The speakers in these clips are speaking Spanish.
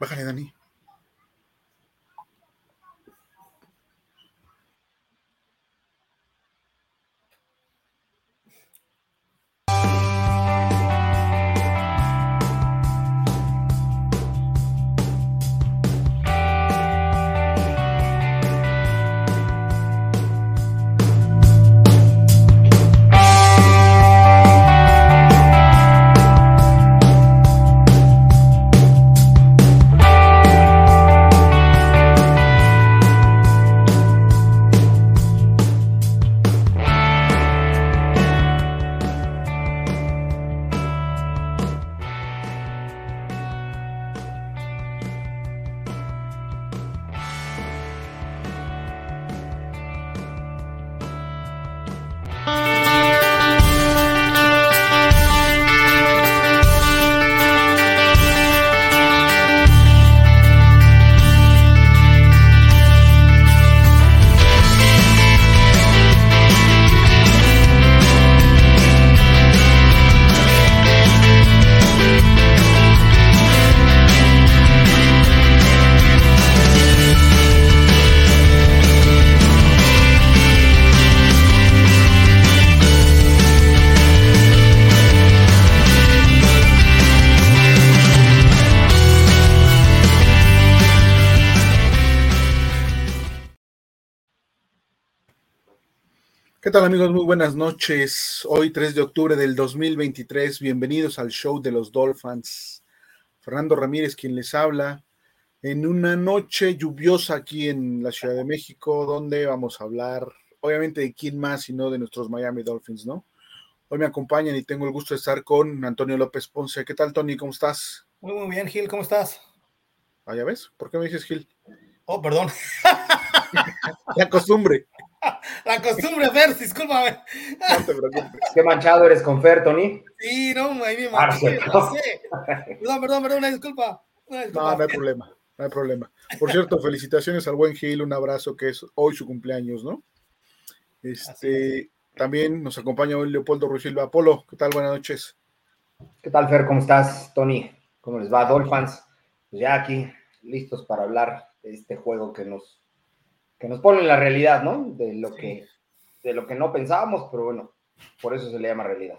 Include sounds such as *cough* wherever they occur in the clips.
Bájale, Dani. Tal amigos? Muy buenas noches. Hoy 3 de octubre del 2023. Bienvenidos al show de los Dolphins. Fernando Ramírez quien les habla. En una noche lluviosa aquí en la Ciudad de México, donde vamos a hablar, obviamente, de quién más, sino de nuestros Miami Dolphins, ¿no? Hoy me acompañan y tengo el gusto de estar con Antonio López Ponce. ¿Qué tal, Tony? ¿Cómo estás? Muy, muy bien, Gil. ¿Cómo estás? Ah, ya ves. ¿Por qué me dices Gil? Oh, perdón. *laughs* La costumbre. La costumbre, Fer, discúlpame. No te preocupes. Qué manchado eres con Fer, Tony. Sí, no, ahí me Ah, manché, sí. no sé. Perdón, perdón, perdón, una disculpa. Una disculpa. No, no hay problema. No hay problema. Por cierto, felicitaciones al buen Gil. Un abrazo que es hoy su cumpleaños, ¿no? Este, también nos acompaña hoy Leopoldo Ruiz Silva. Apolo, ¿qué tal? Buenas noches. ¿Qué tal, Fer? ¿Cómo estás, Tony? ¿Cómo les va, Dolphins? Pues ya aquí, listos para hablar de este juego que nos, que nos pone en la realidad, ¿no? De lo, que, de lo que no pensábamos, pero bueno, por eso se le llama realidad.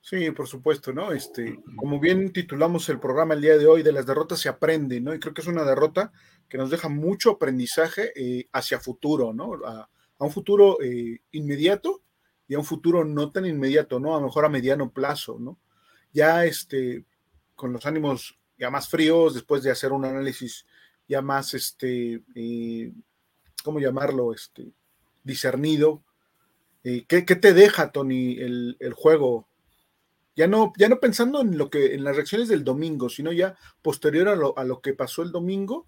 Sí, por supuesto, ¿no? Este, como bien titulamos el programa el día de hoy, de las derrotas se aprende, ¿no? Y creo que es una derrota que nos deja mucho aprendizaje eh, hacia futuro, ¿no? A, a un futuro eh, inmediato y a un futuro no tan inmediato, ¿no? A lo mejor a mediano plazo, ¿no? Ya este, con los ánimos ya más fríos, después de hacer un análisis ya más, este, eh, ¿cómo llamarlo? Este, discernido. Eh, ¿qué, qué te deja, Tony, el, el juego ya no, ya no pensando en lo que, en las reacciones del domingo, sino ya posterior a lo, a lo que pasó el domingo,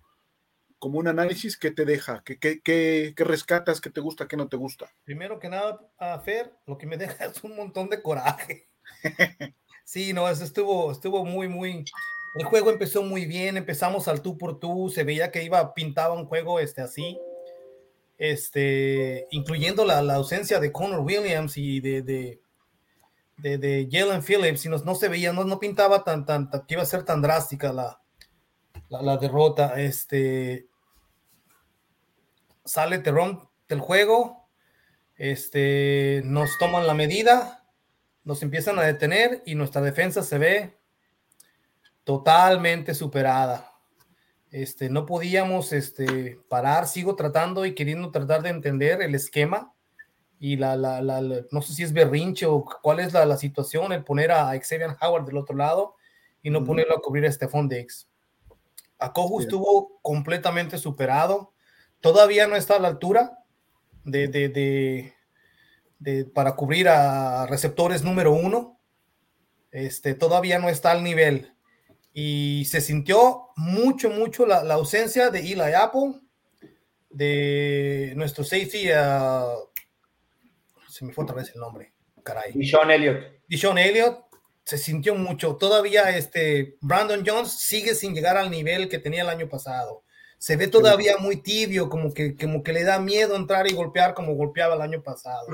como un análisis, ¿qué te deja? ¿Qué, qué, qué, qué rescatas? ¿Qué te gusta? ¿Qué no te gusta? Primero que nada, a Fer, lo que me *laughs* deja es un montón de coraje. *laughs* Sí, no, eso estuvo, estuvo muy, muy. El juego empezó muy bien, empezamos al tú por tú, se veía que iba, pintaba un juego este, así, este, incluyendo la, la ausencia de Connor Williams y de, de, de, Jalen Phillips, y no, no se veía, no, no pintaba tan, tan, que iba a ser tan drástica la, la, la derrota. Este, sale Terrón del juego, este, nos toman la medida, nos empiezan a detener y nuestra defensa se ve totalmente superada. Este, no podíamos este, parar, sigo tratando y queriendo tratar de entender el esquema y la, la, la- la- no sé si es berrinche o cuál es la, situación, el poner a Xavier Howard del otro lado y no ponerlo a cubrir a Stephon Diggs. Acojo Sí. estuvo completamente superado, todavía no está a la altura de, de, de- de- para cubrir a receptores número uno. Este, todavía no está al nivel. Y se sintió mucho, mucho la, la ausencia de Eli Apple, de nuestro safety, ah, se me fue otra vez el nombre, caray. Y Sean Elliott. Elliott se sintió mucho. Todavía este Brandon Jones sigue sin llegar al nivel que tenía el año pasado. Se ve todavía muy tibio, como que, como que le da miedo entrar y golpear como golpeaba el año pasado.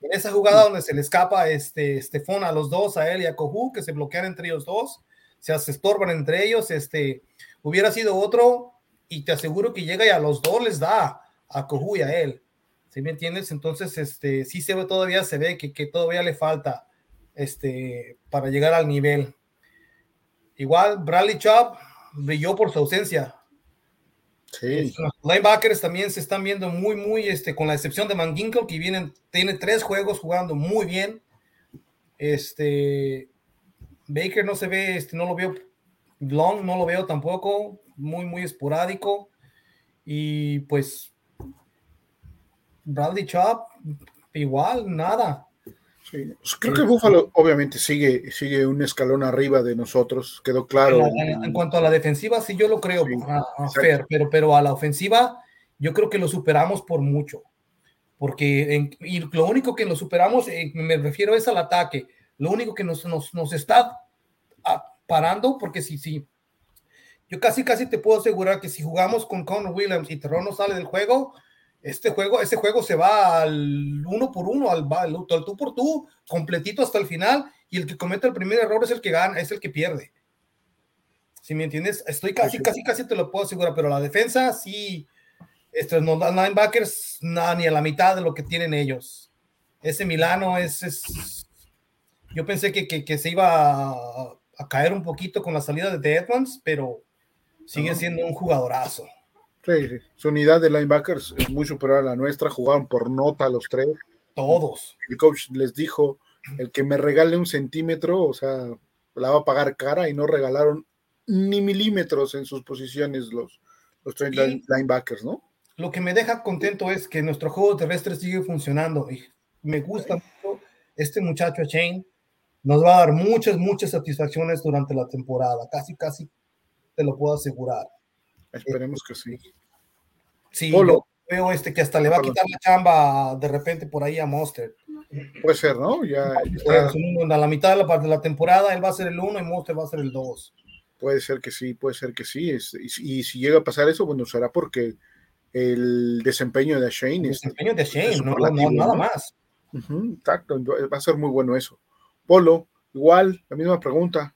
En esa jugada donde se le escapa este Stefan a los dos, a él y a Kohu, que se bloquean entre ellos dos, se estorban entre ellos, este, hubiera sido otro y te aseguro que llega y a los dos les da a Coju y a él. ¿Sí me entiendes? Entonces, este, sí se ve todavía, se ve que, que todavía le falta este, para llegar al nivel. Igual, Bradley Chubb brilló por su ausencia. Sí. Los linebackers también se están viendo muy, muy, este, con la excepción de Manginkel, que vienen, tiene tres juegos jugando muy bien. Este, Baker no se ve, este, no lo veo, Long no lo veo tampoco, muy, muy esporádico. Y pues, Bradley Chubb, igual, nada. Pues, creo que Buffalo obviamente sigue, sigue un escalón arriba de nosotros, quedó claro. En, cuanto a la defensiva, sí yo lo creo, pero, pero a la ofensiva yo creo que lo superamos por mucho. Porque y lo único que lo superamos, eh, me refiero es al ataque, lo único que nos, nos, nos está parando, porque si, si, yo casi casi te puedo asegurar que si jugamos con Conor Williams y Terrón no sale del juego, este juego, ese juego se va al uno por uno, al, al, tú por tú, completito hasta el final, y el que comete el primer error es el que gana, es el que pierde. Si me entiendes, estoy casi, casi, casi te lo puedo asegurar, pero la defensa sí, estos no linebackers, nada, ni a la mitad de lo que tienen ellos. Ese Milano es, es yo pensé que, que, que se iba a, a, caer un poquito con la salida de Edmonds, pero sigue siendo un jugadorazo. Sí, Su unidad de linebackers es muy superior a la nuestra. Jugaban por nota los tres. Todos. El coach les dijo: el que me regale un centímetro, o sea, la va a pagar cara y no regalaron ni milímetros en sus posiciones los, los tres linebackers, ¿no? Lo que me deja contento es que nuestro juego terrestre sigue funcionando y me gusta mucho este muchacho Shane. Nos va a dar muchas, muchas satisfacciones durante la temporada. Casi, casi te lo puedo asegurar. Esperemos que sí. Sí, yo veo este que hasta le va a quitar la chamba de repente por ahí a Monster. Puede ser, ¿no? Ya, a la mitad de la parte de la temporada él va a ser el uno y Monster va a ser el dos. Puede ser que sí, puede ser que sí. y, si llega a pasar eso, bueno, será porque el desempeño de Shane. El desempeño de Shane, no, nada más. exacto, va a ser muy bueno eso. Polo, igual, la misma pregunta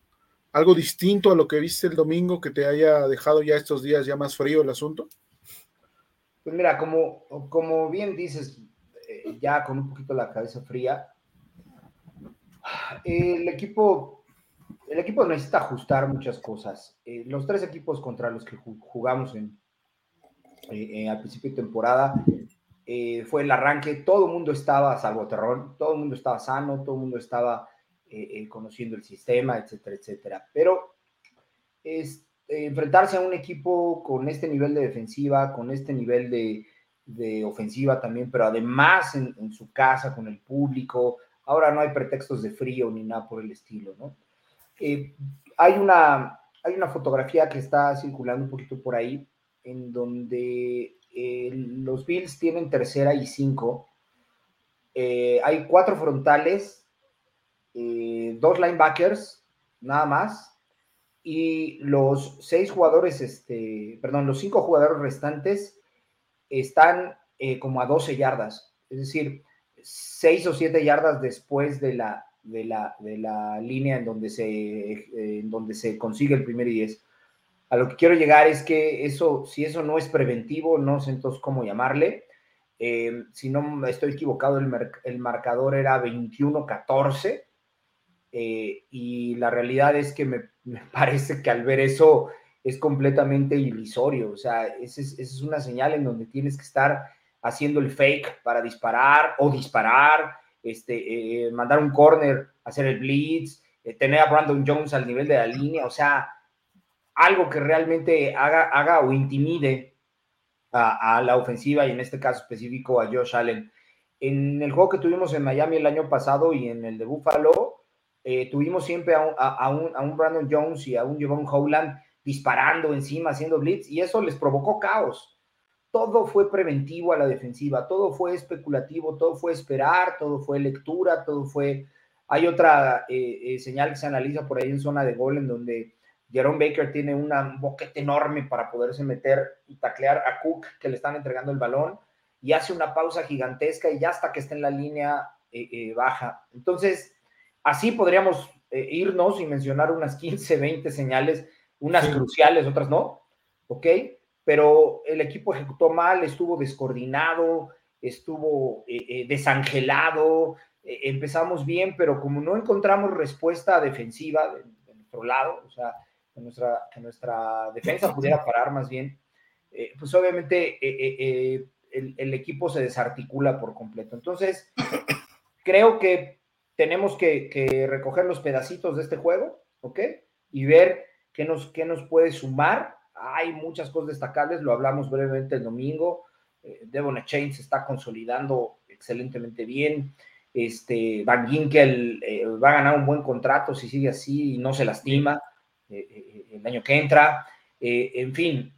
algo distinto a lo que viste el domingo que te haya dejado ya estos días ya más frío el asunto? Pues mira, como, como bien dices, eh, ya con un poquito la cabeza fría, el equipo, el equipo necesita ajustar muchas cosas. Eh, los tres equipos contra los que jugamos en, eh, al principio de temporada fue el arranque, todo el mundo estaba, salvo Terrón, todo el mundo estaba sano, todo el mundo estaba eh, eh, conociendo el sistema, etcétera, etcétera. Pero es, eh, enfrentarse a un equipo con este nivel de defensiva, con este nivel de, ofensiva también, pero además en, su casa, con el público, ahora no hay pretextos de frío ni nada por el estilo, ¿no? hay, una, hay una fotografía que está circulando un poquito por ahí, en donde los Bills tienen tercera y cinco. hay cuatro frontales eh, dos linebackers, nada más, y los seis jugadores, este, perdón, los cinco jugadores restantes están eh, como a 12 yardas, es decir, seis o siete yardas después de la, de la, de la línea en donde, se, eh, en donde se consigue el primer y diez. A lo que quiero llegar es que eso, si eso no es preventivo, no sé entonces cómo llamarle. si no estoy equivocado, el, el marcador era 21-14 eh, y la realidad es que *laughs* me, parece que al ver eso es completamente ilusorio, o sea, esa es, una señal en donde tienes que estar haciendo el fake para disparar o disparar, este, eh, mandar un corner, hacer el blitz, eh, tener a Brandon Jones al nivel de la línea, o sea, algo que realmente haga, haga o intimide a, a, la ofensiva y en este caso específico a Josh Allen. En el juego que tuvimos en Miami el año pasado y en el de Buffalo, eh, tuvimos siempre a un, Brandon Jones y a un Javon Howland disparando encima, haciendo blitz, y eso les provocó caos. Todo fue preventivo a la defensiva, todo fue especulativo, todo fue esperar, todo fue lectura, todo fue... Hay otra eh, eh, señal que se analiza por ahí en zona de gol en donde Jerome Baker tiene una, un boquete enorme para poderse meter y taclear a Cook que le están entregando el balón y hace una pausa gigantesca y ya hasta que está en la línea baja. Entonces, Así podríamos eh, irnos y mencionar unas 15, 20 señales, unas cruciales, otras no, ¿ok? Pero el equipo ejecutó mal, estuvo descoordinado, estuvo eh, desangelado, empezamos bien, pero como no encontramos respuesta defensiva de, nuestro lado, o sea, que nuestra, que nuestra defensa pudiera parar más bien, pues obviamente el, equipo se desarticula por completo. Entonces, creo que tenemos que, recoger los pedacitos de este juego, ¿ok? Y ver qué nos, qué nos puede sumar. Hay muchas cosas destacables, lo hablamos brevemente el domingo. Eh, Devon Chain se está consolidando excelentemente bien. Este, Van Ginkel eh, va a ganar un buen contrato si sigue así y no se lastima eh, el año que entra. en fin,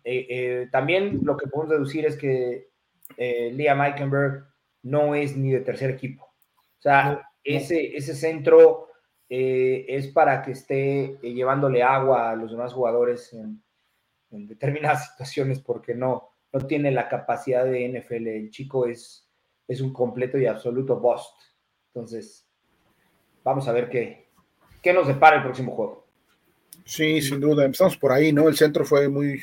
también lo que podemos deducir es que eh, Liam Eikenberg no es ni de tercer equipo. O sea, Ese, ese centro eh, es para que esté eh, llevándole agua a los demás jugadores en, determinadas *laughs* situaciones porque no, no tiene la capacidad de NFL. El chico es, es un completo y absoluto bust. Entonces, vamos a ver qué, qué nos depara el próximo juego. Sí, sin duda. Empezamos por ahí, ¿no? El centro fue muy.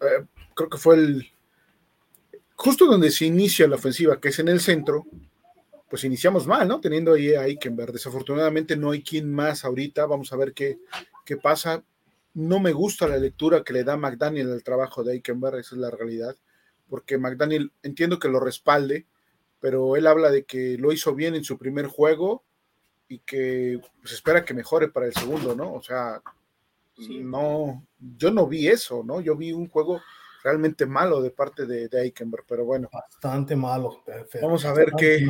Eh, creo que fue el, justo donde se inicia la ofensiva, que es en el centro, pues iniciamos mal, ¿no? Teniendo ahí a Eikenberg. Desafortunadamente no hay quien más ahorita. Vamos a ver qué, qué pasa. No me gusta la lectura que le da McDaniel al trabajo de Eikenberg, esa es la realidad, porque McDaniel entiendo que lo respalde, pero él habla de que lo hizo bien en su primer juego y que pues, espera que mejore para el segundo, ¿no? O sea, no, yo no vi eso, ¿no? Yo vi un juego realmente malo de parte de, de Eikenberg, pero bueno. Bastante malo. Vamos a ver qué,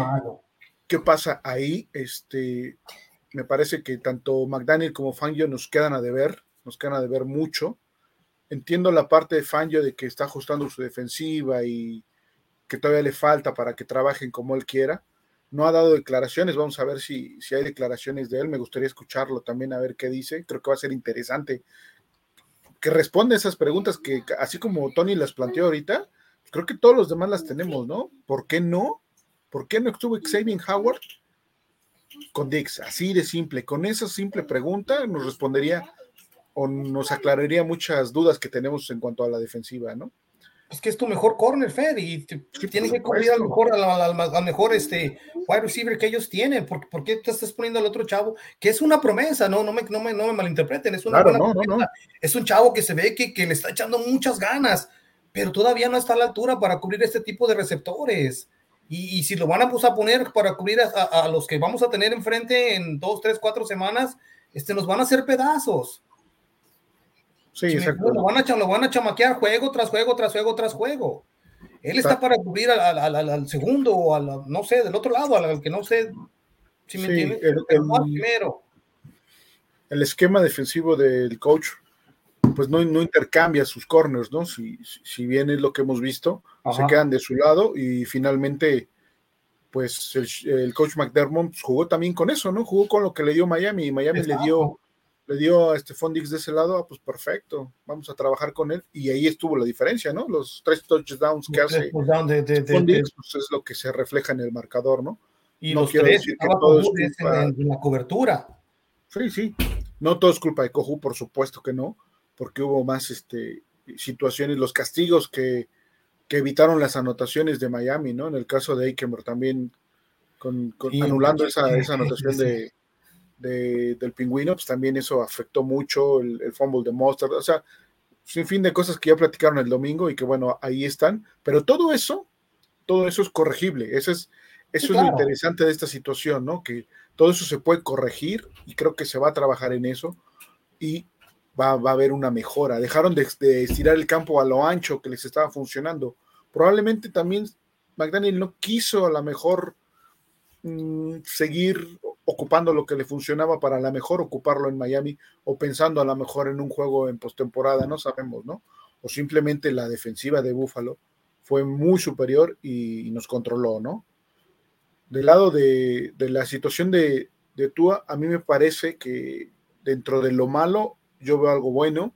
qué pasa ahí. Este, me parece que tanto McDaniel como Fangio nos quedan a deber, nos quedan a deber mucho. Entiendo la parte de Fangio de que está ajustando su defensiva y que todavía le falta para que trabajen como él quiera. No ha dado declaraciones, vamos a ver si, si hay declaraciones de él. Me gustaría escucharlo también, a ver qué dice. Creo que va a ser interesante que responde esas preguntas que, así como Tony las planteó ahorita, creo que todos los demás las tenemos, ¿no? ¿Por qué no? ¿Por qué no estuvo Xavier Howard con Dix? Así de simple. Con esa simple pregunta nos respondería o nos aclararía muchas dudas que tenemos en cuanto a la defensiva, ¿no? es que es tu mejor corner, Fer, y tienes que cubrir al mejor, al, mejor este, wide receiver que ellos tienen. ¿Por, ¿Por, qué te estás poniendo al otro chavo? Que es una promesa, no, no, me, no, me, no me malinterpreten, es una buena promesa. Es un chavo que se ve que, que, le está echando muchas ganas, pero todavía no está a la altura para cubrir este tipo de receptores. Y, y si lo van a, pues, a poner para cubrir a, a, los que vamos a tener enfrente en dos, tres, cuatro semanas, este, nos van a hacer pedazos. Sí, exacto. Lo van, a, lo van a chamaquear juego tras juego, tras juego, tras juego. Él está para cubrir al, al, al, segundo o al, no sé, del otro lado, al, que no sé si me entiendes. El, el, primero. el esquema defensivo del coach, pues no, no intercambia sus corners, ¿no? Si, si bien es lo que hemos visto, se quedan de su lado y finalmente, pues el, coach McDermott jugó también con eso, ¿no? Jugó con lo que le dio Miami y Miami le dio le dio a este Fondix de ese lado, ah, pues perfecto, vamos a trabajar con él. Y ahí estuvo la diferencia, ¿no? Los tres touchdowns que hace Fondix, pues es lo que se refleja en el marcador, ¿no? Y no quiero decir que todo es culpa... en, la cobertura. Sí, sí. No todo es culpa de Coju, por supuesto que no, porque hubo más este, situaciones, los castigos que, que evitaron las anotaciones de Miami, ¿no? En el caso de Aikenberg también, con, anulando esa, esa anotación de del pingüino, pues también eso afectó mucho el, fumble de Monster, o sea, sin fin de cosas que ya platicaron el domingo y que bueno, ahí están, pero todo eso, todo eso es corregible, eso es, eso es lo interesante de esta situación, ¿no? Que todo eso se puede corregir y creo que se va a trabajar en eso y va, a haber una mejora. Dejaron de, de, estirar el campo a lo ancho que les estaba funcionando. Probablemente también McDaniel no quiso a lo mejor mm, seguir ocupando lo que le funcionaba para a lo mejor ocuparlo en Miami o pensando a lo mejor en un juego en postemporada, no sabemos, ¿no? O simplemente la defensiva de Buffalo fue muy superior y, nos controló, ¿no? Del lado de, la situación de, de Tua, a mí me parece que dentro de lo malo yo veo algo bueno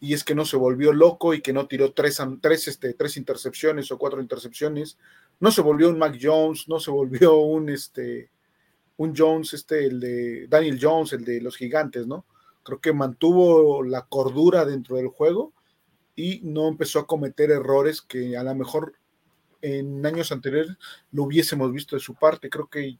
y es que no se volvió loco y que no tiró tres, tres, este, tres intercepciones o cuatro intercepciones, no se volvió un Mac Jones, no se volvió un, este, un Jones, este, el de Daniel Jones, el de los gigantes, ¿no? Creo que mantuvo la cordura dentro del juego y no empezó a cometer errores que a lo mejor en años anteriores lo hubiésemos visto de su parte. Creo que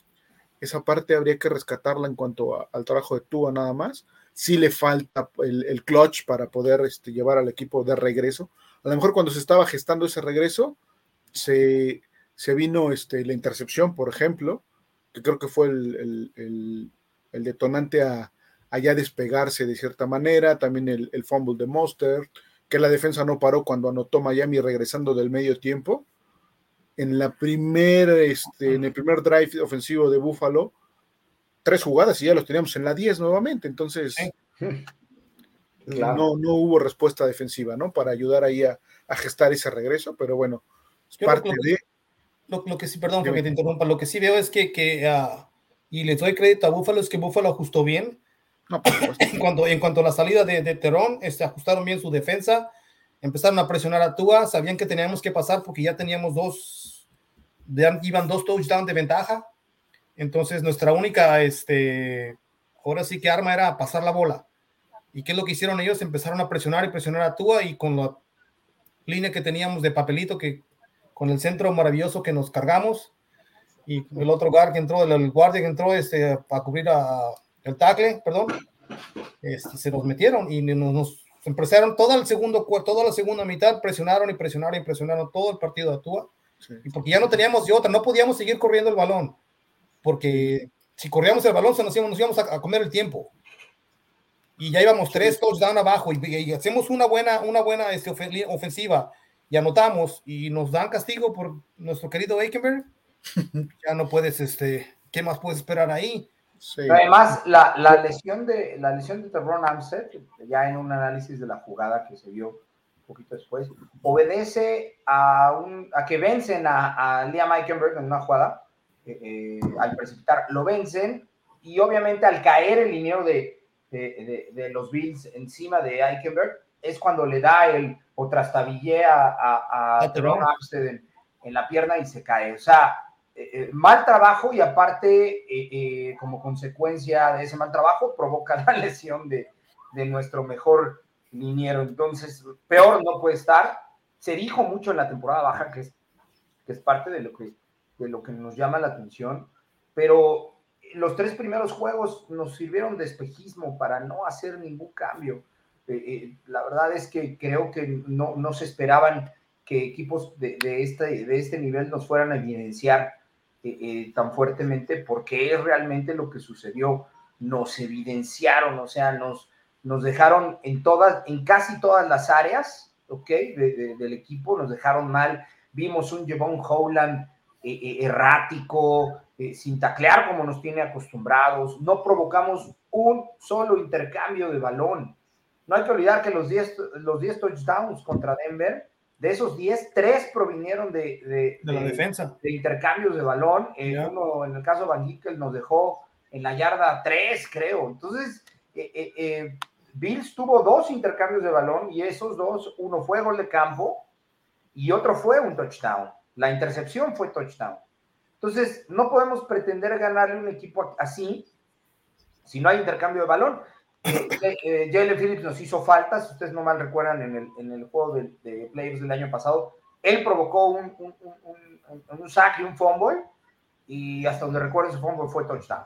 esa parte habría que rescatarla en cuanto al trabajo de Tua nada más. Sí le falta el, clutch para poder este, llevar al equipo de regreso. A lo mejor cuando se estaba gestando ese regreso, se, vino este, la intercepción, por ejemplo, que creo que fue el, detonante a, ya despegarse de cierta manera. También el, el fumble de Monster que la defensa no paró cuando anotó Miami regresando del medio tiempo. En la primera, este, en el primer drive ofensivo de Buffalo, tres jugadas y ya los teníamos en la 10 nuevamente. Entonces, *laughs* no, no hubo respuesta defensiva, ¿no? Para ayudar ahí a, gestar ese regreso, pero bueno, es parte lo, de. Lo, que sí, perdón que te interrumpa, lo que sí veo es que, que ah, y les doy crédito a Buffalo, es que Buffalo ajustó bien *laughs* en, cuanto, en cuanto a la salida de, de Terón, este, ajustaron bien su defensa, empezaron a presionar a Tua, sabían que teníamos que pasar porque ya teníamos dos, iban dos touchdowns de ventaja, entonces nuestra única, este, ahora sí que arma era pasar la bola. ¿Y qué es lo que hicieron ellos? Empezaron a presionar y presionar a Tua y con la línea que teníamos de papelito, que con el centro maravilloso que nos cargamos y el otro guard que entró, el guardia que entró este, a cubrir a el tackle, perdón, este, se nos metieron y nos, nos empezaron todo el segundo toda la segunda mitad, presionaron y presionaron y presionaron todo el partido de Tua, y porque ya no teníamos de otra, no podíamos seguir corriendo el balón, porque si corríamos el balón se nos íbamos, nos íbamos a, comer el tiempo. Y ya íbamos tres touchdowns abajo y, hacemos una buena, una buena este, ofensiva y anotamos y nos dan castigo por nuestro querido Aikenberg. *laughs* ya no puedes, este, ¿qué más puedes esperar ahí? Además, la, la, lesión de la lesión de Terron Amstead, ya en un análisis de la jugada que se vio un poquito después, obedece a, un, a que vencen a, a Liam Eichenberg en una jugada, eh, eh, al precipitar, lo vencen y obviamente al caer el dinero de, de, de, los Bills encima de Eichenberg, es cuando le da el o trastabillea a, a, Amstead en, en la pierna y se cae. O sea, eh, mal trabajo y aparte, eh, como consecuencia de ese mal trabajo, provoca la *laughs* lesión de, nuestro mejor liniero. Entonces, peor no puede estar. Se dijo mucho en la temporada baja, que es, que es parte de lo que, de lo que nos llama la atención, pero los tres primeros juegos nos sirvieron de espejismo para no hacer ningún cambio. la verdad es que creo que no, no se esperaban que equipos de, este, de este nivel nos fueran a evidenciar eh, eh, tan fuertemente porque es realmente lo que sucedió. Nos evidenciaron, o sea, nos, nos dejaron en todas, en casi todas las áreas, ¿ok? del equipo, nos dejaron mal. Vimos un Jevon Howland eh, errático, sin taclear como nos tiene acostumbrados. No provocamos un solo intercambio de balón. No hay que olvidar que los 10 los 10 touchdowns contra Denver de esos 10, 3 provinieron de, de, la defensa. De intercambios de balón. Eh, uno, en el caso de Van Gickel, nos dejó en la yarda 3, creo. Entonces, eh, eh, Bills tuvo dos intercambios de balón y esos dos, uno fue gol de campo y otro fue un touchdown. La intercepción fue touchdown. Entonces, no podemos pretender ganarle un equipo así si no hay intercambio de balón. Eh, eh, Jalen Phillips nos hizo faltas, ustedes no mal recuerdan en el, en el juego de, de playoffs del año pasado, él provocó un, un, un, un, sack y un fumble, y hasta donde recuerdo ese fumble fue touchdown.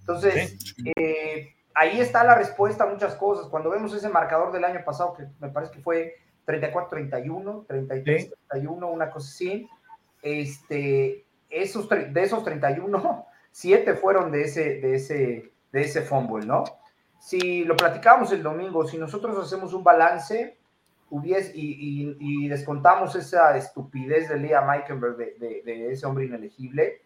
Entonces, eh, ahí está la respuesta a muchas cosas. Cuando vemos ese marcador del año pasado, que me parece que fue 34-31, 33-31, una cosa así, este, esos, de esos 31, 7 *laughs* fueron de ese, de ese, de ese fumble, ¿no? si lo platicamos el domingo, si nosotros hacemos un balance hubies, y, descontamos esa estupidez de Liam Meikenberg, de, ese hombre inelegible,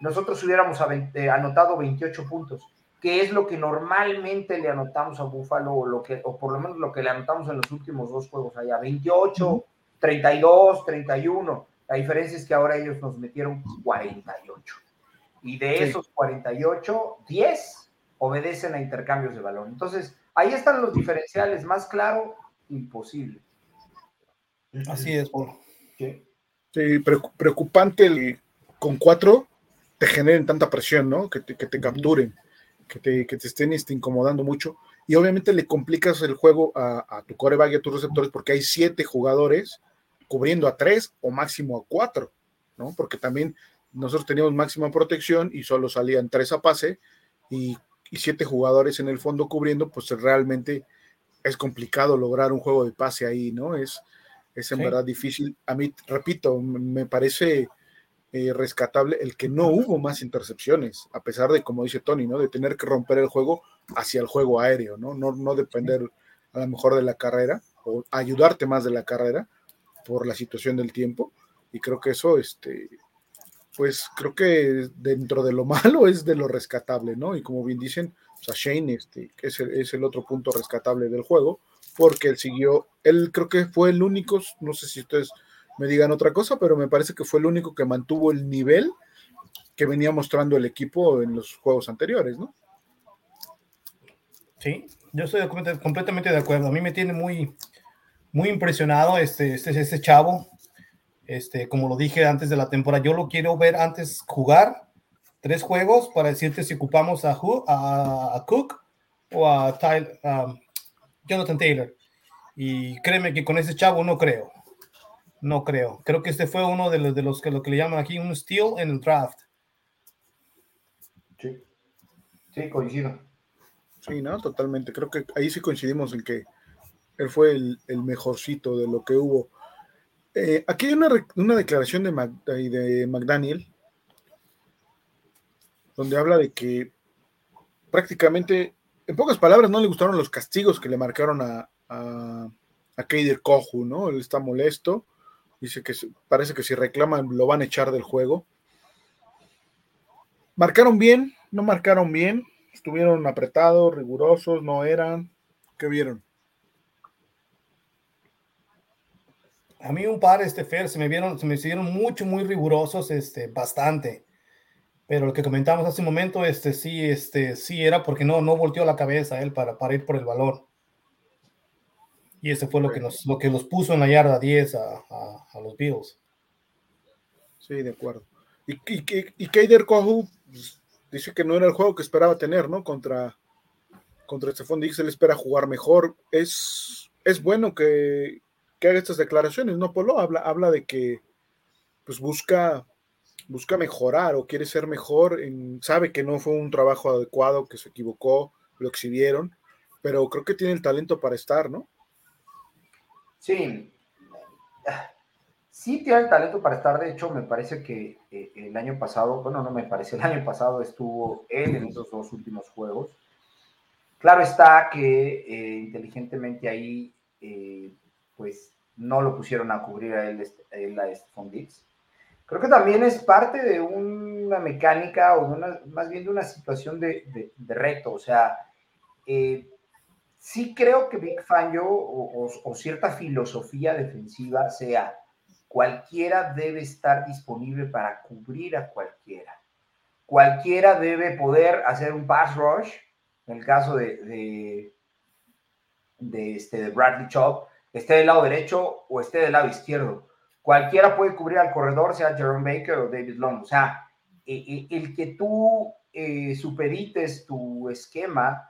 nosotros hubiéramos eh, anotado 28 puntos, que es lo que normalmente le anotamos a Buffalo, o, lo que, o por lo menos lo que le anotamos en los últimos dos juegos allá, 28, 32, 31. La diferencia es que ahora ellos nos metieron 48. Y de esos 48, 10 obedecen a intercambios de balón. Entonces, ahí están los diferenciales, más claro, imposible. Así es. Sí, preocupante el, con cuatro te generen tanta presión, ¿no? Que te, que te capturen, que te, que te estén este, incomodando mucho. Y obviamente le complicas el juego a, a tu coreback y a tus receptores porque hay siete jugadores cubriendo a tres o máximo a cuatro, ¿no? Porque también nosotros teníamos máxima protección y solo salían tres a pase y, y siete jugadores en el fondo cubriendo, pues realmente es complicado lograr un juego de pase ahí, ¿no? Es, es en verdad difícil. A mí, repito, me parece eh, rescatable el que no hubo más intercepciones, a pesar de, como dice Tony, ¿no? De tener que romper el juego hacia el juego aéreo, ¿no? No, no depender a lo mejor de la carrera o ayudarte más de la carrera por la situación del tiempo. Y creo que eso, este, pues creo que dentro de lo *laughs* malo es de lo rescatable, ¿no? Y como bien dicen, o sea, Shane este, es, el, es el otro punto rescatable del juego, porque él siguió, él creo que fue el único, no sé si ustedes me digan otra cosa, pero me parece que fue el único que mantuvo el nivel que venía mostrando el equipo en los juegos anteriores, ¿no? Sí, yo estoy completamente de acuerdo. A mí me tiene muy, muy impresionado este, este, este chavo. Este, como lo dije antes de la temporada, yo lo quiero ver antes jugar tres juegos para decirte si ocupamos a, a, Cook o a Jonathan Taylor. Y créeme que con ese chavo no creo. No creo. Creo que este fue uno de los, de los que lo que le llaman aquí un steal en el draft. Sí. Sí, coincido. Sí, no, totalmente. Creo que ahí sí coincidimos en que él fue el, mejorcito de lo que hubo. Eh, aquí hay una, declaración de, de McDaniel donde habla de que prácticamente, en pocas palabras, no le gustaron los castigos que le marcaron a, a, a Kohu, ¿no? Él está molesto, dice que parece que si reclaman lo van a echar del juego. Marcaron bien, no marcaron bien, estuvieron apretados, rigurosos, no eran. ¿Qué vieron? A mí un par, este Fer, se me vieron, se me hicieron mucho, muy rigurosos, este, bastante. Pero lo que comentamos hace un momento, este sí, este sí era porque no, no volteó la cabeza él para, para ir por el balón. Y ese fue lo que nos, lo que los puso en la yarda 10 a, a, los Bills. Sí, de acuerdo. Y, y, y Kader Kohu pues, dice que no era el juego que esperaba tener, ¿no? Contra, contra Stephon Diggs, él espera jugar mejor. Es, es bueno que, que haga estas declaraciones, ¿no, Polo? Habla, habla de que pues busca busca mejorar o quiere ser mejor, sabe que no fue un trabajo adecuado, que se equivocó, lo exhibieron, pero creo que tiene el talento para estar, ¿no? Sí, sí tiene el talento para estar, de hecho me parece que eh, el año pasado, bueno, no me parece, el año pasado estuvo él en esos dos últimos juegos. Claro está que eh, inteligentemente ahí, eh, pues no lo pusieron a cubrir a él, este, él, a Creo que también es parte de una mecánica o más bien de una situación de, reto. O sea, eh, sí creo que Big Fangio o, o, cierta filosofía defensiva sea cualquiera debe estar disponible para cubrir a cualquiera. Cualquiera debe poder hacer un pass rush, en el caso de, de, este, de Bradley Chop, esté del lado derecho o esté del lado izquierdo Cualquiera puede cubrir al corredor, sea Jerome Baker o David Long. O sea, e, e, el que tú eh, superites tu esquema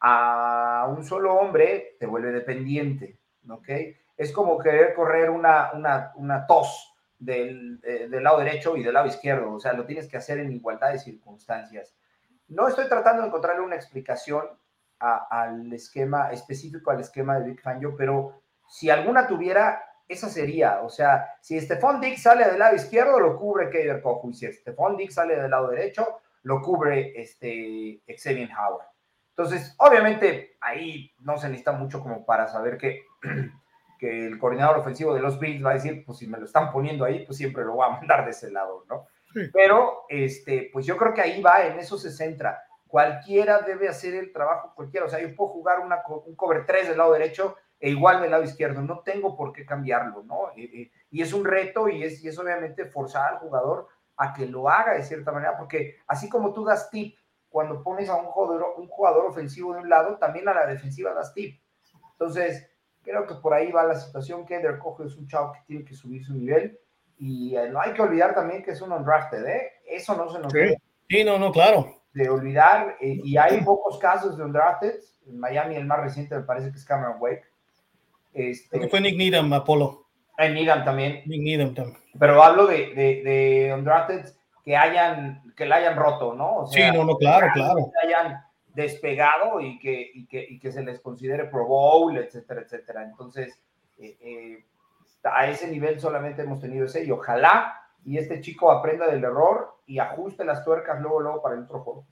a un solo hombre te vuelve dependiente, ¿ok? Es como querer correr una, una, tos del, eh, del, lado derecho y del lado izquierdo, o sea, lo tienes que hacer en igualdad de circunstancias. No estoy tratando de encontrarle una explicación al esquema específico, al esquema de Big Fangio, pero si alguna tuviera, esa sería, o sea, si Stephon Dix sale del lado izquierdo, lo cubre Kader Kofu, y si Stephon Dix sale del lado derecho, lo cubre este Xavier Howard. Entonces, obviamente, ahí no se necesita mucho como para saber que, *clears throat* que el coordinador ofensivo de los Bills va a decir, pues si me lo están poniendo ahí, pues siempre lo voy a mandar de ese lado, ¿no? Pero, este, pues yo creo que ahí va, en eso se centra. Cualquiera debe hacer el trabajo, cualquiera. O sea, yo puedo jugar una, un cover 3 del lado derecho e igual del lado izquierdo. No tengo por qué cambiarlo, ¿no? Eh, eh, y es un reto y es, y es obviamente forzar al jugador a que lo haga de cierta manera, porque así como tú das tip cuando pones a un jugador, un jugador ofensivo de un lado, también a la defensiva das tip. Entonces, creo que por ahí va la situación. que Cojo es un chavo que tiene que subir su nivel Y no hay que olvidar también que es un undrafted, ¿eh? Eso no se nos debe. Sí, no, no, claro. De olvidar, y hay pocos casos de undrafted. En Miami, el más reciente me parece que es Cameron Wake. Este, fue Nick Needham, Apolo. En Needham también. Nick Needham también. Pero hablo de, de, de undrafted que hayan, que la hayan roto, ¿no? sí, no, no, claro, claro. Que hayan despegado y que, y que, y que se les considere Pro Bowl, etcétera, etcétera. Entonces, eh, eh, a ese nivel solamente hemos tenido ese y ojalá y este chico aprenda del error y ajuste las tuercas luego, luego para el otro juego.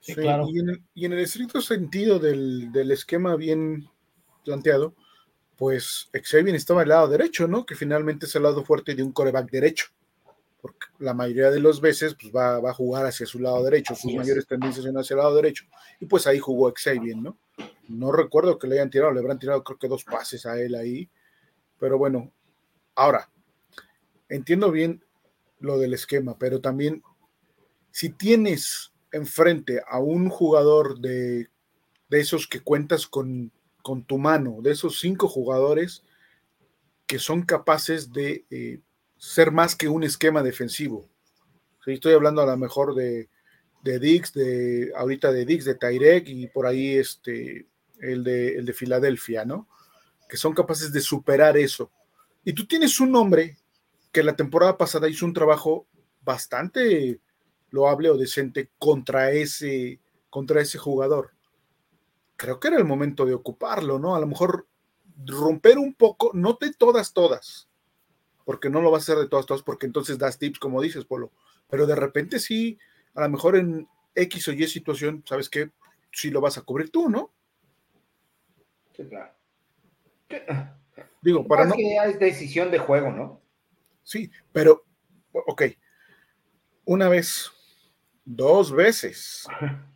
Sí, claro. y, en el, y, en el, estricto sentido del, del, esquema bien planteado, pues Xavier estaba al lado derecho, ¿no? Que finalmente es el lado fuerte de un coreback derecho porque la mayoría de las veces pues, va, va, a jugar hacia su lado derecho, sus mayores tendencias son hacia el lado derecho, y pues ahí jugó Xavier, ¿no? No recuerdo que le hayan tirado, le habrán tirado creo que dos pases a él ahí, pero bueno, ahora, entiendo bien lo del esquema, pero también si tienes enfrente a un jugador de, de esos que cuentas con, con, tu mano, de esos cinco jugadores que son capaces de eh, ser más que un esquema defensivo. Estoy hablando a lo mejor de, de Dix, de ahorita de Dix, de Tyrek y por ahí este, el de, el de Filadelfia, ¿no? Que son capaces de superar eso. Y tú tienes un hombre que la temporada pasada hizo un trabajo bastante loable o decente contra ese, contra ese jugador. Creo que era el momento de ocuparlo, ¿no? A lo mejor romper un poco, no de todas, todas, porque no lo vas a hacer de todas, todas, porque entonces das tips, como dices, Polo. Pero de repente sí, a lo mejor en X o Y situación, ¿sabes qué? Sí lo vas a cubrir tú, ¿no? Sí, claro. Digo, para no. Que es decisión de juego, ¿no? Sí, pero, ok. Una vez, dos veces, *laughs*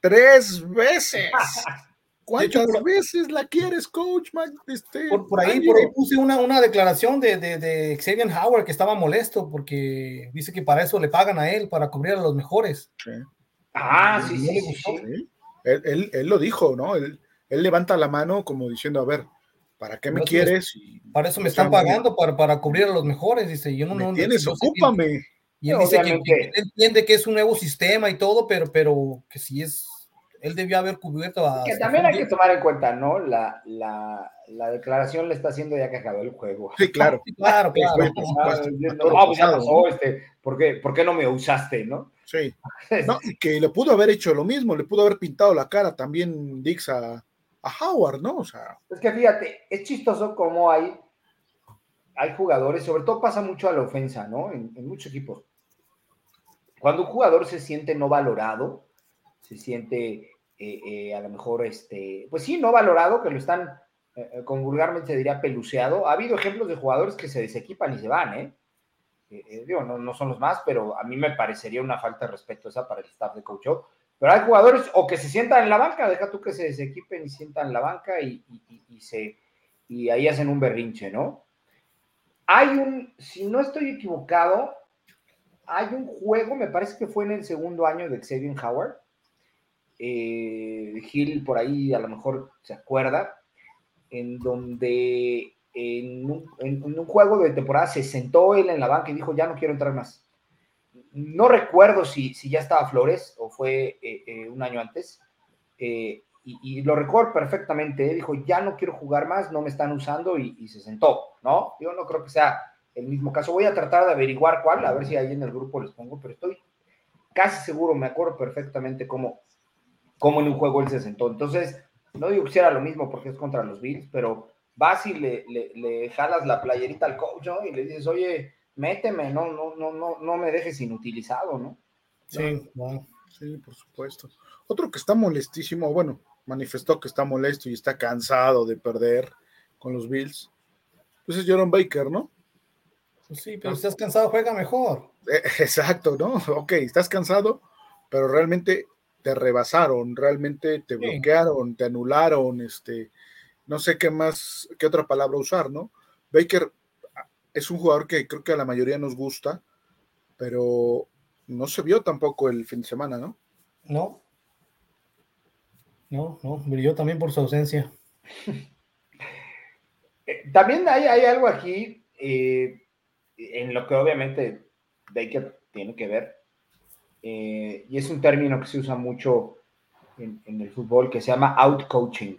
tres veces. *laughs* ¿Cuántas veces la quieres, coach? Este, por, ahí, por ahí puse una, una declaración de, de, de, Xavier Howard que estaba molesto porque dice que para eso le pagan a él, para cubrir a los mejores. Ah, sí, sí, Él, él, lo dijo, ¿no? Él, él, levanta la mano como diciendo, a ver, ¿para qué me quieres? para eso me están pagando, para, para cubrir a los mejores, dice. Yo no, ¿Me tienes, ocúpame. y él dice que, que, entiende que es un nuevo sistema y todo, pero, pero que si es él debió haber cubierto a. Que también hay que tomar en cuenta, ¿no? La, la, la declaración le está haciendo ya que acabó el juego. Sí, claro. claro, claro. no, pues ya pasó, este, ¿por qué, ¿por qué no me usaste, no? Sí. *laughs* No, y que le pudo haber hecho lo mismo, le pudo haber pintado la cara también Dix a, a Howard, ¿no? O sea. Es que fíjate, es chistoso cómo hay, hay jugadores, sobre todo pasa mucho a la ofensa, ¿no? En, en muchos equipos. Cuando un jugador se siente no valorado, se siente eh, eh, a lo mejor, este, pues sí, no valorado, que lo están, eh, con vulgarmente diría peluceado. Ha habido ejemplos de jugadores que se desequipan y se van, ¿eh? digo, no, no, son los más, pero a mí me parecería una falta de respeto esa para el staff de coach. Pero hay jugadores o que se sientan en la banca, deja tú que se desequipen y sientan en la banca y, y, se, y ahí hacen un berrinche, ¿no? Hay un, si no estoy equivocado, hay un juego, me parece que fue en el segundo año de Xavier Howard, eh, Gil por ahí a lo mejor se acuerda, en donde en un, juego de temporada se sentó él en la banca y dijo, ya no quiero entrar más. No recuerdo si, si ya estaba Flores o fue eh, eh, un año antes, y, lo recuerdo perfectamente, dijo, ya no quiero jugar más, no me están usando y, se sentó, ¿no? Yo no creo que sea el mismo caso, voy a tratar de averiguar cuál, a ver si ahí en el grupo les pongo, pero estoy casi seguro, me acuerdo perfectamente cómo, cómo en un juego él se sentó. Entonces, no digo que sea lo mismo porque es contra los Bills, pero vas y le, le, jalas la playerita al coach y le dices, oye, méteme, no, no, no, no, no me dejes inutilizado, ¿no? Sí, sí, por supuesto. Otro que está molestísimo, bueno, manifestó que está molesto y está cansado de perder con los Bills, pues es Jerome Baker, ¿no? Pues sí, pero si estás cansado, juega mejor. Eh, *laughs* exacto, ¿no? Ok, estás cansado, pero realmente te rebasaron, realmente te bloquearon, te anularon, este, no sé qué más, qué otra palabra usar, ¿no? Baker ah, es un jugador que creo que a la mayoría nos gusta, pero no se vio tampoco el fin de semana, ¿no? No. No, no, brilló también por su ausencia. Eh, también hay, hay algo aquí, eh, en lo que obviamente Baker tiene que ver. Eh, y es un término que se usa mucho en, el fútbol que se llama out coaching.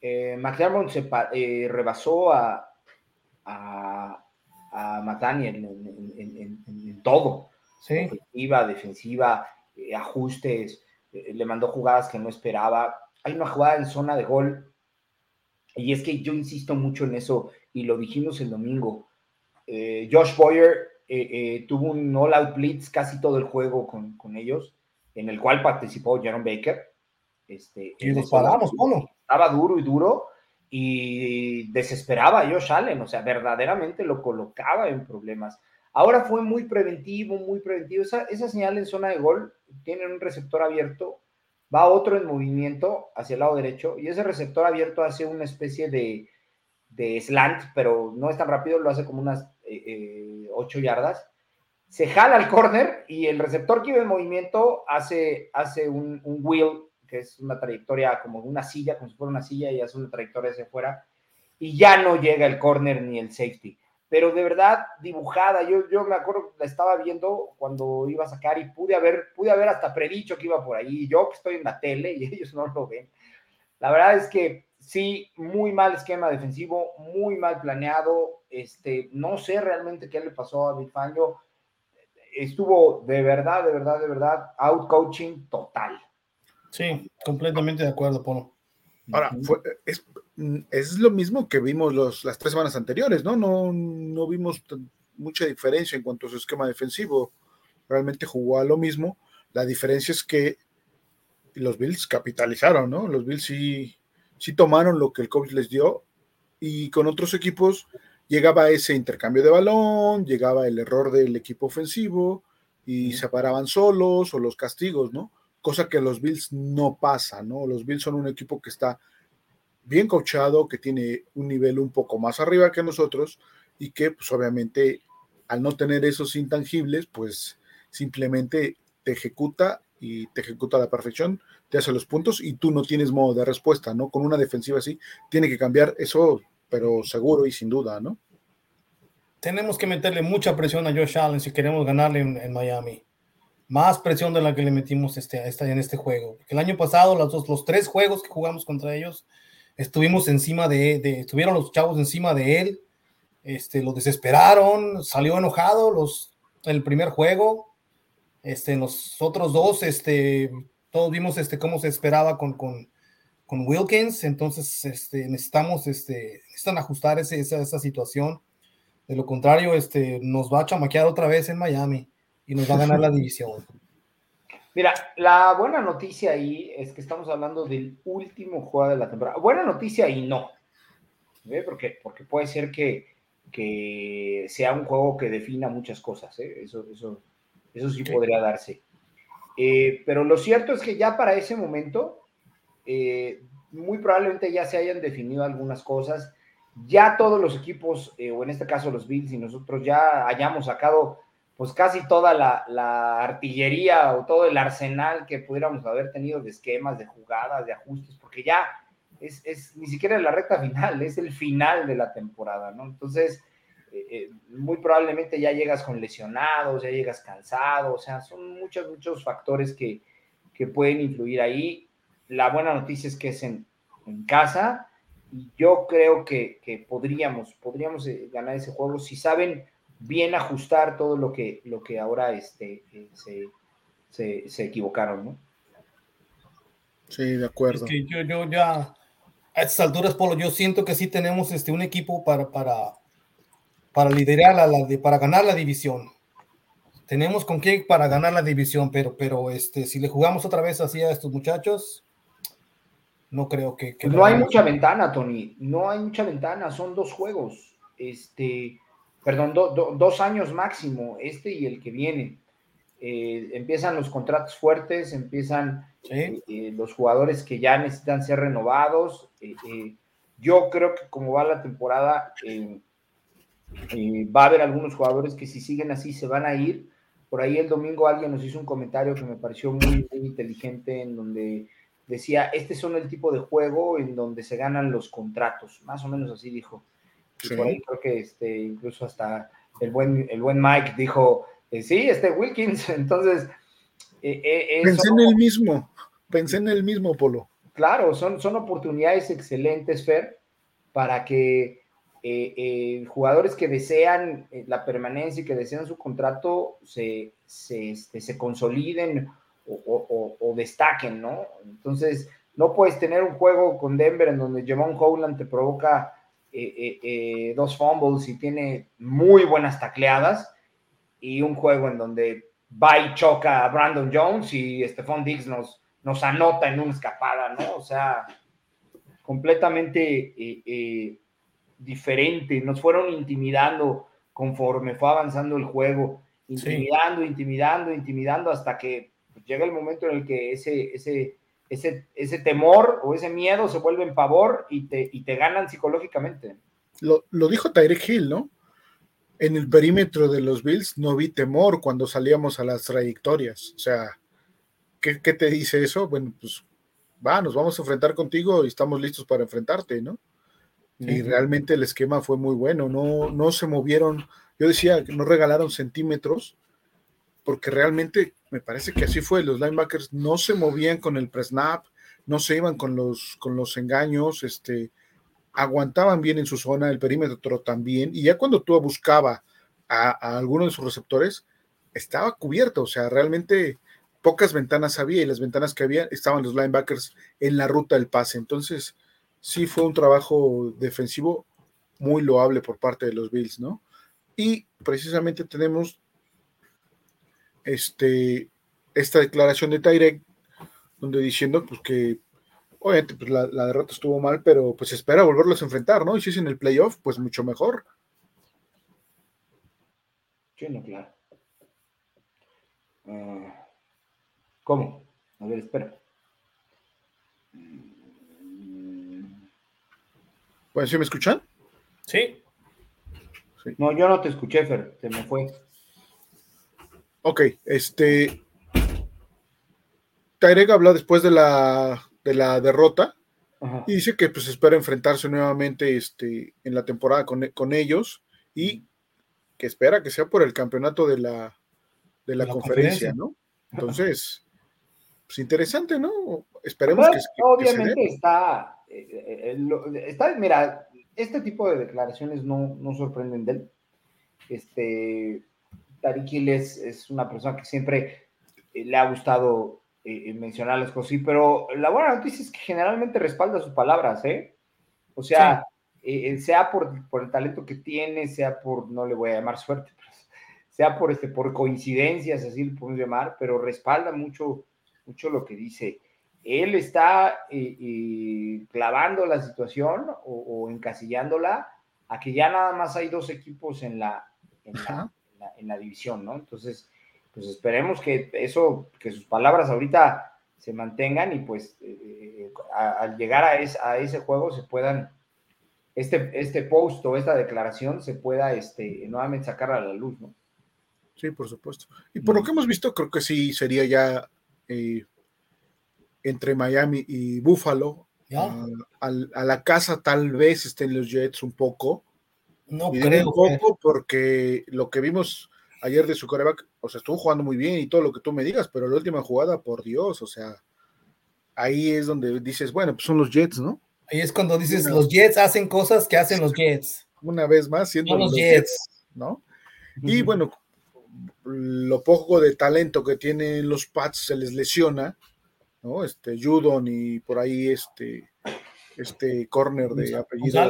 Eh, McDermott se eh, rebasó a, a, a en, todo. Sí. Ofensiva, defensiva, eh, ajustes, le mandó jugadas que no esperaba. Hay una jugada en zona de gol y es que yo insisto mucho en eso y lo dijimos el domingo. Josh Boyer tuvo un all-out blitz casi todo el juego con, con ellos en el cual participó Jaron Baker. Este, y nos paramos, ¿cómo? Estaba duro y duro y desesperaba a Josh Allen, o sea, verdaderamente lo colocaba en problemas. Ahora fue muy preventivo, muy preventivo. Esa, esa señal en zona de gol, tiene un receptor abierto, va otro en movimiento hacia el lado derecho y ese receptor abierto hace una especie de, de slant, pero no es tan rápido, lo hace como unas eh, eh, ocho yardas se jala al corner y el receptor que iba en movimiento hace, hace un, wheel, que es una trayectoria como una silla, como si fuera una silla y hace una trayectoria hacia afuera, y ya no llega el corner ni el safety. Pero de verdad, dibujada, yo, yo me acuerdo, la estaba viendo cuando iba a sacar y pude haber, pude haber hasta predicho que iba por ahí, yo que estoy en la tele y *laughs* ellos no lo ven. La verdad es que sí, muy mal esquema defensivo, muy mal planeado, este, no sé realmente qué le pasó a Big Fangio, estuvo de verdad, de verdad, de verdad, out coaching total. Sí, completamente de acuerdo, Polo. Ahora, es, lo mismo que vimos los, las tres semanas anteriores, ¿no? No, no vimos mucha diferencia en cuanto a su esquema defensivo. Realmente jugó a lo mismo. La diferencia es que los Bills capitalizaron, ¿no? Los Bills sí, sí tomaron lo que el coach les dio y con otros equipos llegaba ese intercambio de balón, llegaba el error del equipo ofensivo y se paraban solos o los castigos, ¿no? Cosa que los Bills no pasa, ¿no? Los Bills son un equipo que está bien coachado, que tiene un nivel un poco más arriba que nosotros y que pues obviamente al no tener esos intangibles, pues simplemente te ejecuta y te ejecuta a la perfección, te hace los puntos y tú no tienes modo de respuesta, ¿no? Con una defensiva así, tiene que cambiar eso pero seguro y sin duda, ¿no? Tenemos que meterle mucha presión a Josh Allen si queremos ganarle en, Miami. Más presión de la que le metimos este, en este juego. El año pasado, los, dos, los tres juegos que jugamos contra ellos, estuvimos encima de, de, estuvieron los chavos encima de él, este, lo desesperaron, salió enojado los, el primer juego, este, en los otros dos, este, todos vimos este, cómo se esperaba con, con, con Wilkins, entonces este, necesitamos, este, necesitan ajustar ese, esa, esa, situación. De lo contrario, este, nos va a chamaquear otra vez en Miami y nos va a ganar la *laughs* división. Mira, la buena noticia ahí es que estamos hablando del último juego de la temporada. Buena noticia y no. ¿ve? Porque, porque puede ser que, que sea un juego que defina muchas cosas. ¿eh? Eso, eso, eso sí, podría darse. Eh, pero lo cierto es que ya para ese momento eh, muy probablemente ya se hayan definido algunas cosas, ya todos los equipos, eh, o en este caso los Bills y nosotros ya hayamos sacado pues casi toda la, artillería o todo el arsenal que pudiéramos haber tenido de esquemas, de jugadas, de ajustes, porque ya es, ni siquiera la recta final, es el final de la temporada, ¿no? Entonces, eh, muy probablemente ya llegas con lesionados, ya llegas cansado, o sea, son muchos, muchos factores que, que pueden influir ahí la buena noticia es que es en, casa y yo creo que, podríamos, podríamos eh, ganar ese juego si saben bien ajustar todo lo que, lo que ahora este, eh, se, equivocaron, ¿no? Sí, de acuerdo. Es que yo, yo ya, a estas alturas, Polo, yo siento que sí tenemos este, un equipo para, para, para liderar, la, para ganar la división. Tenemos con qué para ganar la división, pero, pero este, si le jugamos otra vez así a estos muchachos, no creo que... no hay mucha ventana, Tony, no hay mucha ventana, son dos juegos, este, perdón, dos años máximo, este y el que viene. Eh, empiezan los contratos fuertes, empiezan eh, eh, los jugadores que ya necesitan ser renovados. yo creo que como va la temporada, va a haber algunos jugadores que si siguen así se van a ir. Por ahí el domingo alguien nos hizo un comentario que me pareció muy, muy inteligente en donde decía, este son el tipo de juego en donde se ganan los contratos, más o menos así dijo. Y por ahí creo que este, incluso hasta el buen, el buen Mike dijo, eh, sí, este Wilkins, *laughs* entonces... Eh, pensé en el mismo, pensé en el mismo, Polo. Claro, son, son oportunidades excelentes, Fer, para que jugadores que desean la permanencia y que desean su contrato se, se, este, se consoliden o, destaquen, ¿no? Entonces, no puedes tener un juego con Denver en donde Javon Howland te provoca eh, eh, eh, dos fumbles y tiene muy buenas tacleadas, y un juego en donde va y choca a Brandon Jones y Stephon Diggs nos, nos anota en una escapada, ¿no? O sea, completamente diferente. Nos fueron intimidando conforme fue avanzando el juego, intimidando, intimidando, intimidando, hasta que llega el momento en el que ese, ese, ese, ese temor o ese miedo se vuelve en pavor y te, y te ganan psicológicamente. Lo, lo dijo Tyreek Hill, ¿no? En el perímetro de los Bills no vi temor cuando salíamos a las trayectorias. O sea, ¿qué, qué te dice eso? Bueno, pues va, nos vamos a enfrentar contigo y estamos listos para enfrentarte, ¿no? Y realmente el esquema fue muy bueno, no, no se movieron, yo decía que no regalaron centímetros, porque realmente me parece que así fue. Los linebackers no se movían con el pre-snap, no se iban con los, con los engaños, este, aguantaban bien en su zona, el perímetro también, y ya cuando tú buscaba a, alguno de sus receptores, estaba cubierto, o sea, realmente pocas ventanas había y las ventanas que había estaban los linebackers en la ruta del pase. Entonces, sí fue un trabajo defensivo muy loable por parte de los Bills, ¿no? Y precisamente tenemos este, esta declaración de Tyrek, donde diciendo pues que obviamente pues, la, derrota estuvo mal, pero pues espera volverlos a enfrentar, ¿no? Y si es en el playoff, pues mucho mejor. Sí, no, claro. Ah, ¿Cómo? A ver, espera. Bueno, ¿sí me escuchan? Sí. sí. No, yo no te escuché, Fer, se me fue. Ok, este. Tyreg habla después de la, de la derrota y dice que pues espera enfrentarse nuevamente este, en la temporada con, ellos y que espera que sea por el campeonato de la, de la, conferencia, ¿no? Entonces, pues interesante, ¿no? Esperemos que, Obviamente está, mira, este tipo de declaraciones no, no sorprenden de él. Este, Tariq es, una persona que siempre eh, le ha gustado eh, mencionar las cosas, sí, pero la buena noticia es que generalmente respalda sus palabras, ¿eh? O sea, eh, sea por, el talento que tiene, sea por, no le voy a llamar suerte, sea por, este, por coincidencias, así lo podemos llamar, pero respalda mucho, mucho lo que dice. Él está clavando la situación o, encasillándola a que ya nada más hay dos equipos en la, en la, en la división, ¿no? Entonces, pues esperemos que eso, que sus palabras ahorita se mantengan y pues eh, eh, al llegar a, a, ese juego se puedan, este, este post o esta declaración se pueda este, nuevamente sacar a la luz, ¿no? Sí, por supuesto. Y por lo que hemos visto, creo que sí sería ya eh, entre Miami y Buffalo. a, la casa tal vez estén los Jets un poco, no creo. Un poco porque lo que vimos ayer de su coreback, o sea, estuvo jugando muy bien y todo lo que tú me digas, pero la última jugada, por Dios, o sea, ahí es donde dices, bueno, pues son los Jets, ¿no? Ahí es cuando dices, los Jets hacen cosas que hacen los Jets. Una vez más, siendo los, Jets. ¿no? Y bueno, lo poco de talento que tienen los Pats se les lesiona, ¿no? Este, Judon y por ahí este, este corner de apellido.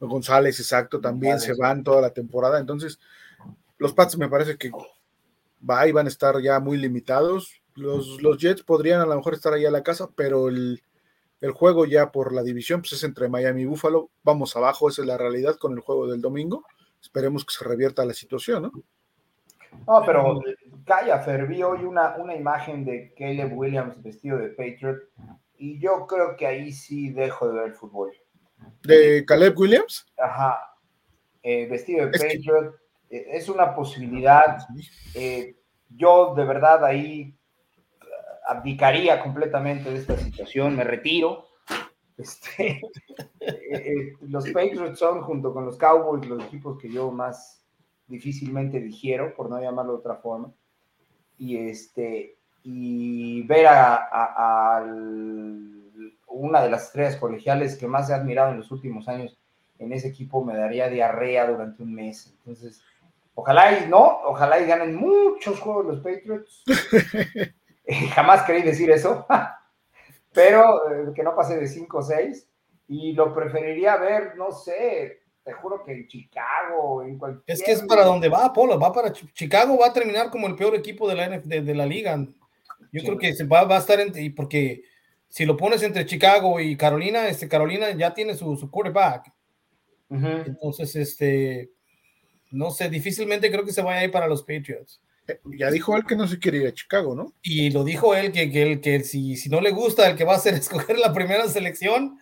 González, exacto, también se van toda la temporada. Entonces, los Pats me parece que va y van a estar ya muy limitados. Los, los Jets podrían a lo mejor estar ahí a la casa, pero el, juego ya por la división pues es entre Miami y Buffalo. Vamos abajo, esa es la realidad con el juego del domingo. Esperemos que se revierta la situación, ¿no? No, pero calla, Fer, hoy una, una imagen de Caleb Williams vestido de Patriot y yo creo que ahí sí dejo de ver fútbol de Caleb Williams. Ajá, eh, vestido de Patriot. Eh, es una posibilidad. Eh, yo de verdad ahí abdicaría completamente de esta situación, me retiro. *laughs* Este, los Patriots son, junto con los Cowboys, los equipos que yo más, difícilmente digiero, por no llamarlo de otra forma. Y este, y ver a, una de las estrellas colegiales que más he admirado en los últimos años en ese equipo me daría diarrea durante un mes. Entonces, ojalá y no, ojalá y ganen muchos juegos los Patriots. *laughs* Jamás querí decir eso, *laughs* pero eh, que no pase de 5 o 6. Y lo preferiría ver, no sé, te juro que en Chicago, en cualquier... Es que es para donde va, Polo, va para Chicago, va a terminar como el peor equipo de la, de, la liga. Yo creo que se va, va a estar, en, porque si lo pones entre Chicago y Carolina, este Carolina ya tiene su, su quarterback. Entonces, este, no sé, difícilmente creo que se vaya a ir para los Patriots. Ya dijo él que no se quiere ir a Chicago, ¿no? Y lo dijo él que, que, que si, si no le gusta el que va a hacer *laughs* escoger la primera selección,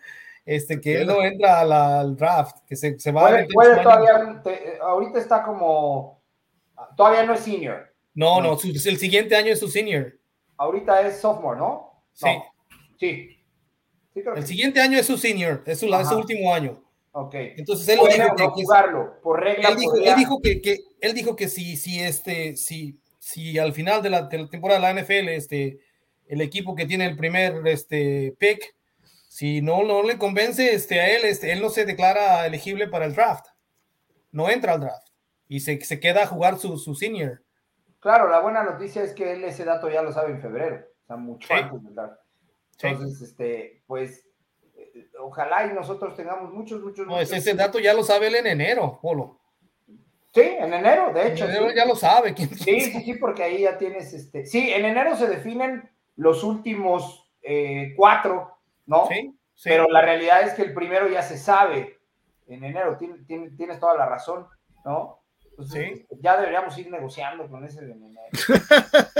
este, que él no entra al draft, que se, se va a puede todavía, ahorita está como, todavía no es senior. No, no, el siguiente año es su senior. Ahorita es sophomore, ¿no? Sí. Sí. el siguiente año es su senior, es su, último año. Ok. Entonces él dijo que, jugarlo, por regla. Él dijo, él dijo que, que, él dijo que si, si, este, si, si al final de la, de la, temporada de la NFL, este, el equipo que tiene el primer este, pick si no, no le convence este, a él, este, él no se declara elegible para el draft. No entra al draft y se, se queda a jugar su, su, senior. Claro, la buena noticia es que él ese dato ya lo sabe en febrero, o sea, mucho antes del draft. Entonces, este, pues, eh, ojalá y nosotros tengamos muchos, muchos. No, ese dato ya lo sabe él en enero, Polo. Sí, en enero, de hecho. En enero ya lo sabe. sí, sí, sí, porque ahí ya tienes, este, sí, en enero se definen los últimos eh, cuatro ¿no? Sí, Pero la realidad es que el primero ya se sabe en enero, tienes, toda la razón, ¿no? sí. ya deberíamos ir negociando con ese de enero.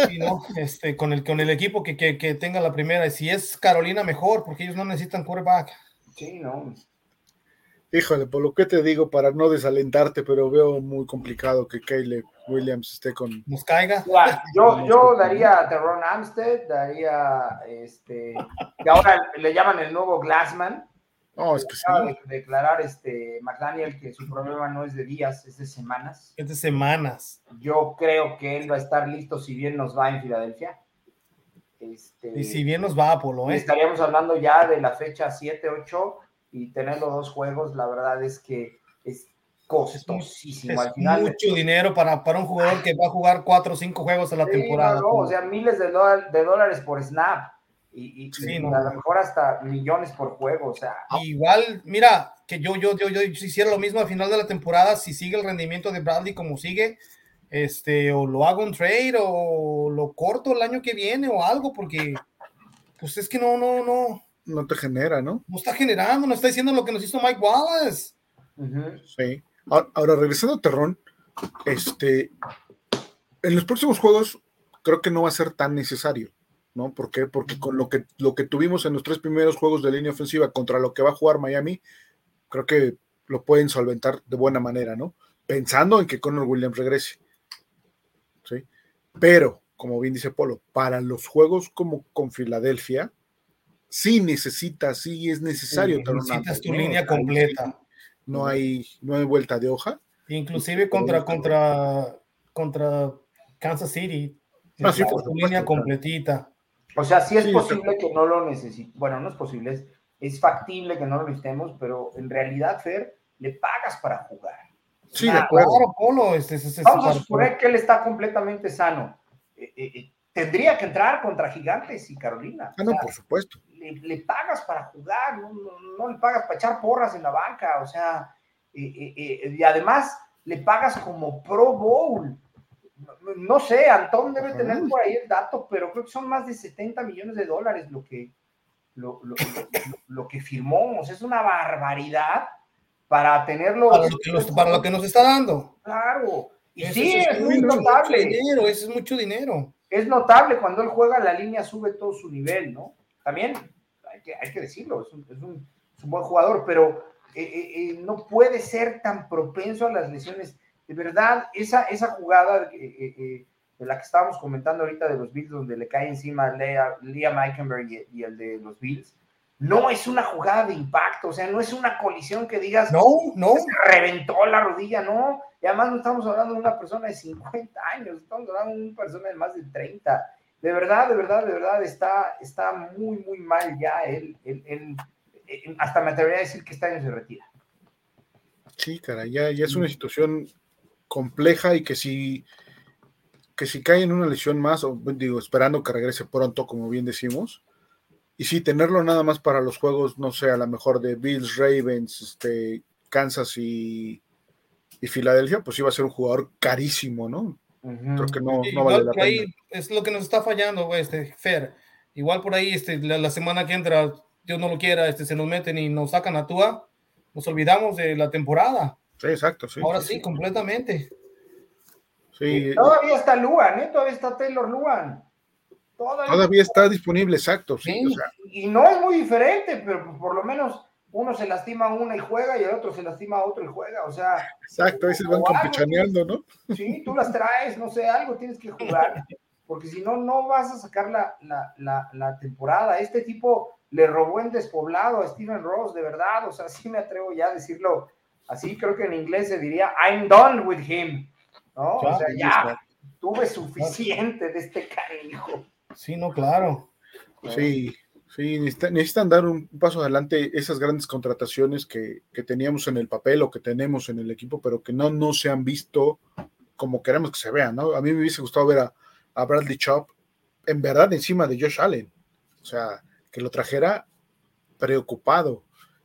Sí, ¿no? este, con, el, con el equipo que, que, tenga la primera, y si es Carolina, mejor, porque ellos no necesitan quarterback. Sí, no. Híjole, por lo que te digo, para no desalentarte, pero veo muy complicado que Caleb Williams esté con. Nos caiga. yo, yo daría a Terron Amstead, daría este. que ahora le llaman el nuevo Glassman. No, es que sí. De declarar este McDaniel que su problema no es de días, es de semanas. Es de semanas. Yo creo que él va a estar listo si bien nos va en Filadelfia. Este, y si bien nos va a Polo, ¿eh? Estaríamos hablando ya de la fecha 7, 8 y tener los dos juegos, la verdad es que es costosísimo. Es mucho dinero para, para un jugador que va a jugar cuatro o cinco juegos a la temporada. o sea, miles de, de dólares por snap. Y, a lo mejor hasta millones por juego, o sea. Igual, mira, que yo, yo, yo, yo, hiciera lo mismo al final de la temporada, si sigue el rendimiento de Bradley como sigue, este, o lo hago en trade, o lo corto el año que viene, o algo, porque, pues es que no, no, no, no te genera, ¿no? No está generando, no está diciendo lo que nos hizo Mike Wallace. Sí. Ahora, regresando a Terrón, este, en los próximos juegos creo que no va a ser tan necesario, ¿no? ¿Por qué? Porque con lo que, lo que tuvimos en los tres primeros juegos de línea ofensiva contra lo que va a jugar Miami, creo que lo pueden solventar de buena manera, ¿no? Pensando en que Connor Williams regrese. ¿Sí? Pero, como bien dice Polo, para los juegos como con Filadelfia, sí necesitas, sí es necesario. necesitas tu línea completa. No hay, no hay vuelta de hoja. Inclusive contra, contra, contra Kansas City. Ah, tu línea completita. O sea, sí es posible que no lo necesite. Bueno, no es posible, es, es, factible que no lo necesitemos, pero en realidad, Fer, le pagas para jugar. Sí, de acuerdo. Polo, este, Vamos a suponer que él está completamente sano. Eh, eh, eh, tendría que entrar contra Gigantes y Carolina. Ah, no, por supuesto. Le, pagas para jugar, no, le pagas para echar porras en la banca, o sea, y además le pagas como Pro Bowl. No, sé, Antón debe tener por ahí el dato, pero creo que son más de 70 millones de dólares lo que, lo, lo, que firmó. O sea, es una barbaridad para tenerlo. Para lo que para lo que nos está dando. Claro. Y sí, es, muy notable. dinero, eso es mucho dinero es notable cuando él juega, la línea sube todo su nivel, ¿no? También hay que, hay que decirlo, es un, es, un, buen jugador, pero eh, eh, eh, no puede ser tan propenso a las lesiones. De verdad, esa, esa jugada de la que estábamos comentando ahorita de los Bills, donde le cae encima Liam Eikenberg y, el de los Bills, no es una jugada de impacto, o sea, no es una colisión que digas, no, no. Se reventó la rodilla, no. Y además no estamos hablando de una persona de 50 años, estamos hablando de una persona de más de 30. De verdad, de verdad, de verdad, está, está muy, muy mal ya. Él, hasta me atrevería a decir que este año se retira. Sí, cara, ya, ya es una situación compleja y que si, que si cae en una lesión más, o digo, esperando que regrese pronto, como bien decimos, y sí, tenerlo nada más para los juegos, no sé, a lo mejor de Bills, Ravens, este, Kansas y, y Filadelfia, pues iba a ser un jugador carísimo, ¿no? Creo que no, no vale la pena. es lo que nos está fallando, este, Fer. Igual por ahí, este, la, semana que entra, Dios no lo quiera, este, se nos meten y nos sacan a Tua, nos olvidamos de la temporada. Sí, exacto, sí. Ahora sí, completamente. Sí. Todavía está Luan, ¿eh? Todavía está Taylor Luan. Todavía, está disponible, exacto. Sí, Y no es muy diferente, pero por lo menos uno se lastima una y juega y el otro se lastima a otro y juega. O sea. Exacto, ahí se van campechaneando, ¿no? Sí, tú las traes, no sé, algo tienes que jugar. Porque si no, no vas a sacar la, la, la, temporada. Este tipo le robó en despoblado a Steven Ross, de verdad. O sea, sí me atrevo ya a decirlo así. Creo que en inglés se diría, I'm done with him. ¿No? o sea, ya tuve suficiente de este cariño. Sí, no, claro. Sí, sí, necesitan, dar un paso adelante esas grandes contrataciones que, teníamos en el papel o que tenemos en el equipo, pero que no, no se han visto como queremos que se vean, ¿no? A mí me hubiese gustado ver a, Bradley Chop en verdad encima de Josh Allen. O sea, que lo trajera preocupado.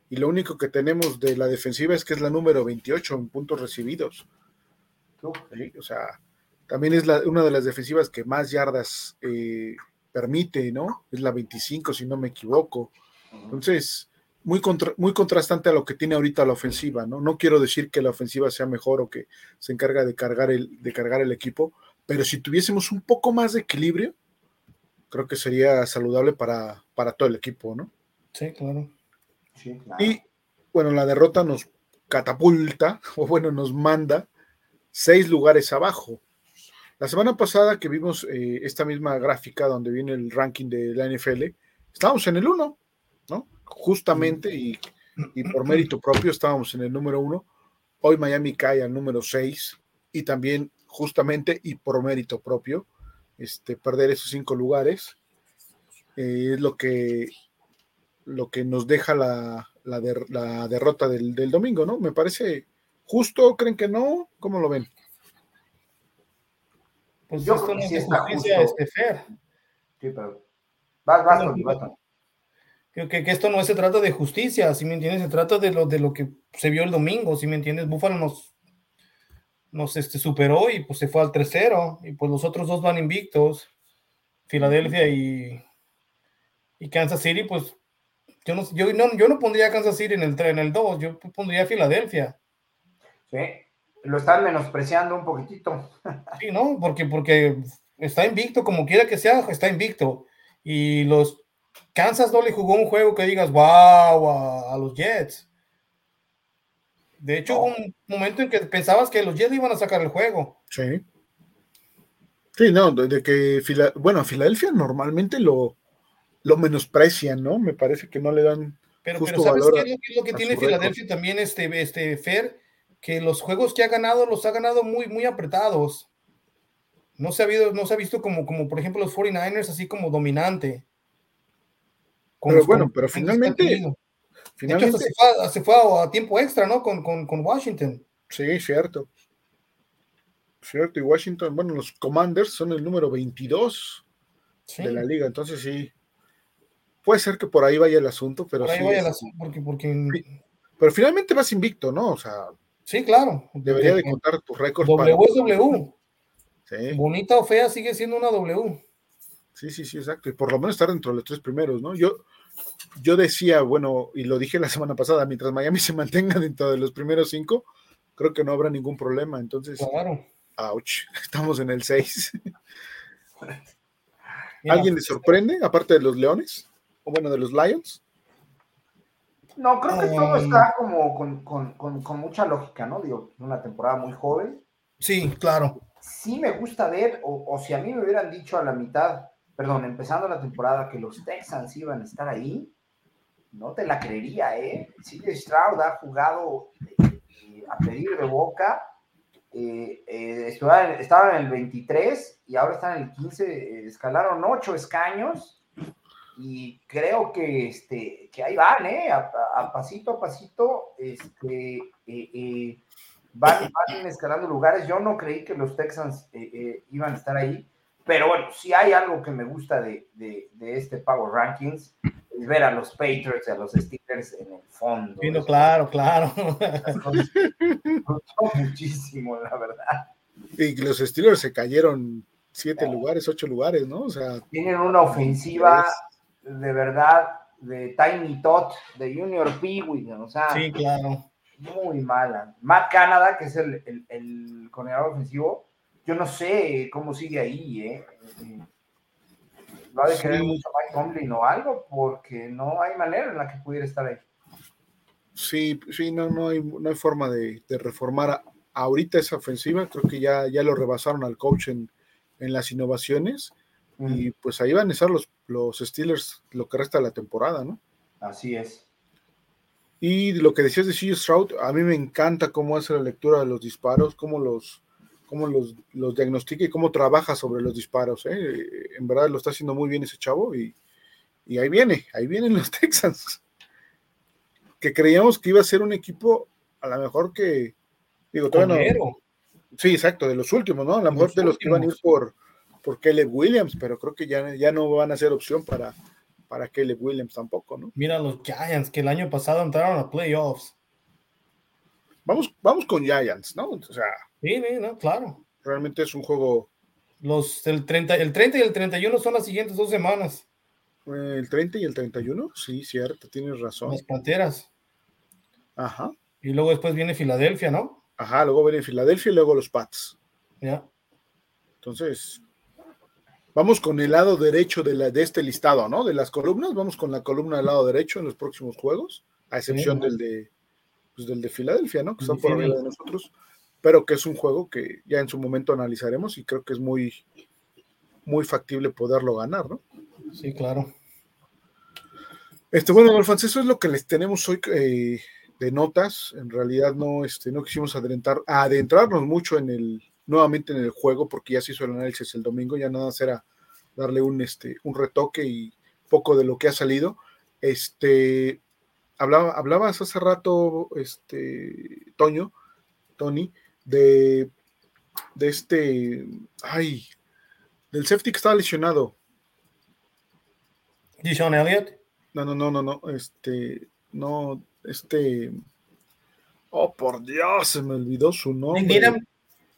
Y lo único que tenemos de la defensiva es que es la número 28 en puntos recibidos. o sea, también es una de las defensivas que más yardas eh, permite, ¿no? Es la 25, si no me equivoco. Entonces, muy, muy contrastante a lo que tiene ahorita la ofensiva, ¿no? No quiero decir que la ofensiva sea mejor o que se encarga de cargar el, de cargar el equipo, pero si tuviésemos un poco más de equilibrio, creo que sería saludable para, para todo el equipo, ¿no? Sí, claro. Y bueno, la derrota nos catapulta, *laughs* o bueno, nos manda seis lugares abajo. La semana pasada que vimos eh, esta misma gráfica donde viene el ranking de la NFL, estábamos en el 1, ¿no? Justamente y, por mérito propio estábamos en el número 1. Hoy Miami cae al número 6 y también justamente y por mérito propio, este, perder esos cinco lugares eh, es lo que, lo que nos deja la, la, derrota del, del domingo, ¿no? Me parece justo, ¿creen que no? ¿Cómo lo ven? Pues Yo esto no es justicia, este Fer. Sí, pero. Vas, vas, Que, que, esto no se trata de justicia, si me entiendes, se trata de lo, de lo que se vio el domingo, si me entiendes, Búfalo nos, nos este, superó y pues se fue al 3-0 y pues los otros dos van invictos, Filadelfia y, y Kansas City, pues yo no, yo, no, yo no pondría Kansas City en el, en el 2, yo pondría Filadelfia. Sí, lo están menospreciando un poquitito. *laughs* Sí, ¿no? Porque, porque está invicto, como quiera que sea, está invicto. Y los Kansas no le jugó un juego que digas, wow, a, los Jets. De hecho, hubo un momento en que pensabas que los Jets iban a sacar el juego. Sí. Sí, no, de que, bueno, Filadelfia normalmente lo, lo menosprecian, ¿no? Me parece que no le dan. Pero, pero ¿sabes qué es lo que, tiene Filadelfia también, este, este Fer? Que los juegos que ha ganado los ha ganado muy, muy apretados. No se ha, habido, no se ha visto como, como, por ejemplo, los 49ers así como dominante. pero bueno, pero finalmente... finalmente se, fue, a tiempo extra, ¿no? Con, Washington. Sí, cierto. Cierto, y Washington, bueno, los Commanders son el número 22 de la liga, entonces sí. Puede ser que por ahí vaya el asunto, pero por ahí vaya el asunto, porque, porque... Pero finalmente vas invicto, ¿no? O sea, Sí, claro. Debería de contar tus récords. W es W. Sí. Bonita o fea sigue siendo una W. Sí, sí, sí, exacto. Y por lo menos estar dentro de los tres primeros, ¿no? Yo, yo decía, bueno, y lo dije la *laughs* semana pasada, mientras Miami se mantenga dentro de los primeros cinco, creo que no habrá ningún problema. Entonces, claro. ouch, *laughs* estamos en el 6. ¿Alguien le sorprende, aparte de los Leones? O bueno, de los Lions? No, creo que todo está como con, mucha lógica, ¿no? Digo, una temporada muy joven. Sí, claro. Sí me gusta ver, o, si a mí me hubieran dicho a la mitad, perdón, empezando la temporada, que los Texans iban a estar ahí, no te la creería, ¿eh? CJ Stroud ha jugado eh, a pedir de boca. Eh, eh, estaba, en el 23 y ahora están en el 15. escalaron 8 escaños y creo que, este, que ahí van, ¿eh? A, pasito a pasito, este, van, van, escalando lugares. Yo no creí que los Texans iban a estar ahí, pero bueno, si hay algo que me gusta de, de, de este Power Rankings es ver a los Patriots y a los Steelers en el fondo. claro, claro. *laughs* muchísimo, la verdad. Y los Steelers se cayeron siete lugares, ocho lugares, ¿no? O sea, tienen una ofensiva de verdad de Tiny Tot, de Junior Peewee, o sea, sí, claro. muy mala. Matt Canada, que es el, el, el ofensivo, yo no sé cómo sigue ahí, ¿eh? va a de querer mucho Mike Tomlin o algo, porque no hay manera en la que pudiera estar ahí. Sí, sí, no, no, hay, no hay forma de, reformar ahorita esa ofensiva. Creo que ya, ya lo rebasaron al coach en, las innovaciones. Y pues ahí van a estar los, los Steelers lo que resta de la temporada, ¿no? Así es. Y lo que decías de C. Stroud, a mí me encanta cómo hace la lectura de los disparos, cómo los, cómo los, los diagnostica y cómo trabaja sobre los disparos. ¿eh? En verdad lo está haciendo muy bien ese chavo y, ahí viene, ahí vienen los *laughs* Texans. Que creíamos que iba a ser un equipo a lo mejor que, digo, todavía no, Sí, exacto, de los últimos, ¿no? A lo mejor de los que iban a ir por, por Caleb Williams, pero creo que ya, ya no van a ser opción para, para Caleb Williams tampoco, ¿no? Mira los Giants que el año pasado entraron a playoffs. Vamos, vamos con Giants, ¿no? O sea, Sí, no, claro. Realmente es un juego. Los, el, 30, el 30 y el 31 son las siguientes dos semanas. Eh, el 30 y el 31, sí, cierto, tienes razón. Las Panteras. Ajá. Y luego después viene Filadelfia, ¿no? Ajá, luego viene Filadelfia y luego los Pats. Ya. Entonces, vamos con el lado derecho de, la, de este listado, ¿no? De las columnas, vamos con la columna del lado derecho en los próximos juegos, a excepción del de pues, del de Filadelfia, ¿no? Que está por arriba de nosotros pero que es un juego que ya en su momento analizaremos y creo que es muy, muy factible poderlo ganar, ¿no? Sí, claro. Este, bueno, Alfonso, eso es lo que les tenemos hoy eh, de notas. En realidad no, este, no quisimos adentrar, adentrarnos mucho en el, nuevamente en el juego, porque ya se hizo el análisis el domingo, ya nada será darle un, este, un retoque y poco de lo que ha salido. Este, hablaba, hablabas hace rato, este, Toño, Tony, de, de este, ay, del safety que estaba lesionado. Dishon Elliott? No, no, no, no, no, este, no, este, oh, por Dios, se me olvidó su nombre.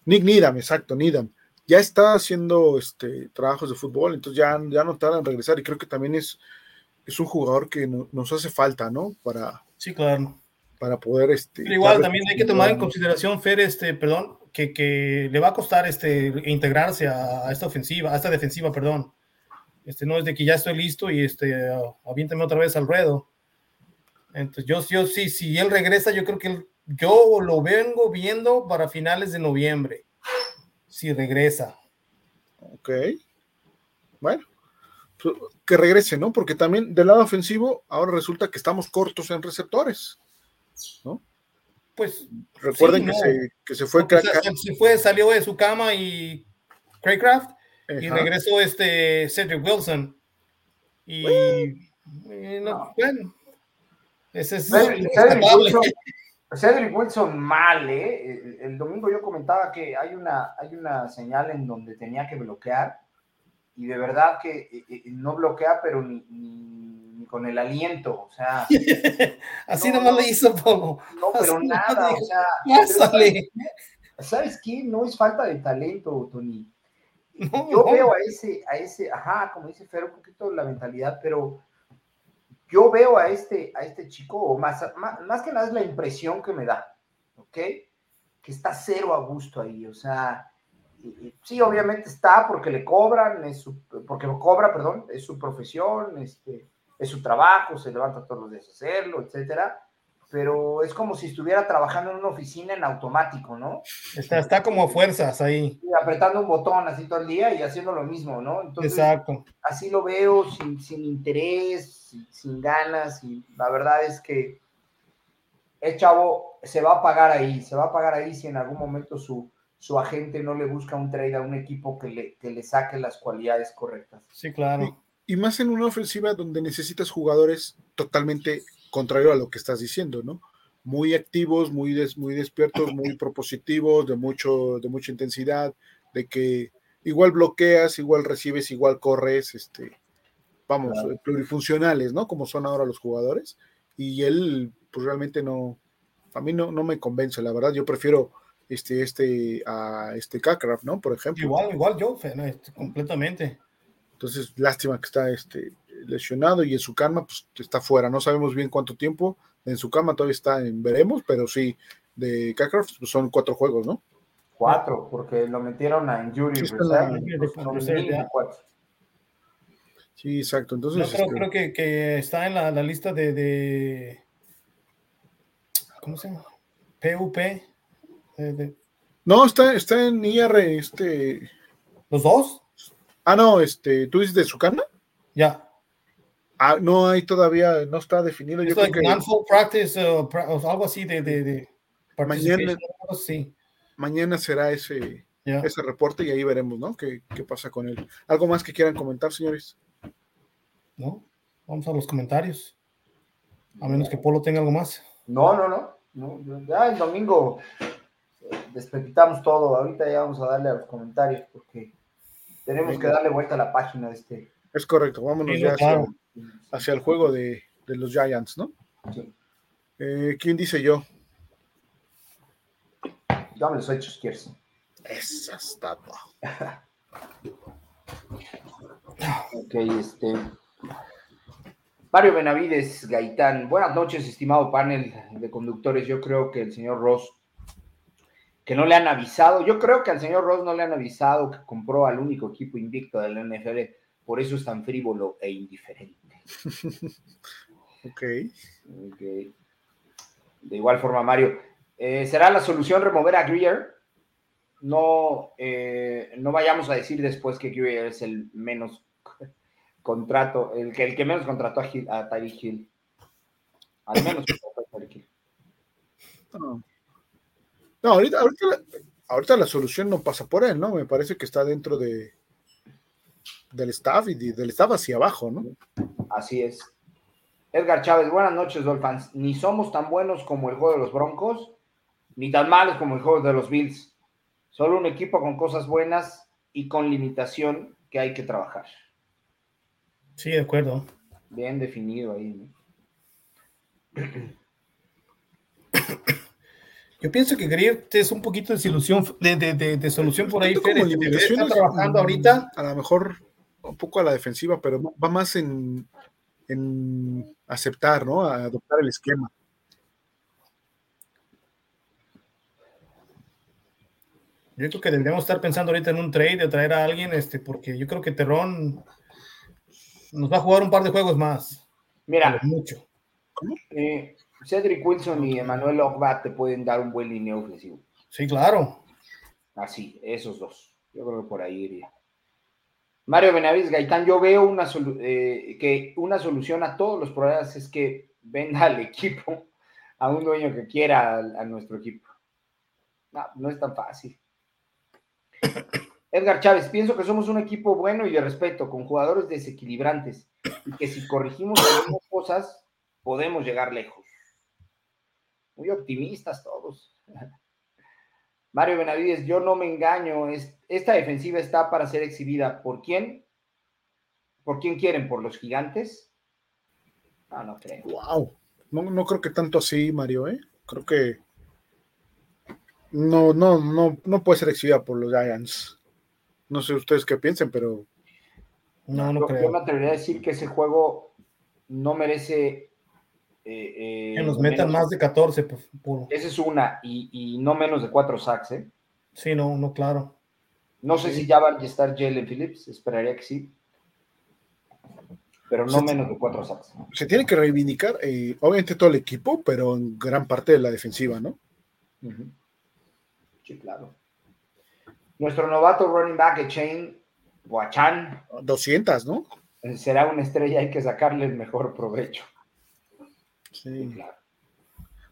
Nick Needham. Exacto, Needham. Ya está haciendo este, trabajos de fútbol, entonces ya, ya no tarda en regresar y creo que también es, es un jugador que nos hace falta, ¿no? Para, sí, claro para poder este Pero igual también hay que tomar en consideración Fer este perdón que, que, le va a costar este integrarse a, esta ofensiva a esta defensiva perdón este no es de que ya estoy listo y este aviéntame otra vez al ruedo entonces yo, yo sí si él regresa yo creo que yo lo vengo viendo para finales de noviembre si regresa ok bueno pues, que regrese, ¿no? Porque también del lado ofensivo ahora resulta que estamos cortos en receptores. ¿no? Pues recuerden que, se, que, se, fue, se fue, salió de su cama y Craycraft y regresó este Cedric Wilson. Y bueno, ese es *laughs* Cedric, Wilson, mal, ¿eh? El, domingo yo comentaba que hay una, hay una señal en donde tenía que bloquear y de verdad que eh, eh, no bloquea, pero ni con el aliento, o sea. *laughs* Así no, nomás le hizo poco. No, pero nada, o sea. ¿Sabes qué? No es falta de talento, Tony. *laughs* yo veo a ese, a ese, ajá, como dice Fer, un poquito la mentalidad, pero yo veo a este, a este chico, o más, más, que nada es la impresión que me da, ¿ok? Que está cero a gusto ahí, o sea, sí, obviamente está porque le cobran, es su, porque lo cobra, perdón, es su profesión, este, es su trabajo, se levanta todos los días a hacerlo, etcétera. Pero es como si estuviera trabajando en una oficina en automático, ¿no? Está, está como a fuerzas ahí. Y apretando un botón así todo el día y haciendo lo mismo, ¿no? Entonces, Exacto. Así lo veo, sin, sin interés, sin, sin, ganas, y la verdad es que el chavo se va a pagar ahí, se va a pagar ahí si en algún momento su, su agente no le busca un trade a un equipo que le, que le saque las cualidades correctas. Sí, claro. Y, y más en una ofensiva donde necesitas jugadores totalmente contrario a lo que estás diciendo, ¿no? Muy activos, muy, des, muy despiertos, muy *clears throat* propositivos, de, mucho, de mucha intensidad, de que igual bloqueas, igual recibes, igual corres, este, vamos, claro. plurifuncionales, ¿no? Como son ahora los jugadores. Y él, pues realmente no, a mí no, no me convence, la verdad. Yo prefiero este, este, a este Kakraft, ¿no? Por ejemplo. Igual, igual yo, este, completamente. Entonces, lástima que está este, lesionado y en su cama pues, está fuera. No sabemos bien cuánto tiempo. En su cama todavía está en veremos, pero sí, de Kakarov pues, son cuatro juegos, ¿no? Cuatro, porque lo metieron a Injury. Sí, la... sí, exacto. Entonces, Yo creo, este... creo que, que, está en la, la lista de, de, ¿Cómo se llama? PUP. De, de... No, está, está en IR. Este... ¿Los dos? Ah, no, este, ¿tú dices de su cana? Ya. Ah, no hay todavía, no está definido. Yo creo que full practice uh, o algo así de, de, de mañana, sí. mañana será ese, yeah. ese reporte y ahí veremos, ¿no? ¿Qué, ¿Qué, pasa con él? ¿Algo más que quieran comentar, señores? No, vamos a los comentarios. A menos que Polo tenga algo más. No, no, no. no ya el domingo despeditamos todo. Ahorita ya vamos a darle a los comentarios porque tenemos Venga. que darle vuelta a la página de este. Es correcto, vámonos sí, ya claro. hacia, hacia, el juego de, de, los Giants, ¿no? Sí. Eh, ¿Quién dice yo? Yo me los hechos, Kirsten. Esa está. ok, este. Mario Benavides Gaitán, buenas noches, estimado panel de conductores. Yo creo que el señor Ross, que no le han avisado, yo creo que al señor Ross no le han avisado que compró al único equipo invicto del NFL por eso es tan frívolo e indiferente. *laughs* okay. ok. De igual forma, Mario, eh, ¿será la solución remover a Greer? No, eh, no vayamos a decir después que Greer es el menos *laughs* contrato, el que, el que menos contrató a, Hill, a Tyreek Hill. Al menos contrató a Tyreek Hill. No, no ahorita, ahorita, ahorita la solución no pasa por él, ¿no? Me parece que está dentro de, del staff y del staff hacia abajo, ¿no? Así es. Edgar Chávez, buenas noches, Dolphins. Ni somos tan buenos como el juego de los Broncos, ni tan malos como el juego de los Bills. Solo un equipo con cosas buenas y con limitación que hay que trabajar. Sí, de acuerdo. Bien definido ahí. ¿no? *coughs* Yo pienso que Greer es un poquito de solución, de, de, de, de solución por ahí, Fede, está trabajando ahorita. A lo mejor un poco a la defensiva, pero va más en, en aceptar, ¿no? A adoptar el esquema. Yo creo que deberíamos estar pensando ahorita en un trade, de traer a alguien, este, porque yo creo que Terrón nos va a jugar un par de juegos más. Mira, mucho. Eh, Cedric Wilson y Emmanuel Ogbat te pueden dar un buen lineo ofensivo. Sí, claro. Así, esos dos. Yo creo que por ahí iría. Mario Benavides Gaitán, yo veo una eh, que una solución a todos los problemas es que venda al equipo a un dueño que quiera a, a nuestro equipo. No, no es tan fácil. Edgar Chávez, pienso que somos un equipo bueno y de respeto, con jugadores desequilibrantes, y que si corregimos algunas cosas, podemos llegar lejos. Muy optimistas todos. *laughs* Mario Benavides, yo no me engaño, es, esta defensiva está para ser exhibida. ¿Por quién? ¿Por quién quieren? ¿Por los gigantes? No, no creo. Wow. No, no creo que tanto así, Mario, ¿eh? Creo que no, no, no, no puede ser exhibida por los Giants. No sé ustedes qué piensen, pero. No, no creo. Yo me atrevería a decir que ese juego no merece. Eh, eh, que nos metan menos, más de 14. Pues, por... Esa es una, y, y, no menos de 4 sacks, ¿eh? Sí, no, no, claro. No sé sí. si ya va a estar Jalen Phillips, esperaría que sí. pero no menos de cuatro sacks. Se tiene que reivindicar, eh, obviamente todo el equipo, pero en gran parte de la defensiva, ¿no? Sí, claro. Nuestro novato running back, Chain Boachan. 200, ¿no? Será una estrella, hay que sacarle el mejor provecho. Sí. claro.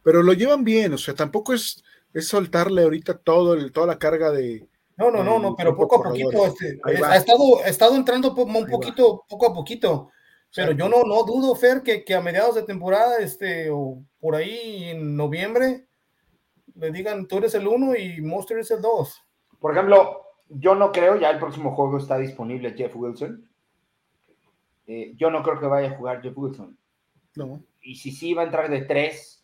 Pero lo llevan bien, o sea, tampoco es, es soltarle ahorita todo el, toda la carga de, no, no, no, no, pero poco a poquito este, ha, estado, ha estado entrando un poquito, poco a poquito. Pero yo no, no dudo, Fer, que, que, a mediados de temporada, este, o por ahí en noviembre, le digan tú eres el uno y Monster es el dos. Por ejemplo, yo no creo, ya el próximo juego está disponible Jeff Wilson. Eh, yo no creo que vaya a jugar Jeff Wilson. No. Y si sí va a entrar de tres,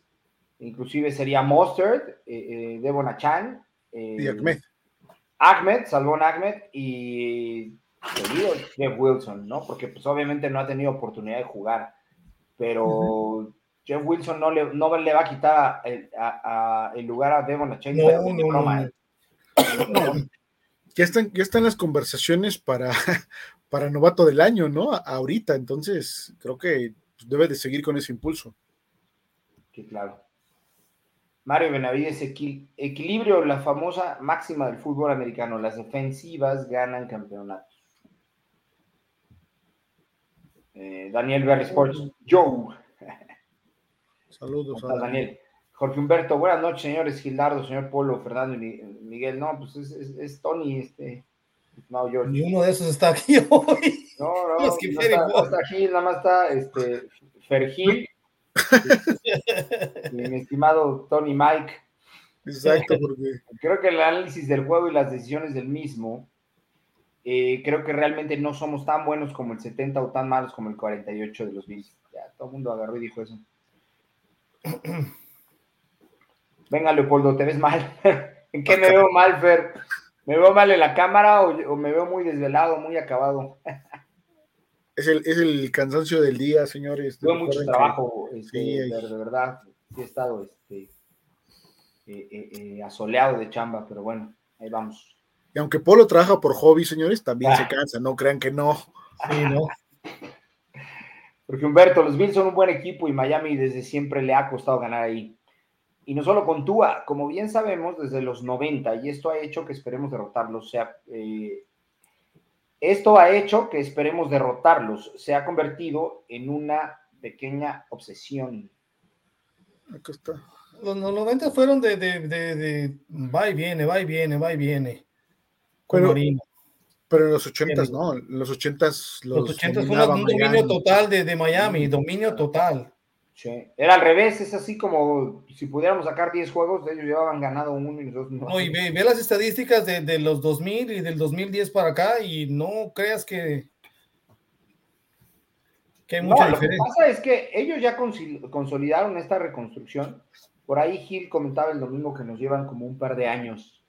inclusive sería Mustard, eh, eh Devon Achan. y Ahmed. Ahmed, Salvón Ahmed y Jeff Wilson, ¿no? Porque pues obviamente no ha tenido oportunidad de jugar, pero Jeff Wilson no le, no le va a quitar el, lugar a Devon Achane. Ya están, ya están las conversaciones para, *laughs* para novato del año, ¿no? Ahorita, entonces creo que debe de seguir con ese impulso. Sí, claro. Mario Benavides, equilibrio, la famosa máxima del fútbol americano. Las defensivas ganan campeonatos. Eh, Daniel Berry Sports, Joe. *laughs* Saludos. A Daniel. Jorge Humberto, buenas noches, señores Gildardo, señor Polo, Fernando y Miguel. No, pues es, Tony, este. Yo. Ni uno de esos está aquí *laughs* hoy. No, no, *laughs* no, está, no está Gil, nada más está este, Fergil *laughs* mi estimado Tony Mike. Exacto, porque... Creo que el análisis del juego y las decisiones del mismo, eh, creo que realmente no somos tan buenos como el 70 o tan malos como el 48 de los Bills. Ya, todo el mundo agarró y dijo eso. Venga, Leopoldo, te ves mal. ¿En qué me veo mal, Fer? ¿Me veo mal en la cámara o, o me veo muy desvelado, muy acabado? Es el, cansancio del día, señores. Tuve mucho trabajo, este, de, verdad. Sí he estado este, eh, eh, eh, asoleado de chamba, pero bueno, ahí vamos. Y aunque Polo trabaja por hobby, señores, también se ah. cansa, no crean que no. Sí, ¿no? *laughs* Porque Humberto, los Bills son un buen equipo y Miami desde siempre le ha costado ganar ahí. Y no solo con Tua, como bien sabemos, desde los 90, y esto ha hecho que esperemos derrotarlos. O sea, esto ha hecho que esperemos derrotarlos. Se ha convertido en una pequeña obsesión. Acá está. Los, 90 fueron de, de, de, va y viene, va y viene, va y viene. Pero, pero en los 80 no, en los 80 los, los 80 fue un dominio total de, Miami, dominio total. Era al revés, es así como si pudiéramos sacar 10 juegos, ellos llevaban ganado uno y dos no. no y ve, las estadísticas de, los 2000 y del 2010 para acá y no creas que, que hay mucha diferencia. Lo que pasa es que ellos ya consolidaron esta reconstrucción. Por ahí Gil comentaba el domingo que nos llevan como un par de años.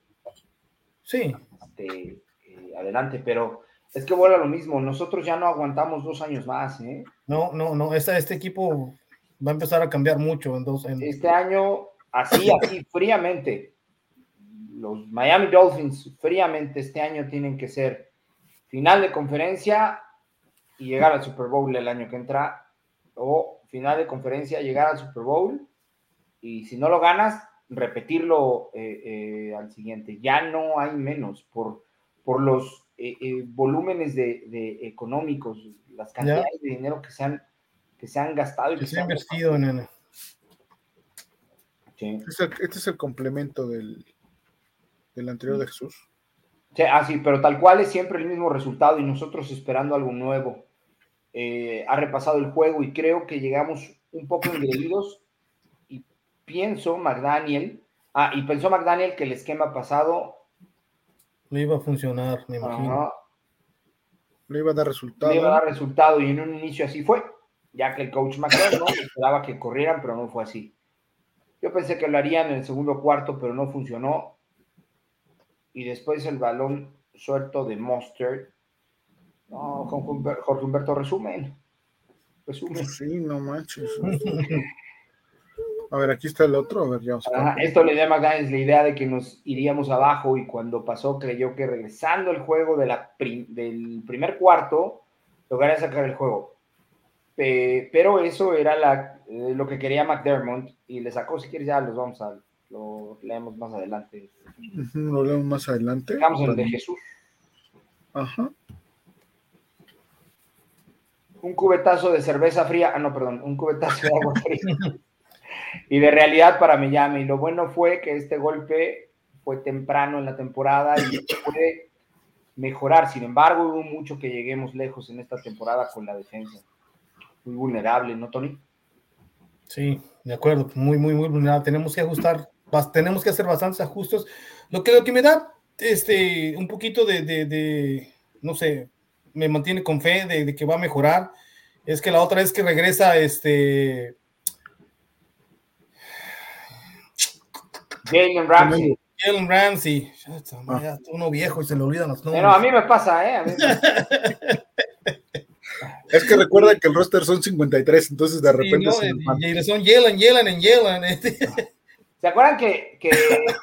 Sí. Este, eh, adelante, pero es que vuelve a lo mismo. Nosotros ya no aguantamos dos años más. ¿eh? No, no, no. Este, este equipo va a empezar a cambiar mucho en dos. Este año, así, así, *laughs* fríamente, los Miami Dolphins fríamente este año tienen que ser final de conferencia y llegar al Super Bowl el año que entra, o final de conferencia, llegar al Super Bowl, y si no lo ganas, repetirlo eh, eh, al siguiente. Ya no hay menos por, por los eh, volúmenes de, económicos, las cantidades de dinero que se han que se han gastado y que, se han invertido en Este, es el, complemento del, del anterior de Jesús. Sí, ah, sí, pero tal cual es siempre el mismo resultado y nosotros esperando algo nuevo. Eh, ha repasado el juego y creo que llegamos un poco engreídos y pienso McDaniel, ah, y pensó McDaniel que el esquema pasado no iba a funcionar, me imagino. No iba a dar resultado. No iba a dar resultado y en un inicio así fue ya que el coach McDonald esperaba que corrieran, pero no fue así. Yo pensé que lo harían en el segundo cuarto, pero no funcionó. Y después el balón suelto de Mustard. No, Jorge Humberto, resumen. Resumen. Sí, no manches. A ver, aquí está el otro. A ver, ya esto le da a McDaniels la idea de que nos iríamos abajo y cuando pasó creyó que regresando el juego de la del primer cuarto lograría sacar el juego pero eso era la, eh, lo que quería McDermott y le sacó, si quieres ya los vamos a, lo leemos más adelante. lo leemos más adelante. El de Jesús. Ajá. Un cubetazo de cerveza fría, ah no, perdón, un cubetazo de agua fría. y de realidad para Miami. Lo bueno fue que este golpe fue temprano en la temporada y puede mejorar. Sin embargo, hubo mucho que lleguemos lejos en esta temporada con la defensa muy vulnerable, ¿no, Tony? Sí, de acuerdo, muy, muy, muy vulnerable. Tenemos que ajustar, tenemos que hacer bastantes ajustes. Lo que, lo que me da este, un poquito de, de, no sé, me mantiene con fe de, que va a mejorar, es que la otra vez que regresa, este... Jalen Ramsey. Jalen Ramsey. Ya, uno viejo y se le olvidan los nombres. Pero a mí me pasa, ¿eh? A mí me... *laughs* Es que recuerda que el roster son 53, entonces de repente. Sí, no, y son Yellen, Yellen, en Yellen. Este. ¿Se acuerdan que, que,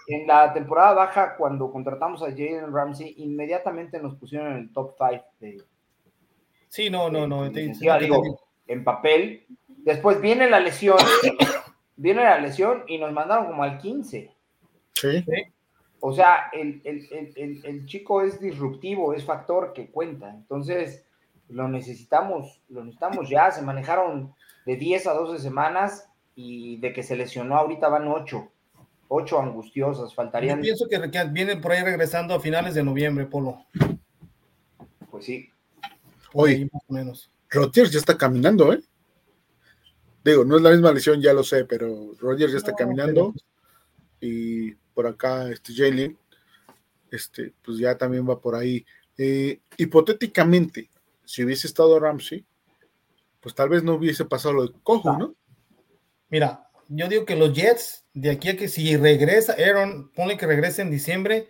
en la temporada baja, cuando contratamos a Jalen Ramsey, inmediatamente nos pusieron en el top 5 de. Sí, no, no, no. digo, en papel. Después viene la lesión, viene la lesión y nos mandaron como al 15. Sí. O sea, el, el, el, el chico es disruptivo, es factor que cuenta. Entonces lo necesitamos, lo necesitamos ya, se manejaron de 10 a 12 semanas y de que se lesionó ahorita van 8, 8 angustiosas, faltarían. Yo pienso que, vienen por ahí regresando a finales de noviembre, Polo. Pues sí. Hoy, más o menos. Rodgers ya está caminando, ¿eh? Digo, no es la misma lesión, ya lo sé, pero Rodgers ya está caminando y por acá este Jalen, este, pues ya también va por ahí. Eh, hipotéticamente, si hubiese estado Ramsey, pues tal vez no hubiese pasado lo de Cojo, ¿no? Mira, yo digo que los Jets, de aquí a que si regresa Aaron, ponle que regrese en diciembre,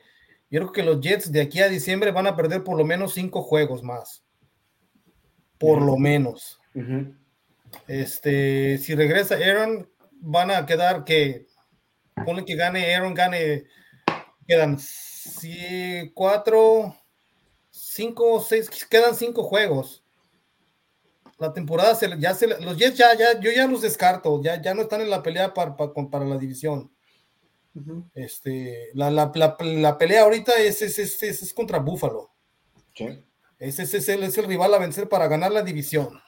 yo creo que los Jets de aquí a diciembre van a perder por lo menos cinco juegos más. Por lo menos. Este, si regresa Aaron, van a quedar que, ponle que gane Aaron, gane, quedan cuatro, cinco, seis, quedan cinco juegos. La temporada se, ya se, los Jets ya, ya, yo ya los descarto, ya, ya no están en la pelea para, para, la división. Este, la, la, la, pelea ahorita es, es, es, es contra Buffalo. Ese, es, el, es el rival a vencer para ganar la división.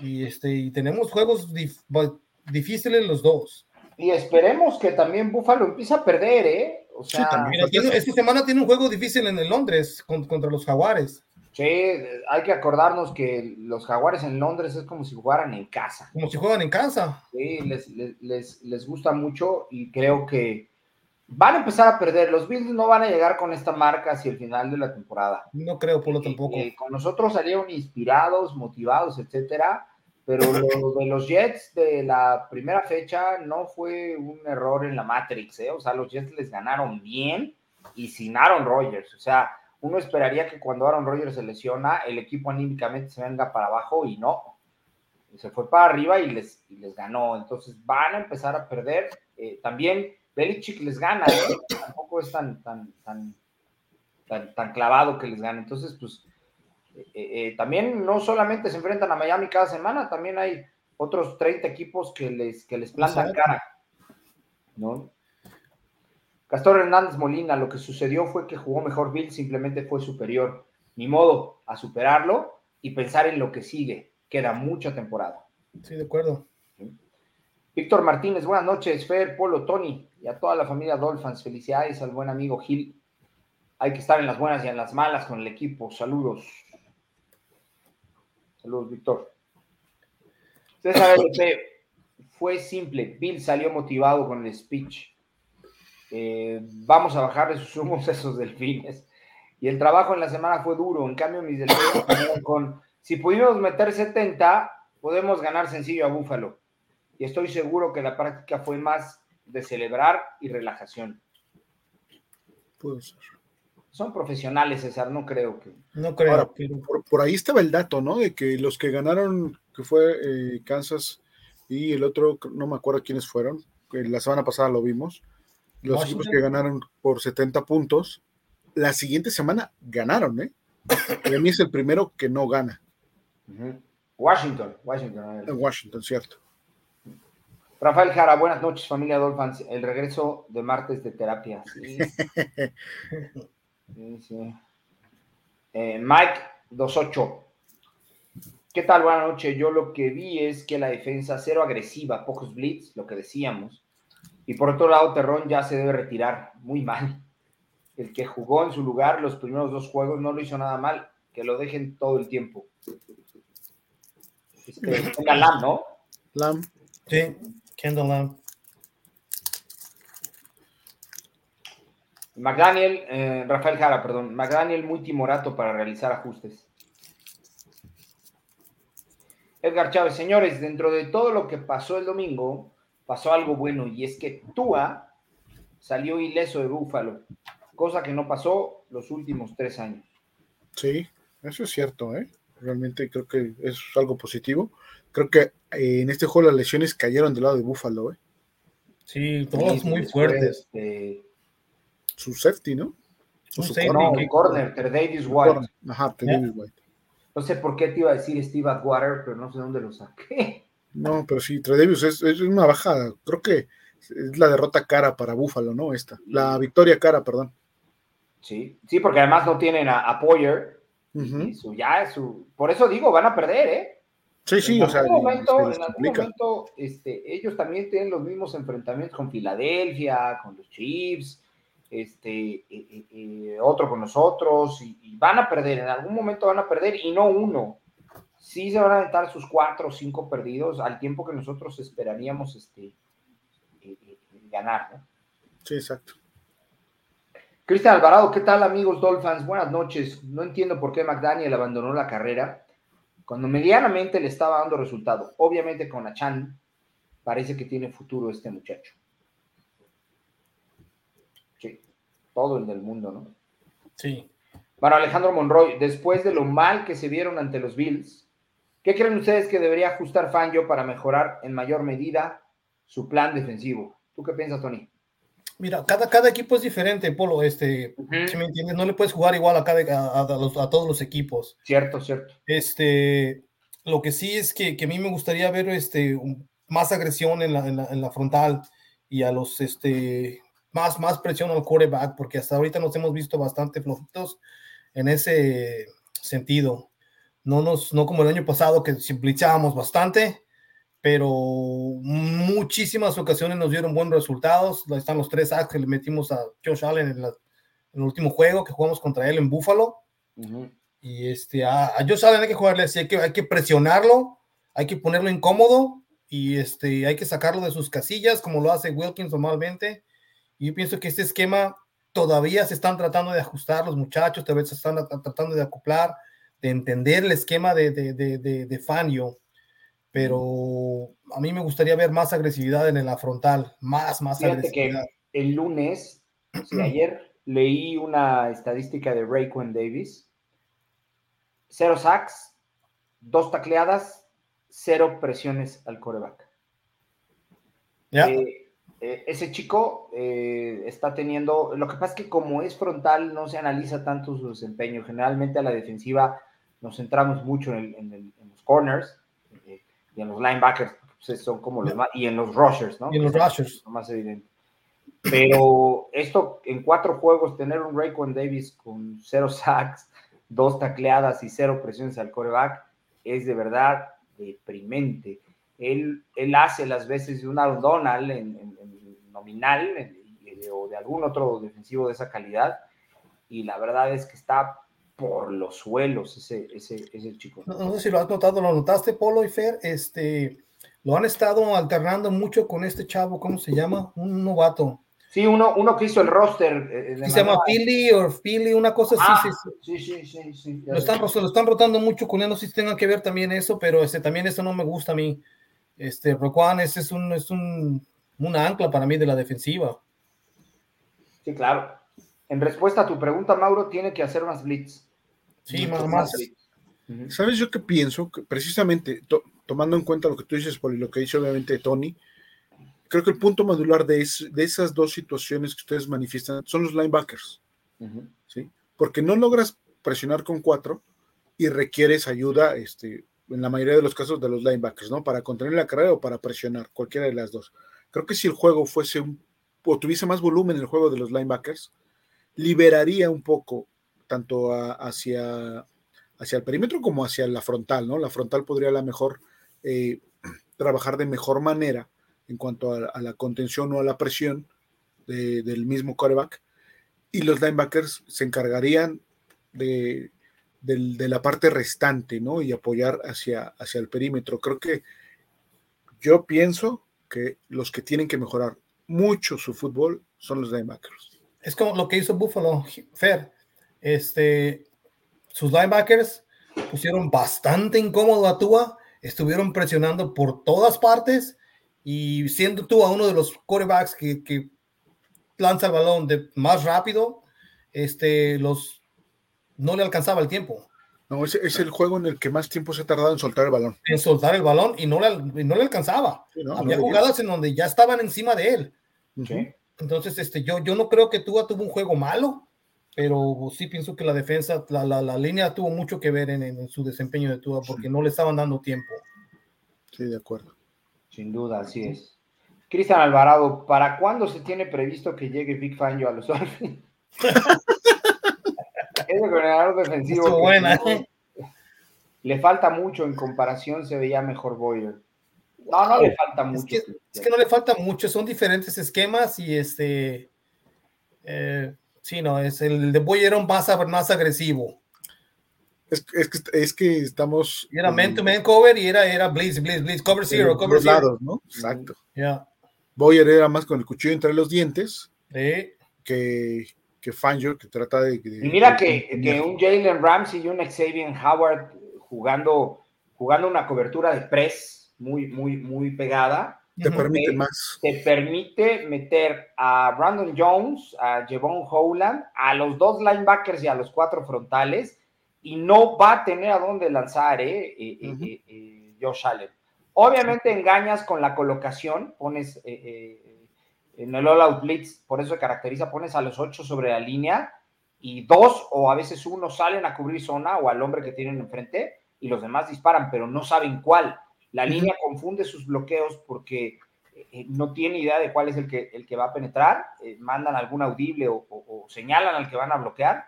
Y, este, y tenemos juegos difíciles los dos. Y esperemos que también Buffalo empiece a perder, ¿eh? Esta semana tiene un juego difícil en el Londres contra los Jaguares. Sí, hay que acordarnos que los Jaguares en Londres es como si jugaran en casa. Como si juegan en casa. Sí, les, gusta mucho y creo que van a empezar a perder. Los Bills no van a llegar con esta marca hacia el final de la temporada. No creo, por lo tampoco. con nosotros salieron inspirados, motivados, etcétera pero *laughs* lo de los Jets de la primera fecha no fue un error en la Matrix, ¿eh? O sea, los Jets les ganaron bien y sin Aaron Rodgers. O sea, uno esperaría que cuando Aaron Rodgers se lesiona, el equipo anímicamente se venga para abajo y no. Se fue para arriba y les, les ganó. Entonces van a empezar a perder. Eh, también Belichick les gana, ¿eh? Tampoco es tan, tan, tan, tan, tan clavado que les gane. Entonces, pues eh, eh, también no solamente se enfrentan a Miami cada semana, también hay otros 30 equipos que les, que les plantan cara. ¿no? Castor Hernández Molina, lo que sucedió fue que jugó mejor Bill, simplemente fue superior. Ni modo a superarlo y pensar en lo que sigue. Queda mucha temporada. Sí, de acuerdo. Víctor Martínez, buenas noches. Fer, Polo, Tony y a toda la familia Dolphins. Felicidades al buen amigo Gil. Hay que estar en las buenas y en las malas con el equipo. Saludos. Saludos, Víctor. César fue simple. Bill salió motivado con el speech. Eh, vamos a bajarle sus humos a esos delfines. Y el trabajo en la semana fue duro. En cambio, mis delfines *coughs* con. Si pudimos meter 70, podemos ganar sencillo a Búfalo. Y estoy seguro que la práctica fue más de celebrar y relajación. Puede ser son profesionales, César, no creo que. No creo. por, ahí estaba el dato, ¿no? De que los que ganaron, que fue eh, Kansas y el otro, no me acuerdo quiénes fueron, la semana pasada lo vimos, los equipos que ganaron por 70 puntos, la siguiente semana ganaron, ¿eh? Y a mí es el primero que no gana. Washington, Washington. Washington, cierto. Rafael Jara, buenas noches, familia Dolphins. El regreso de martes de terapia. Sí. *laughs* sí, eh, Mike 28. ¿Qué tal? Buenas noches. Yo lo que vi es que la defensa cero agresiva, pocos blitz, lo que decíamos. Y por otro lado, Terrón ya se debe retirar. Muy mal. El que jugó en su lugar los primeros dos juegos no lo hizo nada mal. Que lo dejen todo el tiempo. Este, *laughs* Lam, ¿no? Lam. Sí. Kendall McDaniel, eh, Rafael Jara, perdón. McDaniel muy timorato para realizar ajustes. Edgar Chávez, señores, dentro de todo lo que pasó el domingo, pasó algo bueno y es que Tua salió ileso de Búfalo, cosa que no pasó los últimos tres años. Sí, eso es cierto, ¿eh? Realmente creo que es algo positivo. Creo que eh, en este juego las lesiones cayeron del lado de Búfalo, ¿eh? Sí, todos muy fuertes. Su safety, ¿no? Su, safety, no, corner, Ter Davis White. Ajá, Ter Davis White. No sé por qué te iba a decir Steve Atwater, pero no sé dónde lo saqué. No, pero sí, Ter Davis es, es una bajada. Creo que es la derrota cara para Búfalo, ¿no? Esta. La victoria cara, perdón. Sí, sí, porque además no tienen a, Poyer. y su, ya, su, por eso digo, van a perder, ¿eh? Sí, sí, en o sea, algún momento, en algún momento este, ellos también tienen los mismos enfrentamientos con Filadelfia, con los Chiefs, este, otro con nosotros, y, van a perder, en algún momento van a perder, y no uno. Sí se van a aventar sus cuatro o cinco perdidos al tiempo que nosotros esperaríamos este, ganar, ¿no? Sí, exacto. Cristian Alvarado, ¿qué tal amigos Dolphins? Buenas noches. No entiendo por qué McDaniel abandonó la carrera cuando medianamente le estaba dando resultado. Obviamente con Achan parece que tiene futuro este muchacho. Sí, todo el del mundo, ¿no? Sí. Bueno, Alejandro Monroy, después de lo mal que se vieron ante los Bills, ¿qué creen ustedes que debería ajustar Fangio para mejorar en mayor medida su plan defensivo? ¿Tú qué piensas, Tony? Mira, cada, cada equipo es diferente, Polo, este, si me entiendes, no le puedes jugar igual a, cada, a, todos los equipos. Cierto, cierto. Este, lo que sí es que, a mí me gustaría ver este, más agresión en la, en la, frontal y a los, este, más, más presión al quarterback, porque hasta ahorita nos hemos visto bastante flojitos en ese sentido. No, nos, no como el año pasado que simplichábamos bastante, pero muchísimas ocasiones nos dieron buenos resultados. Ahí están los tres sacks que le metimos a Josh Allen en, el último juego que jugamos contra él en Buffalo. Y este, a, Josh Allen hay que jugarle así, hay que, hay que presionarlo, hay que ponerlo incómodo y este, hay que sacarlo de sus casillas como lo hace Wilkins normalmente. Y yo pienso que este esquema todavía se están tratando de ajustar los muchachos, todavía se están tratando de acoplar, de entender el esquema de, de, de, de, Fanio pero a mí me gustaría ver más agresividad en la frontal, más, más Fíjate que el lunes, ayer leí una estadística de Rayquan Davis, cero sacks, dos tacleadas, cero presiones al coreback. Eh, eh, ese chico eh, está teniendo, lo que pasa es que como es frontal no se analiza tanto su desempeño, generalmente a la defensiva nos centramos mucho en los corners, y en los linebackers pues, son como los más, y en los rushers, ¿no? Y en los rushers. Lo más evidente. Pero esto en cuatro juegos, tener un Rayquan Davis con cero sacks, dos tacleadas y cero presiones al coreback, es de verdad deprimente. Él, él hace las veces de un Donald en, nominal o de algún otro defensivo de esa calidad, y la verdad es que está por los suelos ese, ese, ese chico. No, sé si lo has notado, lo notaste, Polo y Fer, este, lo han estado alternando mucho con este chavo, ¿cómo se llama? Un novato. Sí, uno, uno que hizo el roster. Eh, se llama Philly o Philly, una cosa así. Ah, sí, sí, sí, sí, Lo están, lo están rotando mucho con él, no sé si tenga que ver también eso, pero este, también eso no me gusta a mí. Este, Roquan ese es un, es un, una ancla para mí de la defensiva. Sí, claro. En respuesta a tu pregunta, Mauro, tiene que hacer unas blitz. Sí, más. ¿Sabes yo qué pienso? Que precisamente, tomando en cuenta lo que tú dices, Poli, lo que dice obviamente Tony, creo que el punto modular de, de esas dos situaciones que ustedes manifiestan son los linebackers. ¿sí? Porque no logras presionar con cuatro y requieres ayuda este, en la mayoría de los casos de los linebackers, ¿no? Para contener la carrera o para presionar, cualquiera de las dos. Creo que si el juego fuese un, o tuviese más volumen en el juego de los linebackers, liberaría un poco tanto hacia, hacia el perímetro como hacia la frontal, ¿no? La frontal podría a mejor eh, trabajar de mejor manera en cuanto a, la contención o a la presión del mismo quarterback y los linebackers se encargarían de, la parte restante, ¿no? Y apoyar hacia, hacia el perímetro. Creo que yo pienso que los que tienen que mejorar mucho su fútbol son los linebackers. Es como lo que hizo Buffalo Fair. Este, sus linebackers pusieron bastante incómodo a Tua, estuvieron presionando por todas partes y siendo Tua uno de los quarterbacks que, que lanza el balón de más rápido, este, los no le alcanzaba el tiempo. No, es, es el juego en el que más tiempo se ha tardado en soltar el balón. En soltar el balón y no le, no le alcanzaba. Había jugadas en donde ya estaban encima de él. Entonces, este, yo, yo no creo que Tua tuvo un juego malo, pero sí pienso que la defensa, la, la, la línea tuvo mucho que ver en, en, su desempeño de Tua porque no le estaban dando tiempo. Sí, de acuerdo. Sin duda, así es. Cristian Alvarado, ¿para cuándo se tiene previsto que llegue Big Fangio a los Dolphins? *laughs* es el coordinador defensivo. Buena. ¿eh? Le falta mucho en comparación, se veía mejor Boyer. No, no le falta mucho. Es que, no le falta mucho, son diferentes esquemas y este. Eh, sí, no, es el de Boyer era un más, más agresivo. Es, es, que, es que estamos. Era man to man cover y era, era Blitz, Blitz, Blitz, cover zero, cover zero. Lados, ¿no? Exacto. Boyer era más con el cuchillo entre los dientes sí. que, que Fangio, que trata de. y mira que, que, un Jalen Ramsey y un Xavier Howard jugando, jugando una cobertura de press muy, muy, muy pegada. Te permite más. Te permite meter a Brandon Jones, a Jevon Howland, a los dos linebackers y a los cuatro frontales y no va a tener a dónde lanzar ¿eh? Eh, eh, eh, Josh Allen. Obviamente engañas con la colocación, pones en el all-out blitz, por eso se caracteriza, pones a los ocho sobre la línea y dos o a veces uno salen a cubrir zona o al hombre que tienen enfrente y los demás disparan, pero no saben cuál. La línea confunde sus bloqueos porque no tiene idea de cuál es el que, el que va a penetrar, mandan algún audible o, o señalan al que van a bloquear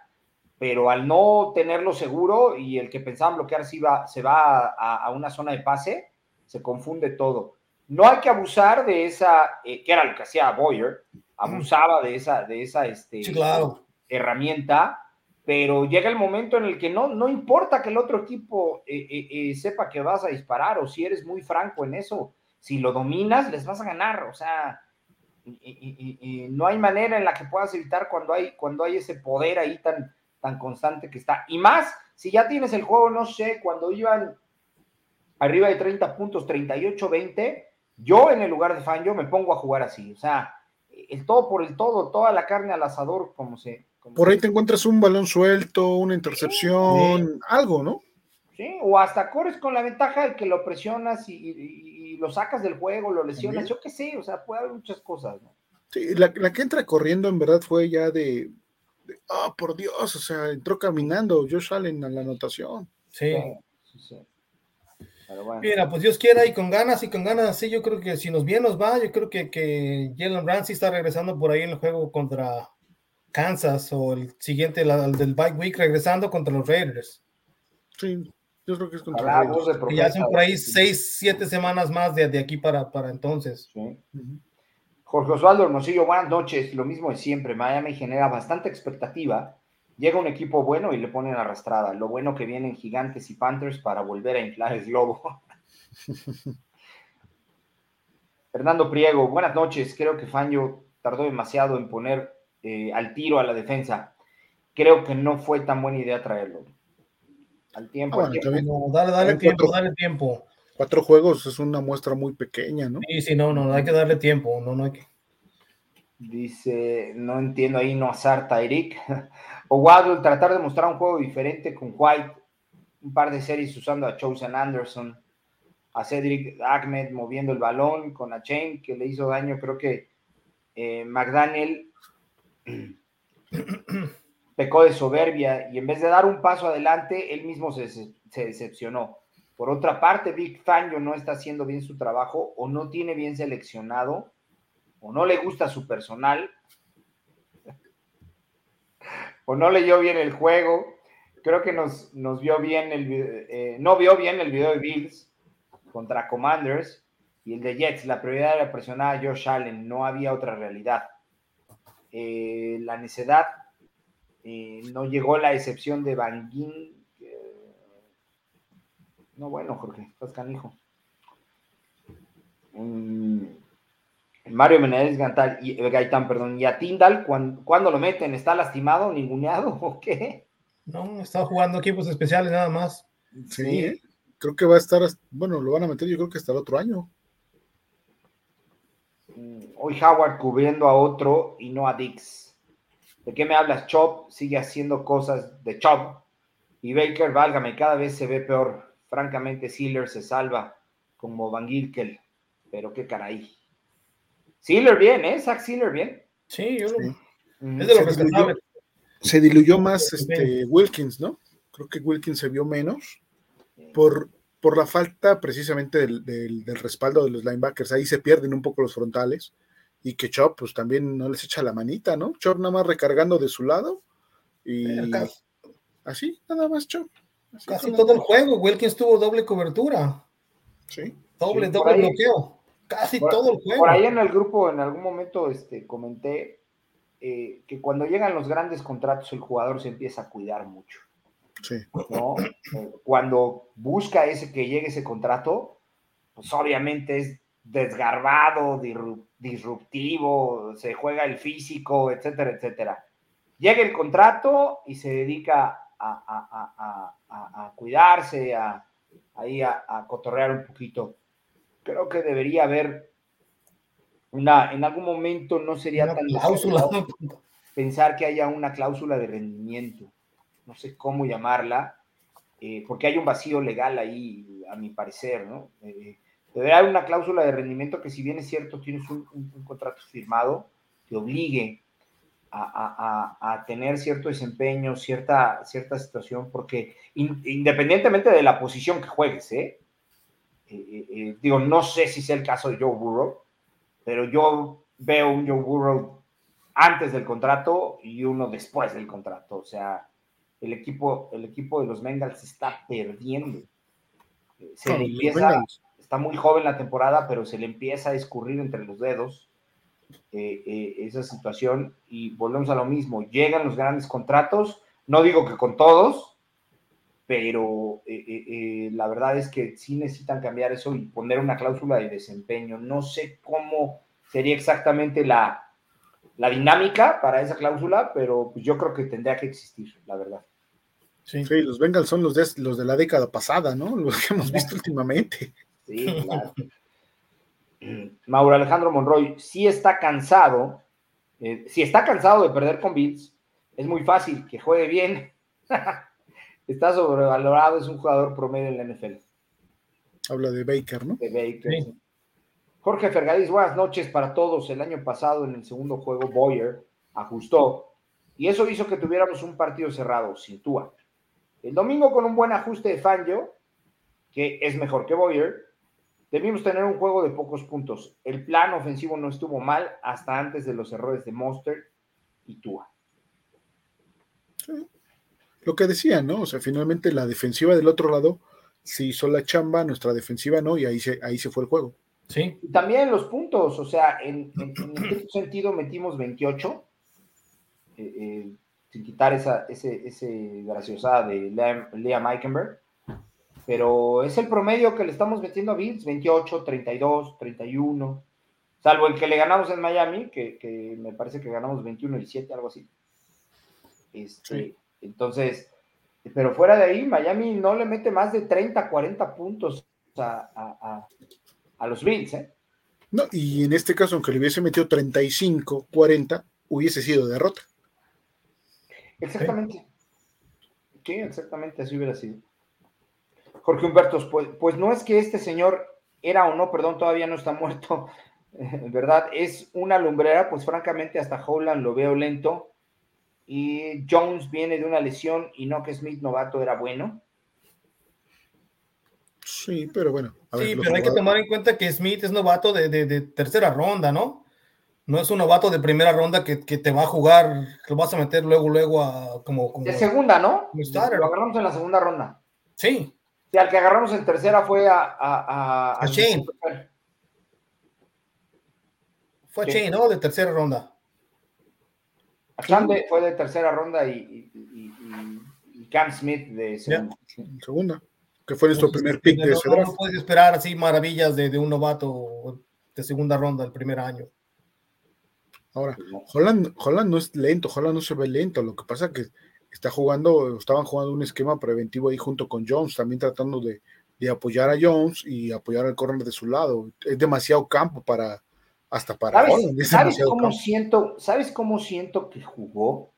pero al no tenerlo seguro y el que pensaban bloquear se va, se va a, una zona de pase, se confunde todo. No hay que abusar de esa, eh, que era lo que hacía Boyer, abusaba de esa, de esa este, herramienta, pero llega el momento en el que no, no importa que el otro equipo eh, eh, sepa que vas a disparar o si eres muy franco en eso, si lo dominas, les vas a ganar, o sea, y, no hay manera en la que puedas evitar cuando hay, cuando hay ese poder ahí tan, tan constante que está. Y más, si ya tienes el juego, no sé, cuando iban arriba de 30 puntos, 38-20, yo en el lugar de fan, yo me pongo a jugar así. O sea, el todo por el todo, toda la carne al asador, como se... por ahí te encuentras un balón suelto, una intercepción, algo, ¿no? Sí, o hasta corres con la ventaja de que lo presionas y, lo sacas del juego, lo lesionas, yo qué sé, o sea, puede haber muchas cosas, ¿no? Sí, la, la, que entra corriendo en verdad fue ya de, oh, por Dios, o sea, entró caminando Josh Allen a la anotación. Sí. Mira, pues Dios quiera y con ganas y con ganas así, yo creo que si nos bien nos va, yo creo que, que Jalen Ramsey está regresando por ahí en el juego contra Kansas o el siguiente, el del Bike Week, regresando contra los Raiders. Sí, yo creo que es contra los Raiders. Y hacen por ahí seis, siete semanas más de, de aquí para, para entonces. Sí. Jorge Osvaldo Hermosillo, buenas noches. Lo mismo de siempre. Miami genera bastante expectativa. Llega un equipo bueno y le ponen arrastrada. Lo bueno que vienen Gigantes y Panthers para volver a inflar el globo. *laughs* Fernando Priego, buenas noches. Creo que Fangio tardó demasiado en poner eh, al tiro a la defensa. Creo que no fue tan buena idea traerlo. Al tiempo. Ah, dale, dale tiempo, dale tiempo. Cuatro juegos es una muestra muy pequeña, ¿no? Sí, sí, no, no, hay que darle tiempo, no, no hay que. Dice, no entiendo ahí, no azarta Eric. *laughs* o Waddle, tratar de mostrar un juego diferente con White, un par de series usando a Chosen Anderson, a Cedric Ahmed moviendo el balón con a Chain, que le hizo daño, creo que eh, McDaniel *clears throat* pecó de soberbia y en vez de dar un paso adelante, él mismo se, se decepcionó. Por otra parte, Big Fangio no está haciendo bien su trabajo o no tiene bien seleccionado o no le gusta su personal o no leyó bien el juego. Creo que nos, nos vio bien el eh, no vio bien el video de Bills contra Commanders y el de Jets. La prioridad era presionar a Josh Allen, no había otra realidad. Eh, la necedad eh, no llegó la excepción de Van no, bueno, Jorge, estás canijo. Mm, Mario Menéndez y, Gaitán, perdón, y a Tindal, ¿cuándo, lo meten? ¿Está lastimado, ninguneado *laughs* o qué? No, está jugando equipos especiales nada más. Sí, creo que va a estar, bueno, lo van a meter yo creo que hasta el otro año. Mm, hoy Howard cubriendo a otro y no a Dix. ¿De qué me hablas? Chop sigue haciendo cosas de Chop. Y Baker, válgame, cada vez se ve peor. Francamente, Sealer se salva como Van Gilkel, pero qué caray. Sealer bien, ¿eh? Zach Sealer bien. Sí, yo Es de lo se, diluyó, se diluyó más este, Wilkins, ¿no? Creo que Wilkins se vio menos por, por la falta precisamente del, del, respaldo de los linebackers. Ahí se pierden un poco los frontales y que Chop pues también no les echa la manita, ¿no? Chop nada más recargando de su lado y así, nada más Chop. Casi todo el juego, Wilkins tuvo doble cobertura. Sí. Doble, doble bloqueo. Casi todo el juego. Por ahí en el grupo, en algún momento, este, comenté eh, que cuando llegan los grandes contratos, el jugador se empieza a cuidar mucho. Sí. ¿no? Eh, cuando busca ese que llegue ese contrato, pues obviamente es desgarbado, disruptivo, se juega el físico, etcétera, etcétera. Llega el contrato y se dedica a, cuidarse, a, ahí a, cotorrear un poquito. Creo que debería haber una, en algún momento no sería tan cláusula. pensar que haya una cláusula de rendimiento, no sé cómo llamarla, eh, porque hay un vacío legal ahí, a mi parecer, ¿no? Eh, debería haber una cláusula de rendimiento que si bien es cierto, tienes un, un contrato firmado, te obligue a, tener cierto desempeño, cierta, cierta situación, porque independientemente de la posición que juegues, ¿eh? Eh, ¿eh? eh, digo, no sé si sea el caso de Joe Burrow, pero yo veo un Joe Burrow antes del contrato y uno después del contrato. O sea, el equipo, el equipo de los Bengals está perdiendo. Se le empieza, está muy joven la temporada, pero se le empieza a escurrir entre los dedos eh, eh, esa situación y volvemos a lo mismo, llegan los grandes contratos, no digo que con todos, pero eh, la verdad es que sí necesitan cambiar eso y poner una cláusula de desempeño. No sé cómo sería exactamente la, la dinámica para esa cláusula, pero pues yo creo que tendría que existir, la verdad. Sí, los Bengals son los de, los de la década pasada, ¿no? Los que hemos visto últimamente. Sí, claro. Mauro Alejandro Monroy, si está cansado, eh, si está cansado de perder con Bills, es muy fácil que juegue bien. *laughs* está sobrevalorado, es un jugador promedio en la NFL. Habla de Baker, ¿no? De Baker. Jorge Fergadís, buenas noches para todos. El año pasado, en el segundo juego, Boyer ajustó y eso hizo que tuviéramos un partido cerrado, sin Tua. El domingo, con un buen ajuste de Fangio, que es mejor que Boyer, Debimos tener un juego de pocos puntos. El plan ofensivo no estuvo mal hasta antes de los errores de Monster y Tua. Lo que decía, ¿no? O sea, finalmente la defensiva del otro lado se hizo la chamba, nuestra defensiva no, y ahí se, ahí se fue el juego. Sí. Y también los puntos, o sea, en, en, *clears throat* sentido metimos 28, eh, eh, sin quitar esa ese, ese graciosada de Liam, Liam Eikenberg pero es el promedio que le estamos metiendo a Bills, 28, 32, 31, salvo el que le ganamos en Miami, que, me parece que ganamos 21 y 7, algo así. Este, Entonces, pero fuera de ahí, Miami no le mete más de 30, 40 puntos a, los Bills, ¿eh? No, y en este caso, aunque le hubiese metido 35, 40, hubiese sido derrota. Exactamente. Sí, exactamente, así hubiera sido. Jorge Humberto, pues, pues, no es que este señor era o no, perdón, todavía no está muerto, *laughs* ¿verdad? Es una lumbrera, pues francamente hasta Holland lo veo lento. Y Jones viene de una lesión y no que Smith novato era bueno. Sí, pero bueno. sí, pero hay que tomar en cuenta que Smith es novato de, tercera ronda, ¿no? No es un novato de primera ronda que, te va a jugar, que lo vas a meter luego, luego a como. de segunda, ¿no? Lo agarramos en la segunda ronda. Sí. Sí, al que agarramos en tercera fue a. A, a, Shane. Fue a Shane, ¿no? De tercera ronda. A Shane fue de tercera ronda y, Cam Smith de segunda. Que fue nuestro primer pick de ese draft. No puedes esperar así maravillas de, un novato de segunda ronda el primer año. Ahora, Holland, Holland no es lento, Holland no se ve lento. Lo que pasa es que está jugando, estaban jugando un esquema preventivo ahí junto con Jones, también tratando de, apoyar a Jones y apoyar al corner de su lado. Es demasiado campo para, hasta para ¿Sabes, ¿sabes cómo siento, ¿Sabes cómo siento que jugó?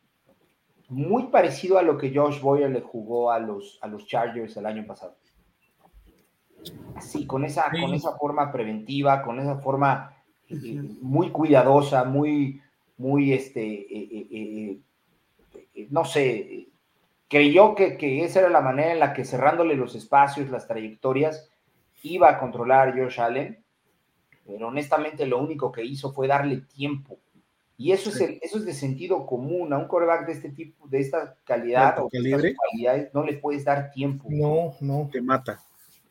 muy parecido a lo que Josh Boyer le jugó a los, a los Chargers el año pasado. Así, con esa, con esa forma preventiva, con esa forma eh, muy cuidadosa, muy, muy, este, eh, eh, no sé, creyó que, que, esa era la manera en la que cerrándole los espacios, las trayectorias, iba a controlar a Josh Allen, pero honestamente lo único que hizo fue darle tiempo y eso, es eso es de sentido común. A un coreback de este tipo, de esta calidad o de no le puedes dar tiempo. No, no. Te mata.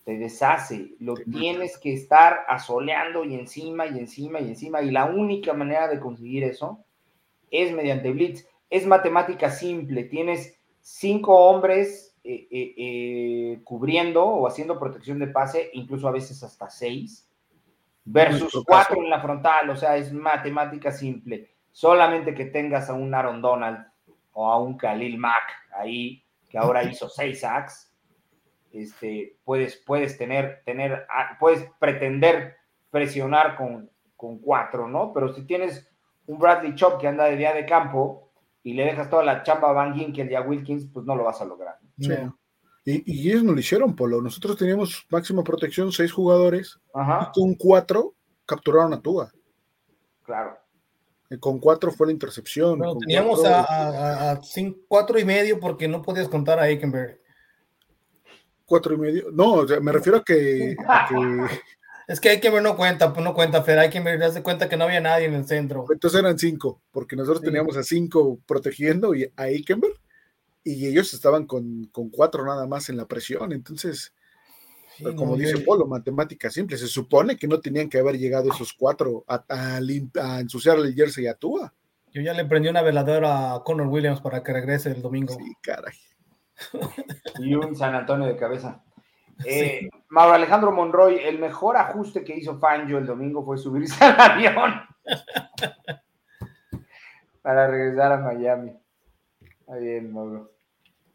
Te deshace. Lo tienes que estar asoleando y encima y encima y encima. Y la única manera de conseguir eso es mediante blitz. Es matemática simple. Tienes cinco hombres eh, eh, eh, cubriendo o haciendo protección de pase, incluso a veces hasta seis, versus cuatro en la frontal. O sea, es matemática simple solamente que tengas a un Aaron Donald o a un Khalil Mack ahí, que ahora hizo seis sacks, este, puedes, puedes tener, tener, ah, puedes pretender presionar con, con cuatro, ¿no? Pero si tienes un Bradley Chop que anda de día de campo y le dejas toda la chamba a Van Ginkel y a Wilkins, pues no lo vas a lograr. Sí. Y, y, ellos no lo hicieron, Polo. Nosotros teníamos máxima protección, seis jugadores, y con cuatro capturaron a Tua. Claro. Con cuatro fue la intercepción. teníamos a, cuatro y medio porque no podías contar a Aikenberg. Cuatro y medio. No, me refiero a que, *laughs* Es que Aikenberg no cuenta, pues no cuenta, Fer. Aikenberg hace cuenta que no había nadie en el centro. Entonces eran cinco, porque nosotros teníamos a cinco protegiendo y a Aikenberg y ellos estaban con, con cuatro nada más en la presión. Entonces, como dice Polo, matemática simple. Se supone que no tenían que haber llegado esos cuatro a, a, ensuciar el jersey a Tua. Yo ya le prendí una veladora a Connor Williams para que regrese el domingo. Sí, caray. y un San Antonio de cabeza. *laughs* Eh, Mauro Alejandro Monroy, el mejor ajuste que hizo Fangio el domingo fue subirse *laughs* al avión *laughs* para regresar a Miami. Ahí bien, Mauro.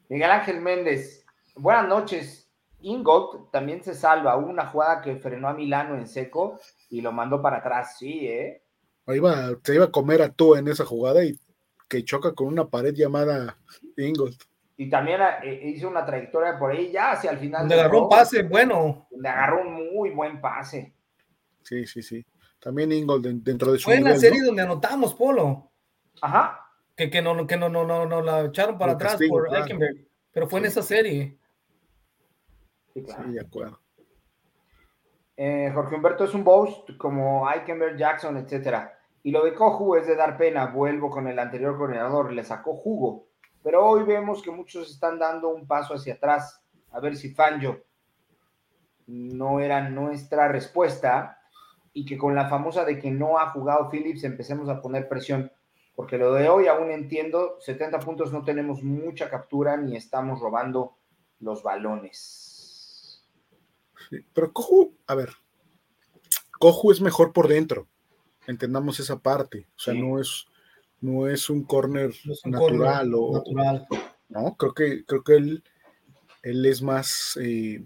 Miguel Ángel Méndez, buenas noches. Ingold también se salva. Hubo una jugada que frenó a Milano en seco y lo mandó para atrás, sí, ¿eh? Iba, se iba a comer a tú en esa jugada y que choca con una pared llamada Ingold. Y también eh, hizo una trayectoria por ahí ya hacia el final. Le agarró un pase bueno. Le agarró un muy buen pase. Sí, sí, sí. También Ingold dentro de su. Fue en la serie donde anotamos, Polo. Ajá. Que, que, no, que no, no, no, no la echaron para atrás por Pero fue en esa serie. Sí, de acuerdo. Eh, Jorge Humberto es un boss como Eikenberg, Jackson, etcétera. Y lo de Coju es de dar pena. Vuelvo con el anterior coordinador, le sacó jugo. Pero hoy vemos que muchos están dando un paso hacia atrás. A ver si Fanjo no era nuestra respuesta y que con la famosa de que no ha jugado Phillips empecemos a poner presión. Porque lo de hoy aún entiendo, 70 puntos no tenemos mucha captura ni estamos robando los balones. Pero Coju, a ver, Coju es mejor por dentro. Entendamos esa parte. O sea, no es no es un corner natural o no creo que creo que él, él es más eh,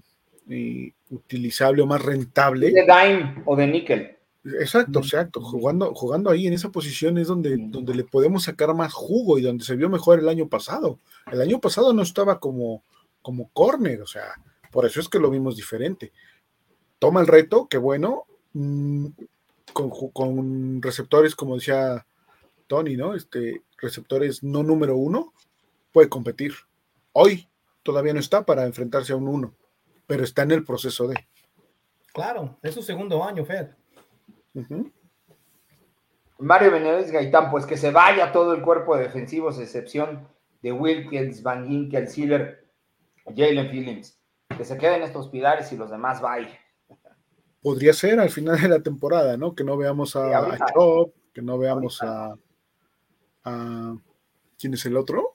eh, utilizable o más rentable de dime o de níquel exacto exacto jugando jugando ahí en esa posición es donde donde le podemos sacar más jugo y donde se vio mejor el año pasado el año pasado no estaba como como corner o sea por eso es que lo vimos diferente. Toma el reto, que bueno, mm, con, receptores, como decía Tony, ¿no? Este, receptores no número uno, puede competir. Hoy todavía no está para enfrentarse a un uno. pero está en el proceso de. Claro, es su segundo año, Mario Benedetti Gaitán, pues que se vaya todo el cuerpo de defensivos, excepción de Wilkins, Van Ginkel, Silver, Jalen Phillips. Que se queden estos pilares y los demás vayan. Podría ser al final de la temporada, ¿no? Que no veamos a, Chop, que no veamos a, ¿Quién es el otro?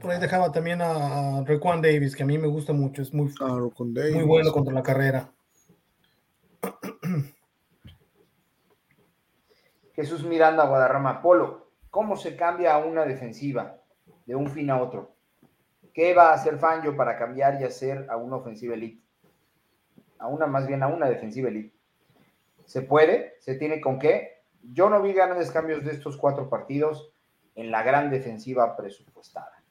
Por ahí dejaba también a, Requan Davis, que a mí me gusta mucho, es muy, muy bueno contra la carrera. Jesús Miranda, Guadarrama, Polo, ¿cómo se cambia a una defensiva de un fin a otro? ¿Qué va a hacer Fangio para cambiar y hacer a una ofensiva elite? A una, más bien a una defensiva elite. ¿Se puede? ¿Se tiene con qué? Yo no vi grandes cambios de estos cuatro partidos en la gran defensiva presupuestada.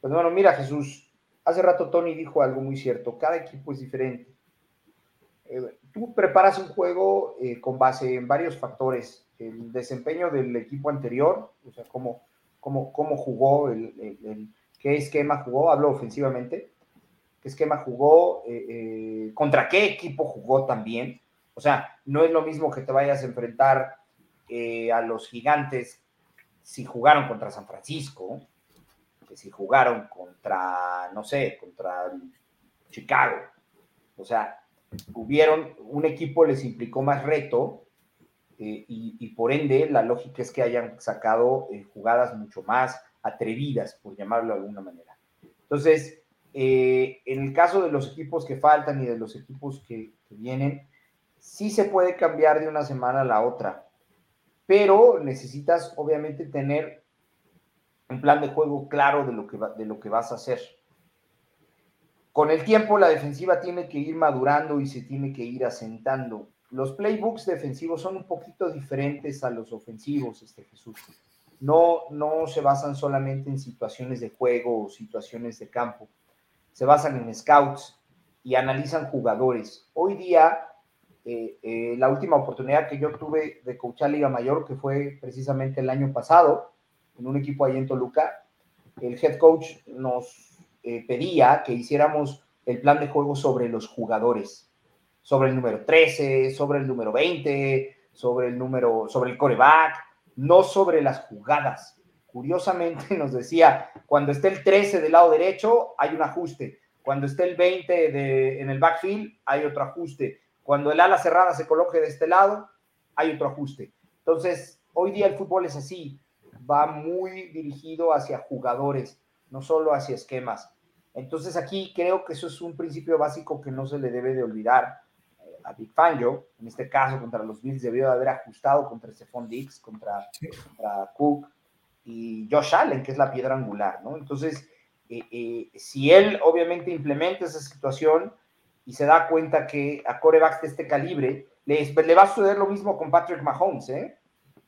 Pues bueno, mira Jesús, hace rato Tony dijo algo muy cierto, cada equipo es diferente. Eh, tú preparas un juego eh, con base en varios factores, el desempeño del equipo anterior, o sea, cómo, cómo, cómo jugó, el, qué esquema jugó, hablo ofensivamente, qué esquema jugó, eh, contra qué equipo jugó también. O sea, no es lo mismo que te vayas a enfrentar a los gigantes si jugaron contra San Francisco, que si jugaron contra, no sé, contra Chicago. O sea, hubieron, un equipo les implicó más reto eh, y, por ende la lógica es que hayan sacado eh, jugadas mucho más atrevidas, por llamarlo de alguna manera. Entonces, eh, en el caso de los equipos que faltan y de los equipos que, que vienen, sí se puede cambiar de una semana a la otra, pero necesitas obviamente tener un plan de juego claro de lo que, de lo que vas a hacer. Con el tiempo la defensiva tiene que ir madurando y se tiene que ir asentando. Los playbooks defensivos son un poquito diferentes a los ofensivos, este Jesús. No, no se basan solamente en situaciones de juego o situaciones de campo. Se basan en scouts y analizan jugadores. Hoy día, eh, eh, la última oportunidad que yo tuve de coachar Liga Mayor, que fue precisamente el año pasado, en un equipo ahí en Toluca, el head coach nos eh, pedía que hiciéramos el plan de juego sobre los jugadores, sobre el número 13, sobre el número 20, sobre el número, sobre el coreback, no sobre las jugadas. Curiosamente *laughs* nos decía, cuando esté el 13 del lado derecho, hay un ajuste. Cuando esté el 20 de, en el backfield, hay otro ajuste. Cuando el ala cerrada se coloque de este lado, hay otro ajuste. Entonces, hoy día el fútbol es así, va muy dirigido hacia jugadores, no solo hacia esquemas. Entonces aquí creo que eso es un principio básico que no se le debe de olvidar eh, a Big Fangio. En este caso, contra los Bills debió de haber ajustado contra Stephon Dix, contra, Cook y Josh Allen, que es la piedra angular, ¿no? Entonces, eh, eh, si él obviamente implementa esa situación y se da cuenta que a corebacks de este calibre, le, le va a suceder lo mismo con Patrick Mahomes, ¿eh?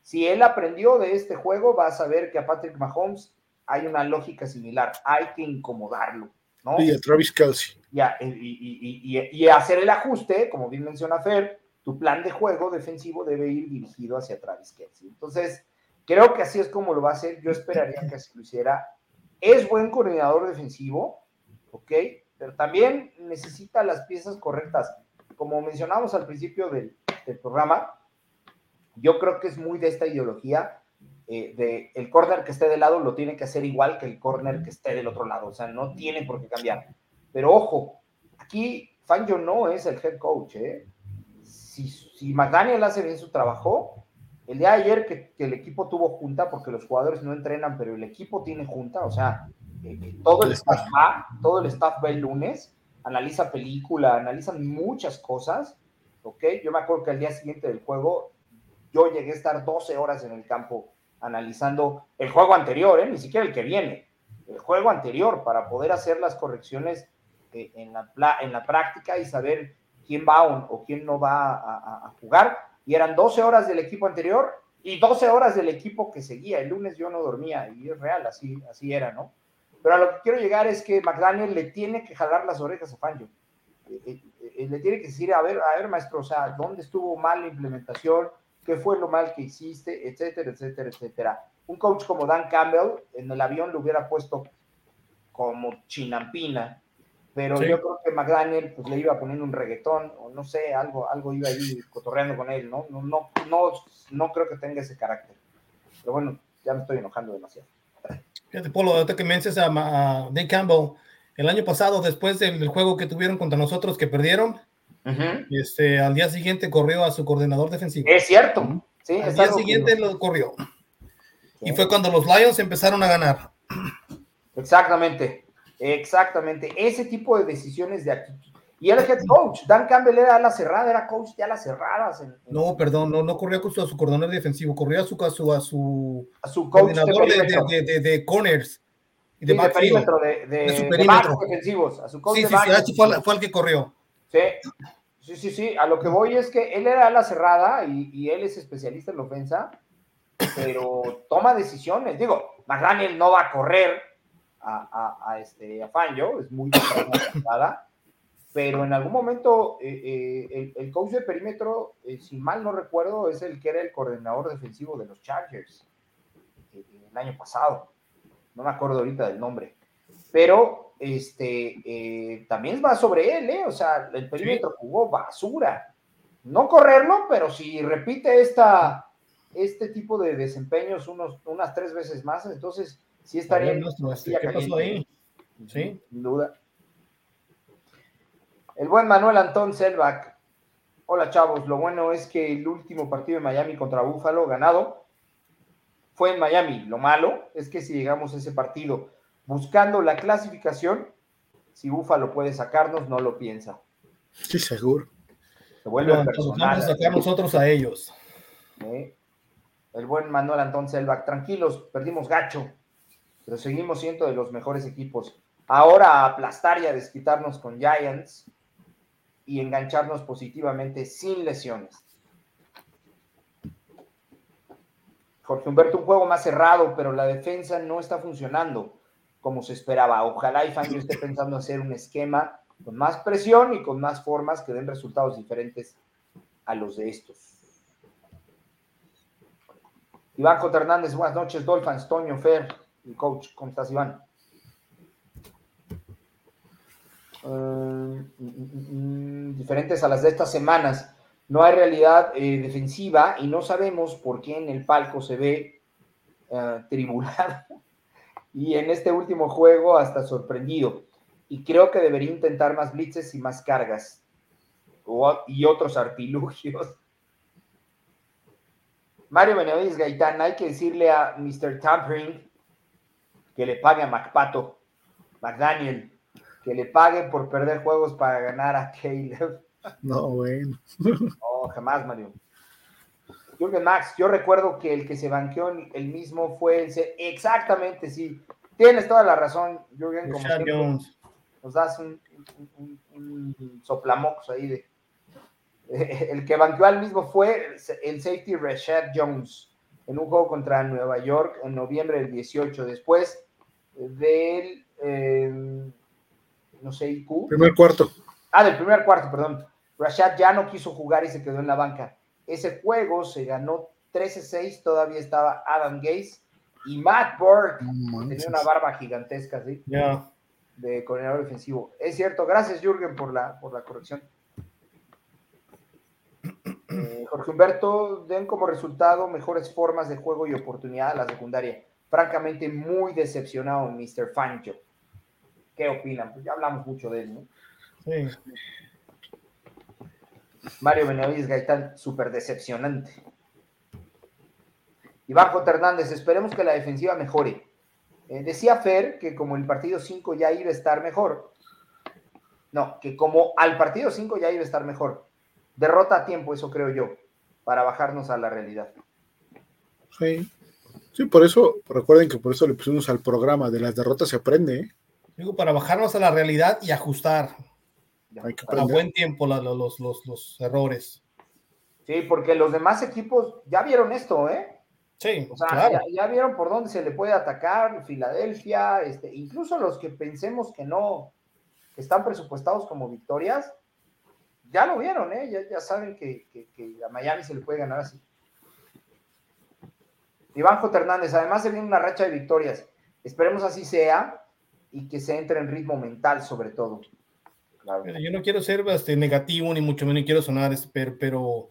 Si él aprendió de este juego, va a saber que a Patrick Mahomes hay una lógica similar, hay que incomodarlo. Y a Travis Kelsey. Y, hacer el ajuste, como bien menciona Fer, tu plan de juego defensivo debe ir dirigido hacia Travis Kelsey. Entonces, creo que así es como lo va a hacer. Yo esperaría que así lo hiciera. Es buen coordinador defensivo, ¿ok? Pero también necesita las piezas correctas. Como mencionamos al principio del, del programa, yo creo que es muy de esta ideología eh, de el corner que esté de lado lo tiene que hacer igual que el corner que esté del otro lado, o sea, no tiene por qué cambiar. Pero ojo, aquí Fangio no es el head coach, ¿eh? Si, si McDaniel hace bien su trabajo, el día de ayer que, el equipo tuvo junta, porque los jugadores no entrenan, pero el equipo tiene junta, o sea, eh, eh, todo el staff va, todo el staff va el lunes, analiza película, analizan muchas cosas, ¿ok? Yo me acuerdo que al día siguiente del juego, yo llegué a estar 12 horas en el campo analizando el juego anterior, ¿eh? ni siquiera el que viene, el juego anterior, para poder hacer las correcciones eh, en, la, en la práctica y saber quién va o, quién no va a, jugar. Y eran 12 horas del equipo anterior y 12 horas del equipo que seguía. El lunes yo no dormía y es real, así, así era, ¿no? Pero a lo que quiero llegar es que McDaniel le tiene que jalar las orejas a Fangio. Eh, le tiene que decir, a ver, a ver, maestro, o sea, ¿dónde estuvo mal la implementación? Qué fue lo mal que hiciste, etcétera, etcétera, etcétera. Un coach como Dan Campbell en el avión lo hubiera puesto como chinampina, pero yo creo que McDaniel pues le iba poniendo un reggaetón o no sé, algo, algo iba ahí cotorreando con él, ¿no? No, no, no, no creo que tenga ese carácter. Pero bueno, ya me estoy enojando demasiado. Fíjate, Polo, ahorita que mencionas a, a Dave Campbell, el año pasado, después del juego que tuvieron contra nosotros que perdieron, este, al día siguiente corrió a su coordinador defensivo. Es cierto. Sí, al día siguiente lo corrió. Y fue cuando los Lions empezaron a ganar. Exactamente, exactamente. Ese tipo de decisiones de aquí. Y el head coach, Dan Campbell era la cerrada, era coach de las cerradas. No, perdón, no, no corrió a su, coordinador defensivo, corrió a su, a su, a su, a su coach coordinador de, de, de, corners. Y de, de perímetro, de, de, defensivos. A su coach sí, sí, sí, fue, fue el que corrió. Sí, sí, sí, sí. A lo que voy es que él era la cerrada y, él es especialista en la ofensa pero toma decisiones. Digo, McDaniel no va a correr a, a, este, a es muy pero en algún momento eh, eh, el, coach de perímetro, eh, si mal no recuerdo, es el que era el coordinador defensivo de los Chargers el año pasado. No me acuerdo ahorita del nombre. Pero este también va sobre él, O sea, el perímetro jugó basura. No correrlo, pero si repite esta este tipo de desempeños unos, unas tres veces más, entonces sí estaría en este, ¿Qué pasó ahí? Sí. Sin duda. El buen Manuel Antón Selbach. Hola chavos, lo bueno es que el último partido de Miami contra Búfalo ganado fue en Miami. Lo malo es que si llegamos a ese partido buscando la clasificación, si Búfalo puede sacarnos, no lo piensa. Sí, seguro. Se vuelve Vamos a sacar nosotros a ellos. ¿Eh? el buen Manuel Antón Selvag, tranquilos, perdimos gacho, pero seguimos siendo de los mejores equipos. Ahora a aplastar y a desquitarnos con Giants y engancharnos positivamente sin lesiones. Jorge Humberto, un juego más cerrado, pero la defensa no está funcionando como se esperaba. Ojalá y Fangio esté pensando hacer un esquema con más presión y con más formas que den resultados diferentes a los de estos. Iván J. Hernández, buenas noches, Dolphins, Toño, Fer, el coach, ¿cómo estás, Iván? Eh, mm, mm, mm, diferentes a las de estas semanas. No hay realidad eh, defensiva y no sabemos por qué en el palco se ve uh, tribulado y en este último juego hasta sorprendido. Y creo que debería intentar más blitzes y más cargas y otros *laughs* artilugios Mario Benavides Gaitán, hay que decirle a Mr. Tampering que le pague a McPato, McDaniel, que le pague por perder juegos para ganar a Caleb. No, bueno. No, jamás, Mario. Jürgen Max, yo recuerdo que el que se banqueó el mismo fue el... Exactamente, sí. Tienes toda la razón, Jürgen. Como nos das un, un, un, soplamocos ahí de *laughs* el que banqueó al mismo fue el safety Rashad Jones en un juego contra Nueva York en noviembre del 18, después del, eh, no sé, IQ. Primer cuarto. Ah, del primer cuarto, perdón. Rashad ya no quiso jugar y se quedó en la banca. Ese juego se ganó 13-6, todavía estaba Adam Gaze y Matt Burke, tenía una barba gigantesca, ¿sí? De coordinador defensivo. Es cierto, gracias Jürgen por la, por la corrección. Eh, Jorge Humberto, den como resultado mejores formas de juego y oportunidad a la secundaria. Francamente, muy decepcionado, Mr. Fancho. ¿Qué opinan? Pues ya hablamos mucho de él, ¿no? Sí. Mario Benavides Gaitán, súper decepcionante. Iván J. Hernández, esperemos que la defensiva mejore. Eh, decía Fer que como el partido 5 ya iba a estar mejor. No, que como al partido 5 ya iba a estar mejor derrota a tiempo, eso creo yo, para bajarnos a la realidad. Sí, sí, por eso, recuerden que por eso le pusimos al programa de las derrotas se aprende. ¿eh? Digo, para bajarnos a la realidad y ajustar a buen tiempo los, los, errores. Sí, porque los demás equipos ya vieron esto, ¿eh? Sí, o sea, ya, vieron por dónde se le puede atacar, Filadelfia, este, incluso los que pensemos que no están presupuestados como victorias, ya lo vieron, ¿eh? ya, saben que, a Miami se le puede ganar así. Iván J. Hernández, además se viene una racha de victorias. Esperemos así sea y que se entre en ritmo mental sobre todo. Yo no quiero ser este, negativo, ni mucho menos quiero sonar, pero, pero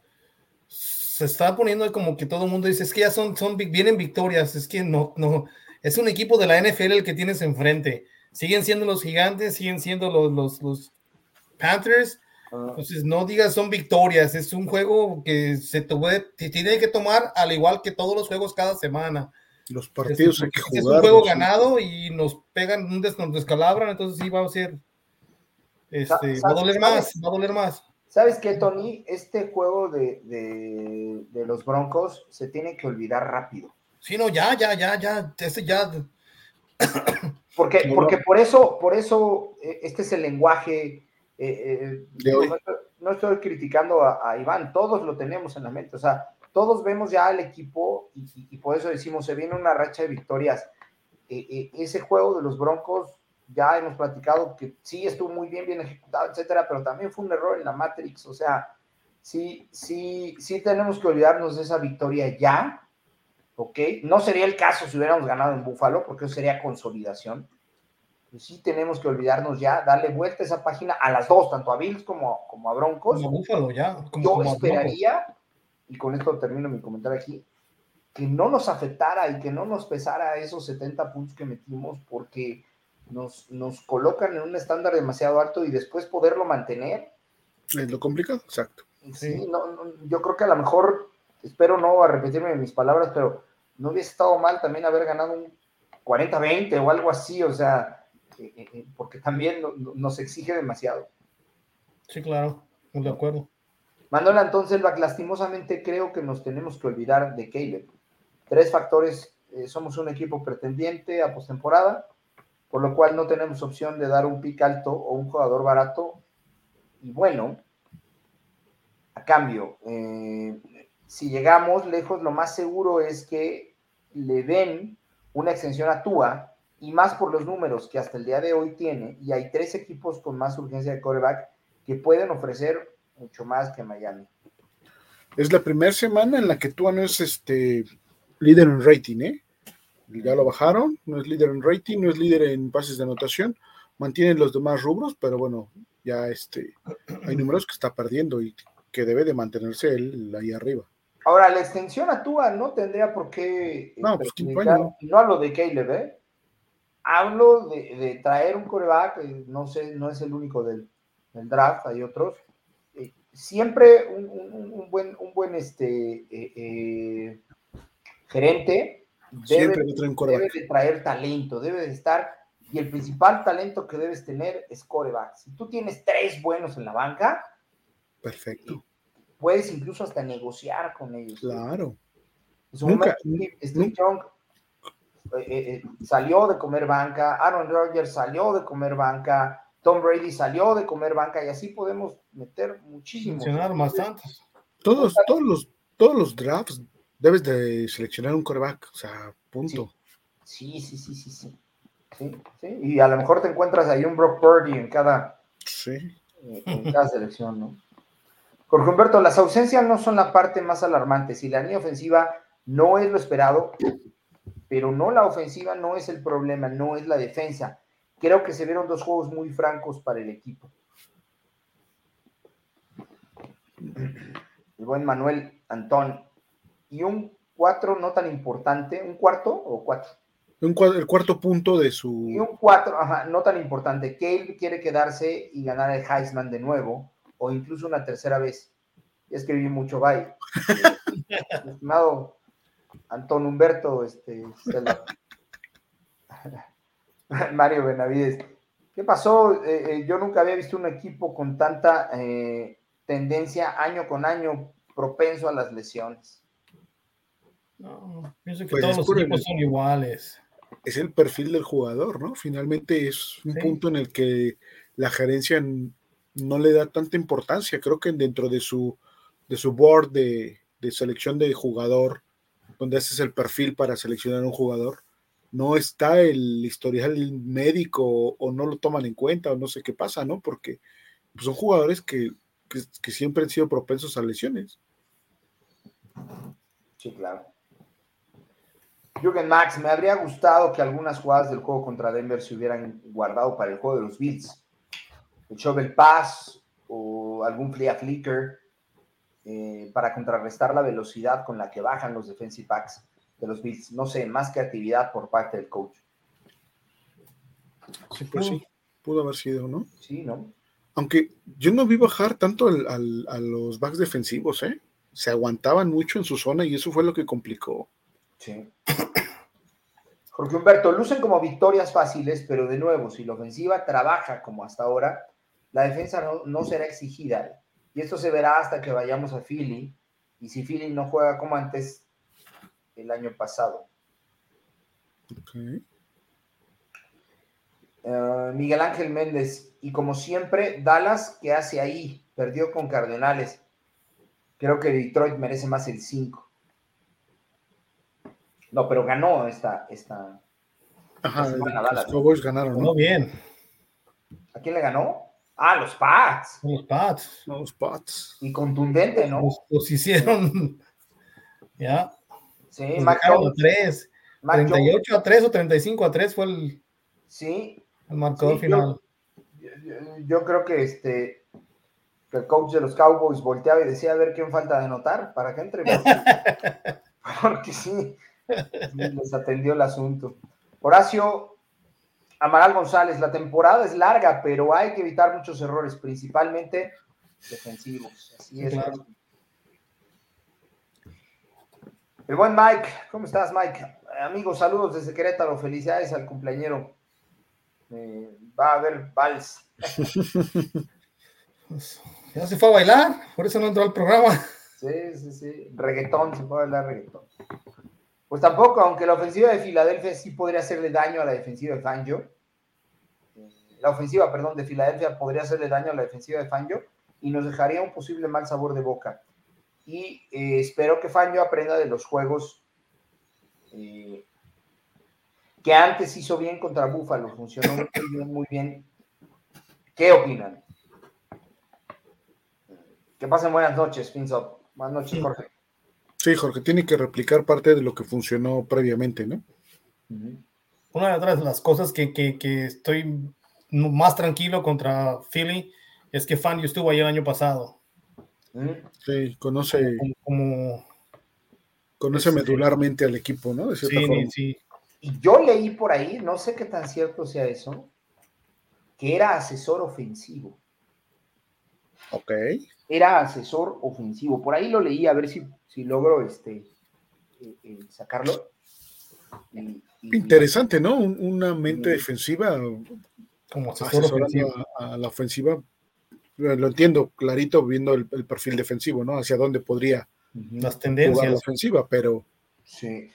se está poniendo como que todo el mundo dice, es que ya son, son, vienen victorias, es que no, no, es un equipo de la NFL el que tienes enfrente. Siguen siendo los gigantes, siguen siendo los, los, los Panthers. Entonces, no digas son victorias, es un juego que se tiene que tomar al igual que todos los juegos cada semana. Los partidos hay que jugar. Es un juego ganado y nos pegan, nos descalabran, entonces sí va a ser. Este, va a doler más, va a doler más. ¿Sabes qué, Tony? Este juego de, de, los Broncos se tiene que olvidar rápido. Sí, no, ya, ya, ya, ya, este ya. Porque, porque por eso, por eso, eh, este es el lenguaje. Eh, eh, no, estoy criticando a, Iván, todos lo tenemos en la mente. O sea, todos vemos ya al equipo y, por eso decimos, se viene una racha de victorias. ese juego de los Broncos ya hemos platicado que sí estuvo muy bien, bien ejecutado, etcétera, pero también fue un error en la Matrix, o sea, sí, sí, sí tenemos que olvidarnos de esa victoria ya, ¿ok? No sería el caso si hubiéramos ganado en Búfalo, porque eso sería consolidación. Pues sí tenemos que olvidarnos ya, darle vuelta a esa página a las dos, tanto a Bills como, como a Broncos. Como Búfalo ya. Yo esperaría, y con esto termino mi comentario aquí, que no nos afectara y que no nos pesara esos 70 puntos que metimos, porque nos, nos colocan en un estándar demasiado alto y después poderlo mantener. Es lo complicado, exacto. Sí, no, yo creo que a lo mejor, espero no a repetirme mis palabras, pero no hubiese estado mal también haber ganado un 40-20 o algo así, o sea, eh, eh, eh, porque también nos exige demasiado. Sí, claro, de acuerdo. Manuel entonces, lastimosamente creo que nos tenemos que olvidar de Caleb. Tres factores, somos un equipo pretendiente a postemporada, por lo cual no tenemos opción de dar un pick alto o un jugador barato y bueno. A cambio, eh, si llegamos lejos, lo más seguro es que le den una extensión a Tua y más por los números que hasta el día de hoy tiene, y hay tres equipos con más urgencia de coreback que pueden ofrecer mucho más que Miami. Es la primera semana en la que Tua no es este líder en rating, ¿eh? Ya lo bajaron, no es líder en rating, no es líder en pases de anotación, mantienen los demás rubros, pero bueno, ya este, hay *clears throat* números que está perdiendo y que debe de mantenerse él ahí arriba. Ahora, la extensión a Tua no tendría por qué... No, pues no hablo de Caleb, ¿eh? Hablo de, traer un coreback, eh, no sé, no es el único del, draft, hay otros. Eh, siempre un, buen, un buen este, eh, gerente debe, de traer talento, debe de estar, y el principal talento que debes tener es coreback. Si tú tienes tres buenos en la banca, perfecto. Puedes incluso hasta negociar con ellos. Claro. Nunca, Steve, Young eh, eh, eh, salió de comer banca, Aaron Rodgers salió de comer banca, Tom Brady salió de comer banca, y así podemos meter muchísimos. bastantes. Todos, todos los, todos los drafts debes de seleccionar un coreback, o sea, punto. Sí, sí, sí, sí, sí. sí, sí. Y a lo mejor te encuentras ahí un Brock Purdy en cada, sí. en cada *laughs* selección, ¿no? Jorge Humberto, las ausencias no son la parte más alarmante. Si la línea ofensiva no es lo esperado, pero no la ofensiva no es el problema, no es la defensa. Creo que se vieron dos juegos muy francos para el equipo. El buen Manuel Antón, y un cuatro no tan importante, un cuarto o cuatro. Un, el cuarto punto de su. Y un cuatro, ajá, no tan importante. él quiere quedarse y ganar el Heisman de nuevo, o incluso una tercera vez. Ya escribí mucho, bye. *laughs* Estimado Antón Humberto, este, *laughs* Mario Benavides. ¿Qué pasó? Eh, eh, yo nunca había visto un equipo con tanta eh, tendencia año con año propenso a las lesiones. No, pienso que pues todos los equipos son iguales. Es el perfil del jugador, ¿no? Finalmente es un punto en el que la gerencia no le da tanta importancia. Creo que dentro de su, de su board de, selección de jugador, donde haces el perfil para seleccionar un jugador, no está el historial médico o, no lo toman en cuenta o no sé qué pasa, ¿no? Porque pues, son jugadores que, que siempre han sido propensos a lesiones. Sí, claro. Jürgen Max, me habría gustado que algunas jugadas del juego contra Denver se hubieran guardado para el juego de los Bills. el shovel pass o algún flea flicker eh, para contrarrestar la velocidad con la que bajan los defensive backs de los Bills. No sé, más creatividad por parte del coach. Sí, pues sí, pudo haber sido, ¿no? Sí, ¿no? Aunque yo no vi bajar tanto a los backs defensivos, ¿eh? Se aguantaban mucho en su zona y eso fue lo que complicó. Sí. Jorge Humberto, lucen como victorias fáciles, pero de nuevo, si la ofensiva trabaja como hasta ahora, la defensa no, no será exigida. Y esto se verá hasta que vayamos a Philly. Y si Philly no juega como antes el año pasado. Okay. Eh, Miguel Ángel Méndez, y como siempre, Dallas, ¿qué hace ahí? Perdió con Cardenales. Creo que Detroit merece más el 5. No, pero ganó esta. esta, Ajá, los Cowboys ganaron. Muy bien. ¿A quién le ganó? Ah, los Pats. Los Pats. Los Pats. Y contundente, ¿no? Los, hicieron. *laughs* Ya. Sí, Mac Jones. 3. 38 a 3 o 35 a 3 fue el. Sí, el marcador final. Yo, creo que este que el coach de los Cowboys volteaba y decía a ver quién falta de notar para que entre. *laughs* Porque sí, les atendió el asunto. Horacio Amaral González, la temporada es larga, pero hay que evitar muchos errores, principalmente defensivos. Así es. El buen Mike, ¿cómo estás, Mike? Amigos, saludos desde Querétaro, felicidades al cumpleañero va a haber vals. *laughs* ya se fue a bailar, por eso no entró al programa. Sí, sí, sí. Reggaetón, se puede bailar reggaetón. Pues tampoco, aunque la ofensiva de Filadelfia sí podría hacerle daño a la defensiva de Fangio. Eh, la ofensiva, perdón, de Filadelfia podría hacerle daño a la defensiva de Fangio y nos dejaría un posible mal sabor de boca. Y eh, espero que Fangio aprenda de los juegos eh, que antes hizo bien contra Búfalo, funcionó muy bien, muy bien. ¿Qué opinan? Que pasen buenas noches, Pinzop. Buenas noches, Jorge. Sí, Jorge, tiene que replicar parte de lo que funcionó previamente, ¿no? Una de las cosas que, estoy más tranquilo contra Philly es que Fangio estuvo ahí el año pasado. Sí, conoce como, conoce este, medularmente al equipo, ¿no? sí, sí. Y yo leí por ahí, no sé qué tan cierto sea eso, que era asesor ofensivo. Ok. Era asesor ofensivo. Por ahí lo leí, a ver si, si logro este, eh, eh, sacarlo. Interesante, ¿no? una mente defensiva como asesor a, la ofensiva. Eh, lo entiendo clarito viendo el, perfil defensivo, ¿no? Hacia dónde podría las tendencias la ofensiva, pero sí.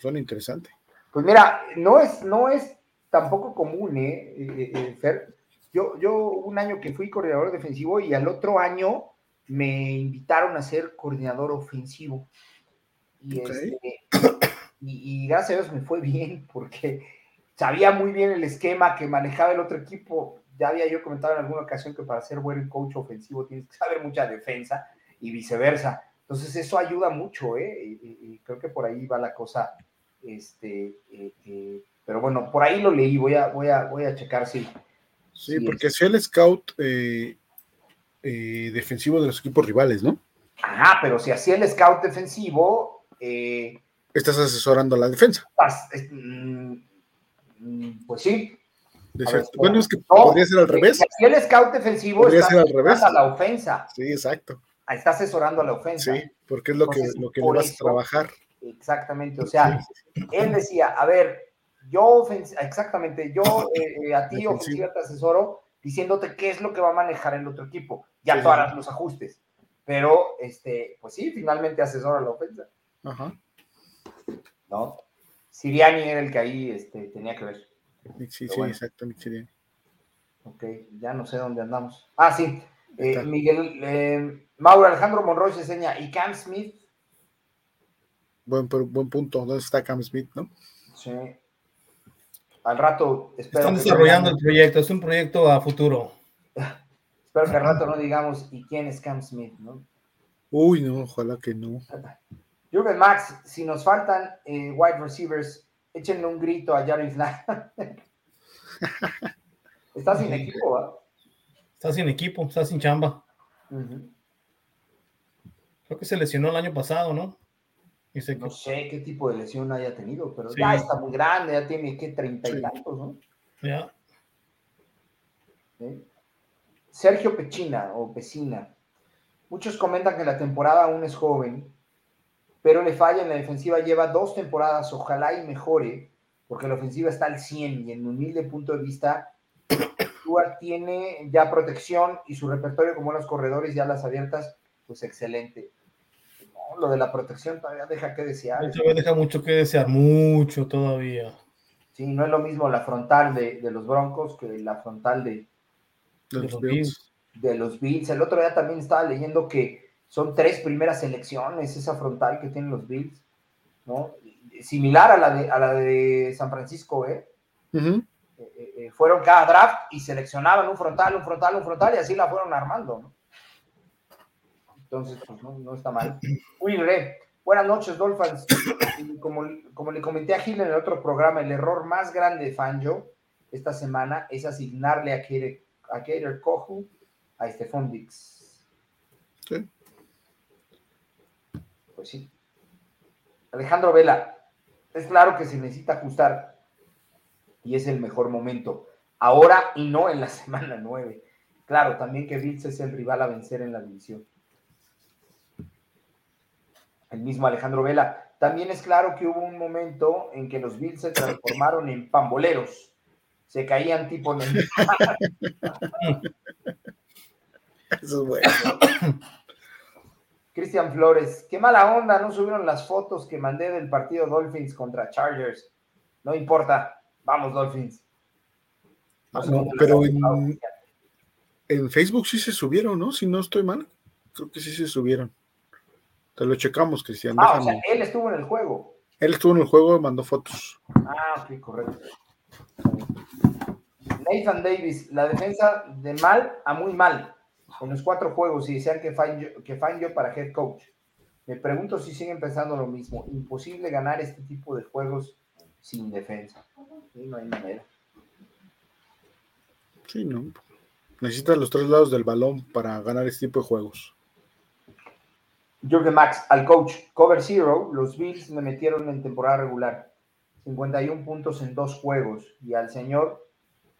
son interesantes. Pues mira, no es, no es tampoco común, eh Fer. Yo, yo un año que fui coordinador defensivo y al otro año me invitaron a ser coordinador ofensivo. Y, este, y, gracias a Dios me fue bien porque sabía muy bien el esquema que manejaba el otro equipo. Ya había yo comentado en alguna ocasión que para ser buen coach ofensivo tienes que saber mucha defensa y viceversa. Entonces eso ayuda mucho, ¿eh? y creo que por ahí va la cosa este, eh, eh, pero bueno, por ahí lo leí, voy a, voy a, voy a checar si. Sí, porque es... el scout eh, defensivo de los equipos rivales, ¿no? Ajá, pero si hacía el scout defensivo. estás asesorando a la defensa. Mm, mm, pues sí. bueno, es que podría ser al revés. Si hacía el scout defensivo, podría ser al revés. a la ofensa. Sí, exacto. Está asesorando a la ofensa. Sí, porque es lo que, lo que le vas a trabajar. Exactamente, o sea, él decía, a ver, yo, exactamente, yo eh, eh, a ti ofensiva te asesoro diciéndote qué es lo que va a manejar el otro equipo, ya tú harás los ajustes, pero, este, pues sí, finalmente asesora la ofensa. Ajá. ¿No? Siriani era el que ahí este, tenía que ver. Sí, sí, exactamente, Siriani. Ok, ya no sé dónde andamos. Ah, sí, eh, Miguel, Mauro Alejandro Monroy se enseña, ¿y Cam Smith? Buen, buen punto. ¿Dónde está Cam Smith, no? Sí. Al rato. Están desarrollando el proyecto. Es un proyecto a futuro. *laughs* espero que al rato no digamos, ¿y quién es Cam Smith? ¿no? Uy, no, ojalá que no. *laughs* Jürgen Max, si nos faltan eh, wide receivers, échenle un grito a Jarvis *laughs* Está sin equipo, Está sin equipo, está sin chamba. Creo que se lesionó el año pasado, ¿no? No sé qué tipo de lesión haya tenido, pero ya está muy grande, ya tiene que treinta y tantos, ¿no? Ya. Sergio Pechina o Pecina. Muchos comentan que la temporada aún es joven, pero le falla en la defensiva, lleva dos temporadas, ojalá y mejore, porque la ofensiva está al 100 y en un humilde punto de vista, Stuart tiene ya protección y su repertorio como los corredores ya las abiertas, pues excelente. Lo de la protección todavía deja que desear. Todavía deja mucho que desear, mucho todavía. Sí, no es lo mismo la frontal de, los Broncos que la frontal de, los Bills. De los Bills. El otro día también estaba leyendo que son tres primeras selecciones esa frontal que tienen los Bills, ¿no? Similar a la de, a la de San Francisco, ¿eh? eh, eh, eh fueron cada draft y seleccionaban un frontal, un frontal, un frontal y así la fueron armando, ¿no? Entonces, pues no, no está mal. Uy, Re, buenas noches, Dolphins. Como, como le comenté a Gil en el otro programa, el error más grande de Fanjo esta semana es asignarle a Kader, a Kohu a Stephon Dix. Sí. Pues sí. Alejandro Vela, es claro que se necesita ajustar y es el mejor momento. Ahora y no en la *laughs* semana 9. Claro, también que Bills es el rival a vencer en la división. El mismo Alejandro Vela. También es claro que hubo un momento en que los Bills se transformaron en pamboleros. Se caían tipo. *laughs* Eso es bueno. Cristian Flores, qué mala onda, no subieron las fotos que mandé del partido Dolphins contra Chargers. No importa, vamos Dolphins. no, pero en, Facebook sí se subieron, ¿no? Si no estoy mal, creo que sí se subieron. Te lo checamos, Cristian. Ah, o sea, él estuvo en el juego. Él estuvo en el juego y mandó fotos. Ah, sí, correcto. Nathan Davis, la defensa de mal a muy mal en los cuatro juegos y desean que Fangio, que para head coach. Me pregunto si siguen pensando lo mismo. Imposible ganar este tipo de juegos sin defensa. no hay manera. Sí, no. Necesitas los tres lados del balón para ganar este tipo de juegos. Jorge Max, al coach, cover zero, los Bills me metieron en temporada regular. 51 puntos en dos juegos. Y al señor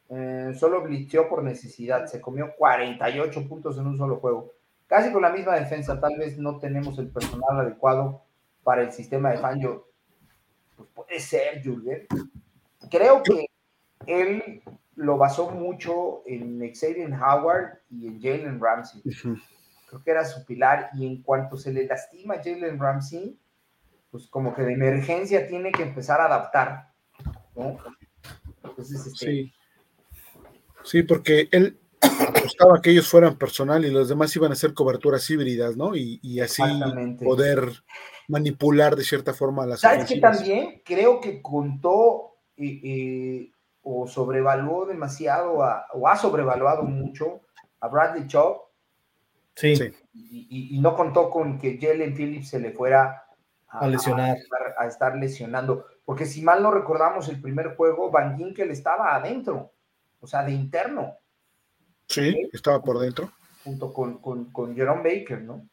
eh, solo glitcheó por necesidad, se comió 48 puntos en un solo juego. Casi con la misma defensa, tal vez no tenemos el personal adecuado para el sistema de Fangio. Pues puede ser, Jürgen. Creo que él lo basó mucho en Xavier Howard y en Jalen Ramsey. Creo que era su pilar. Y en cuanto se le lastima a Jalen Ramsey, pues como que de emergencia tiene que empezar a adaptar. Entonces, este, sí. Sí, porque él *coughs* buscaba que ellos fueran personal y los demás iban a hacer coberturas híbridas, ¿no? Y, así poder manipular de cierta forma las ¿Sabes que también creo que contó eh, eh, o sobrevaluó demasiado o ha sobrevaluado mucho a Bradley Chubb? Sí. Y, no contó con que Jalen Phillips se le fuera a, lesionar. A, estar lesionando. Porque si mal no recordamos el primer juego, Van Ginkel estaba adentro o sea, de interno. Sí, estaba por dentro. Junto con, con, Jerome Baker, ¿no?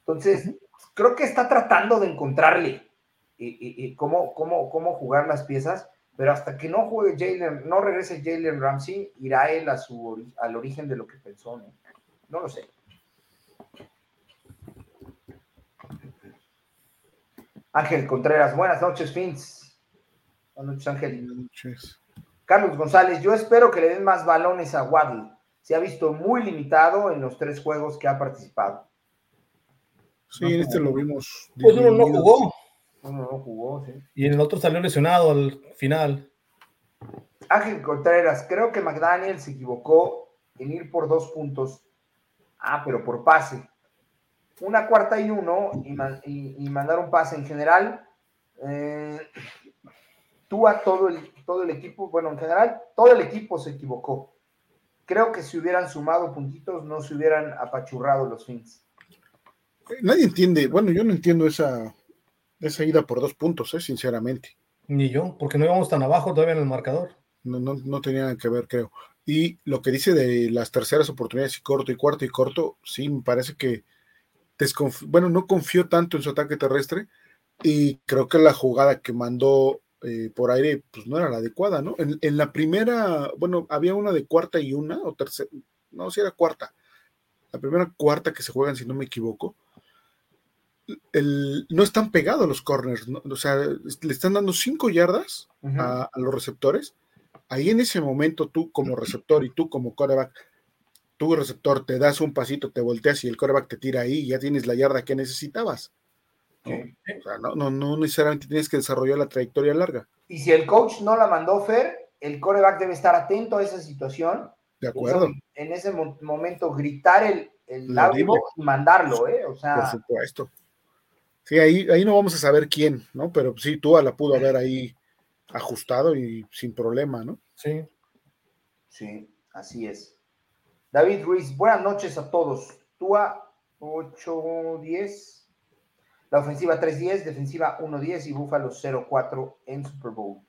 Entonces, creo que está tratando de encontrarle y, cómo, cómo, cómo jugar las piezas, pero hasta que no juegue Jalen, no regrese Jalen Ramsey, irá él a su, al origen de lo que pensó, ¿no? No lo sé. Ángel Contreras, buenas noches, Fins. Buenas noches, Ángel. Buenas noches. Carlos González, yo espero que le den más balones a Waddle. Se ha visto muy limitado en los tres juegos que ha participado. Sí, en este lo vimos. Pues uno no jugó. Uno no jugó, sí. Y en el otro salió lesionado al final. Ángel Contreras, creo que McDaniel se equivocó en ir por dos puntos. Ah, pero por pase. Una cuarta y uno y, mandar un pase en general. Eh, tú a todo el todo el equipo, bueno, en general, todo el equipo se equivocó. Creo que si hubieran sumado puntitos, no se hubieran apachurrado los fins. Nadie entiende, bueno, yo no entiendo esa, esa ida por dos puntos, eh, sinceramente. Ni yo, porque no íbamos tan abajo todavía en el marcador. No, no, no tenía que ver, creo. Y lo que dice de las terceras oportunidades y corto y cuarto y corto, sí, me parece que bueno, no confío tanto en su ataque terrestre y creo que la jugada que mandó eh, por aire pues no era la adecuada, ¿no? En, la primera, bueno, había una de cuarta y una o tercera, no, si era cuarta, la primera cuarta que se juegan, si no me equivoco, el, no están pegados los corners, o sea, le están dando cinco yardas a, los receptores. Ahí en ese momento tú como receptor y tú como quarterback, tú receptor te das un pasito, te volteas y el quarterback te tira ahí y ya tienes la yarda que necesitabas. ¿no? O sea, no, no, necesariamente tienes que desarrollar la trayectoria larga. Y si el coach no la mandó Fer, el quarterback debe estar atento a esa situación. De acuerdo. en ese momento gritar el, el y mandarlo, ¿eh? O sea, por supuesto. Sí, ahí, ahí no vamos a saber quién, ¿no? Pero sí, tú la pudo haber ahí ajustado y sin problema, ¿no? Sí. Sí, así es. David Ruiz, buenas noches a todos. Tua 8-10, la ofensiva 3-10, defensiva 1-10 y Búfalo 0-4 en Super Bowl.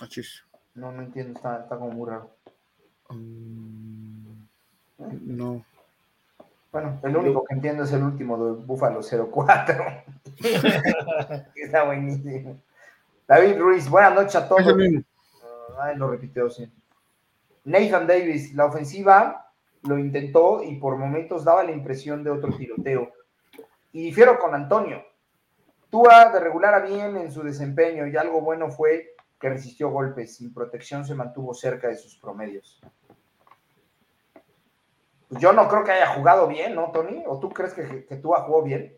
Achis. No, no entiendo, está, está como muy raro. Mm, no. Bueno, el único que entiendo es el último de Búfalo 04. *laughs* *laughs* Está buenísimo. David Ruiz, buenas noches a todos. Ah, lo repitió, sí. Nathan Davis, la ofensiva lo intentó y por momentos daba la impresión de otro tiroteo. Y difiero con Antonio. Tua de regular a bien en su desempeño y algo bueno fue que resistió golpes. Sin protección se mantuvo cerca de sus promedios. Pues yo no creo que haya jugado bien, ¿no, Tony? ¿O tú crees que, que Tua jugó bien?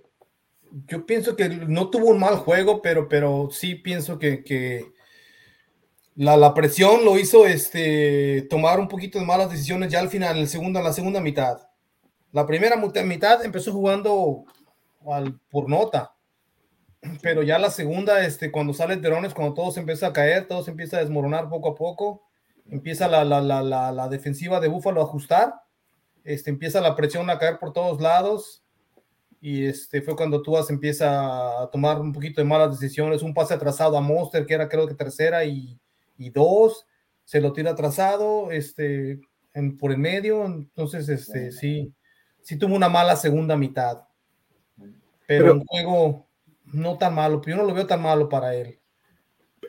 Yo pienso que no tuvo un mal juego, pero, pero sí pienso que, la, presión lo hizo este, tomar un poquito de malas decisiones ya al final, en, el segundo, en la segunda mitad. La primera mitad empezó jugando al, por nota, pero ya la segunda, este, cuando sale Terones, cuando todo se empieza a caer, todo se empieza a desmoronar poco a poco, empieza la, la, la, la defensiva de Búfalo a ajustar este, empieza la presión a caer por todos lados y este fue cuando Tuas empieza a tomar un poquito de malas decisiones, un pase atrasado a Monster, que era creo que tercera y, dos, se lo tira atrasado, este, en, por el medio, entonces, este, sí, sí tuvo una mala segunda mitad, pero, un juego no tan malo, yo no lo veo tan malo para él.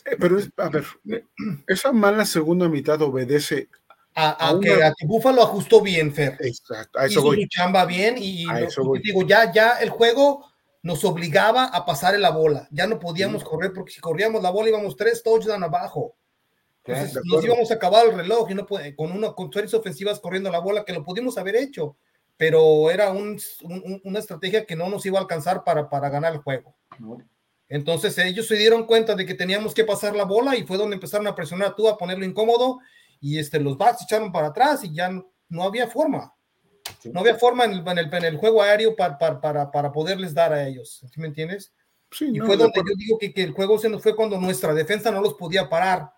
Eh, pero, a ver, *clears throat* esa mala segunda mitad obedece a, que, a, Buffalo ajustó bien, Fer. Exacto, a eso Hizo su chamba bien y, digo, ya, ya el juego nos obligaba a pasar la bola. Ya no podíamos correr porque si corríamos la bola íbamos tres touchdowns abajo. Entonces nos íbamos a acabar el reloj y no puede, con una con series ofensivas corriendo la bola que lo pudimos haber hecho, pero era un, una estrategia que no nos iba a alcanzar para, para ganar el juego. Entonces ellos se dieron cuenta de que teníamos que pasar la bola y fue donde empezaron a presionar a tú, a ponerlo incómodo y este, los backs echaron para atrás y ya no, había forma. No había forma en el, en el, juego aéreo para, para, para, poderles dar a ellos. ¿Sí me entiendes? Sí, y fue donde yo digo que, que, el juego se nos fue cuando nuestra defensa no los podía parar.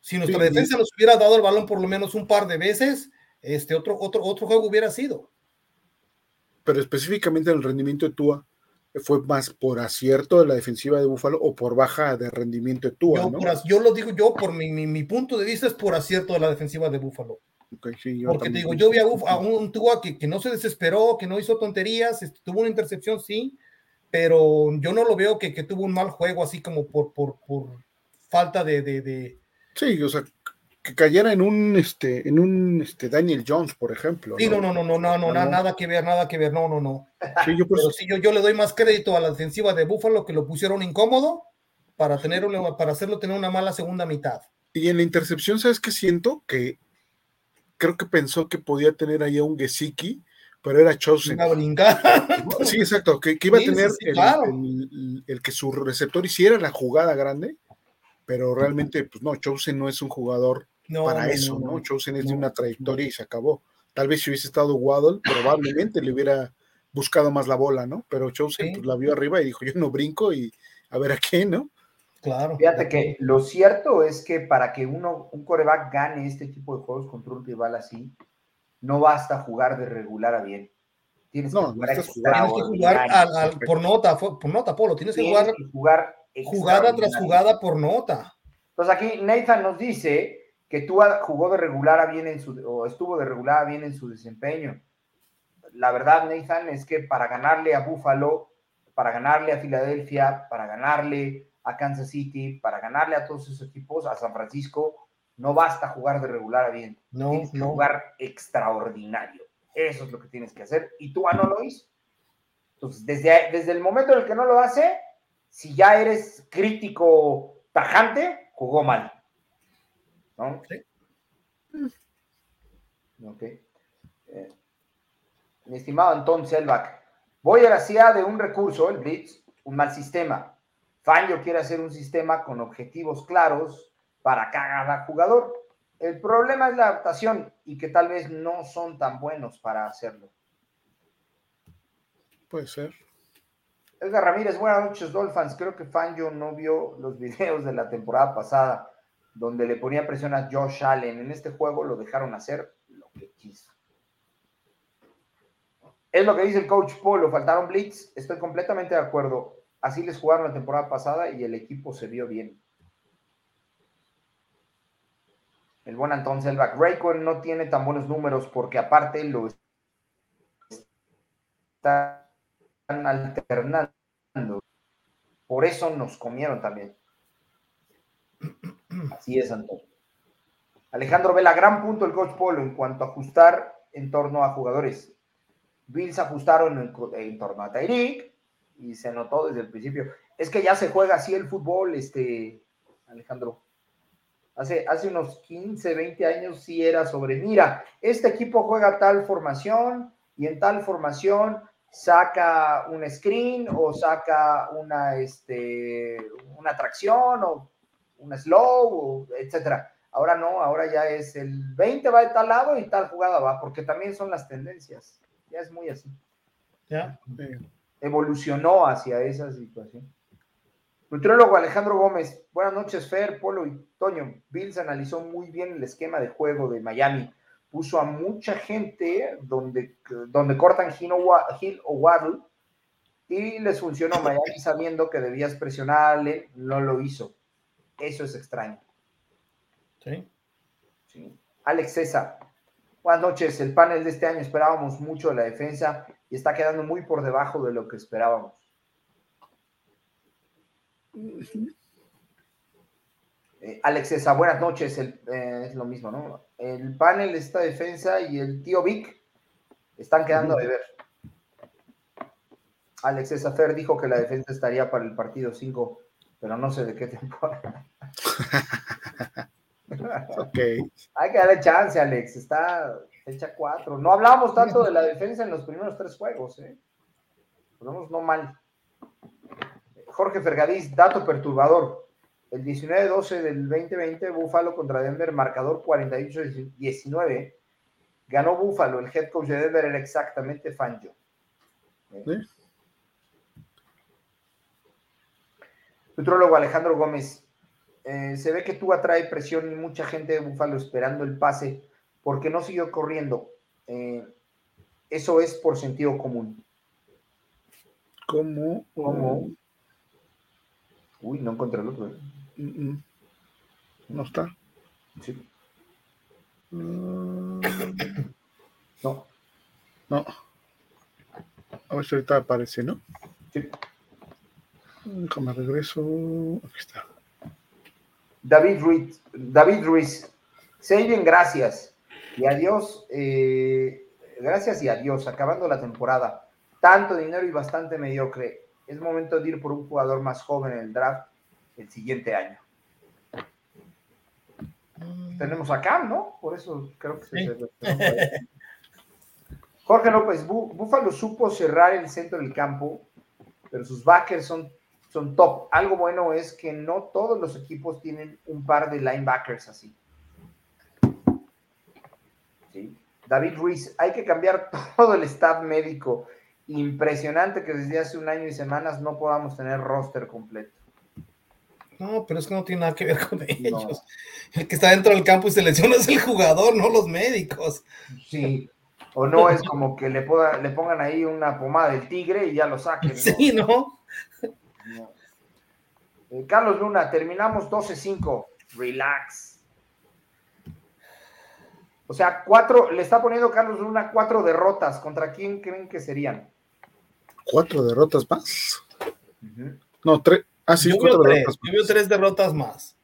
Si nuestra defensa nos hubiera dado el balón por lo menos un par de veces, este otro, otro, otro juego hubiera sido. Pero específicamente el rendimiento de Tua, fue más por acierto de la defensiva de Búfalo o por baja de rendimiento de Tua, yo, ¿no? yo lo digo yo, por mi, mi, punto de vista es por acierto de la defensiva de Búfalo. Porque te digo, yo vi a, un Tua que, que, no se desesperó, que no hizo tonterías, este, tuvo una intercepción, sí, pero yo no lo veo que, que tuvo un mal juego así como por, por, por falta de, de, de... Sí, o sea, que cayera en un este en un este Daniel Jones, por ejemplo. Sí, no, no, no, no, no, no, nada que ver, nada que ver, no, no, no. Sí, yo, Pero sí, yo, yo, le doy más crédito a la defensiva de Buffalo que lo pusieron incómodo para tener para hacerlo tener una mala segunda mitad. Y en la intercepción, ¿sabes qué siento? Que creo que pensó que podía tener ahí a un Gesicki, pero era Chosen. *laughs* Sí, exacto, que, iba a tener el, el, que su receptor hiciera la jugada grande pero realmente, pues no, Chosen no es un jugador para eso, ¿no? Chosen es de una trayectoria y se acabó. Tal vez si hubiese estado Waddle, probablemente le hubiera buscado más la bola, ¿no? Pero Chosen pues, la vio arriba y dijo, yo no brinco y a ver a qué, ¿no? Claro. Fíjate que lo cierto es que para que uno, un coreback gane este tipo de juegos contra un rival así, no basta jugar de regular a bien. Tienes que jugar, tienes que jugar por nota, por nota, Polo. Tienes que jugar, jugar jugada tras jugada por nota. Entonces aquí Nathan nos dice que tú jugó de regular a bien en su, o estuvo de regular a bien en su desempeño. La verdad, Nathan, es que para ganarle a Buffalo, para ganarle a Filadelfia, para ganarle a Kansas City, para ganarle a todos esos equipos, a San Francisco, no basta jugar de regular a bien. No, tienes que no. jugar extraordinario. Eso es lo que tienes que hacer. Y tú no lo hizo. Entonces, desde, desde el momento en el que no lo hace, si ya eres crítico tajante, jugó mal. ¿No? Sí. Ok. Eh, mi estimado Anton Selbach, voy a la CIA de un recurso, el Blitz, un mal sistema. Fangio quiere hacer un sistema con objetivos claros para cada jugador. El problema es la adaptación y que tal vez no son tan buenos para hacerlo. Puede ser. Edgar Ramírez, buenas noches, Dolphins. Creo que Fangio no vio los *laughs* videos de la temporada pasada donde le ponía presión a Josh Allen. En este juego lo dejaron hacer lo que quiso. Es lo que dice el coach Polo, faltaron blitz. Estoy completamente de acuerdo. Así les jugaron la temporada pasada y el equipo se vio bien. El buen Anton Selvak. Raycon no tiene tan buenos números porque aparte lo están alternando. Por eso nos comieron también. Así es, Antonio. Alejandro Vela, gran punto el coach Polo en cuanto a ajustar en torno a jugadores. Bills ajustaron en, torno a Tyreek y se notó desde el principio. Es que ya se juega así el fútbol, este, Alejandro. Hace, hace unos 15, 20 años sí era sobre, mira, este equipo juega tal formación y en tal formación saca un screen o saca una, este, una tracción o un slow, etcétera. Ahora no, ahora ya es el 20 va de tal lado y tal jugada va, porque también son las tendencias. Ya es muy así. Ya. Evolucionó hacia esa situación. Nutriólogo Alejandro Gómez, buenas noches, Fer, Polo y Toño. Bills analizó muy bien el esquema de juego de Miami. Puso a mucha gente donde, donde cortan Hill o Waddle y les funcionó. Miami sabiendo que debías presionarle, no lo hizo. Eso es extraño. Sí. sí. Alex César, buenas noches. El panel de este año esperábamos mucho de la defensa y está quedando muy por debajo de lo que esperábamos. Eh, Alex César, buenas noches. El, eh, es lo mismo, ¿no? El panel de esta defensa y el tío Vic están quedando de ver. Alex César Fer dijo que la defensa estaría para el partido 5, pero no sé de qué temporada. *laughs* ok. Hay que darle chance, Alex. Está fecha 4. No hablábamos tanto de la defensa en los primeros tres juegos, ¿eh? No mal. Jorge Fergadís, dato perturbador. El 19-12 del 2020, Búfalo contra Denver, marcador 48-19. Ganó Búfalo, el head coach de Denver era exactamente Fangio. ¿Sí? Alejandro Gómez, eh, se ve que tú atrae presión y mucha gente de Búfalo esperando el pase porque no siguió corriendo. Eh, eso es por sentido común. ¿Cómo? ¿Cómo? Uy, no encontré el otro. ¿eh? No está. Sí. Mm, No. no. A ver si ahorita aparece, ¿no? Sí. Déjame regreso. Aquí está. David Ruiz, David Ruiz, bien, gracias. Y adiós, eh, gracias y adiós, acabando la temporada. Tanto dinero y bastante mediocre. Es momento de ir por un jugador más joven en el draft el siguiente año. Tenemos a Cam, ¿no? Por eso creo que se, Sí. se- Jorge López, Bú- Búfalo supo cerrar el centro del campo, pero sus backers son, son top. Algo bueno es que no todos los equipos tienen un par de linebackers así. Sí. David Ruiz, hay que cambiar *laughs* todo el staff médico. Impresionante que desde hace un año y semanas no podamos tener roster completo. No, pero es que no tiene nada que ver con No. ellos. El que está dentro del campo y se lesiona es el jugador, no los médicos. Sí. O no es como que le, pueda- le pongan ahí una pomada del tigre y ya lo saquen. ¿no? *laughs* Sí, ¿no? Eh, Carlos Luna, terminamos 12-5. Relax. O sea, cuatro, le está poniendo Carlos Luna cuatro derrotas. ¿Contra quién creen que serían? ¿Cuatro derrotas más? No, tres. Ah, sí, yo cuatro derrotas. Tres, yo veo tres derrotas más.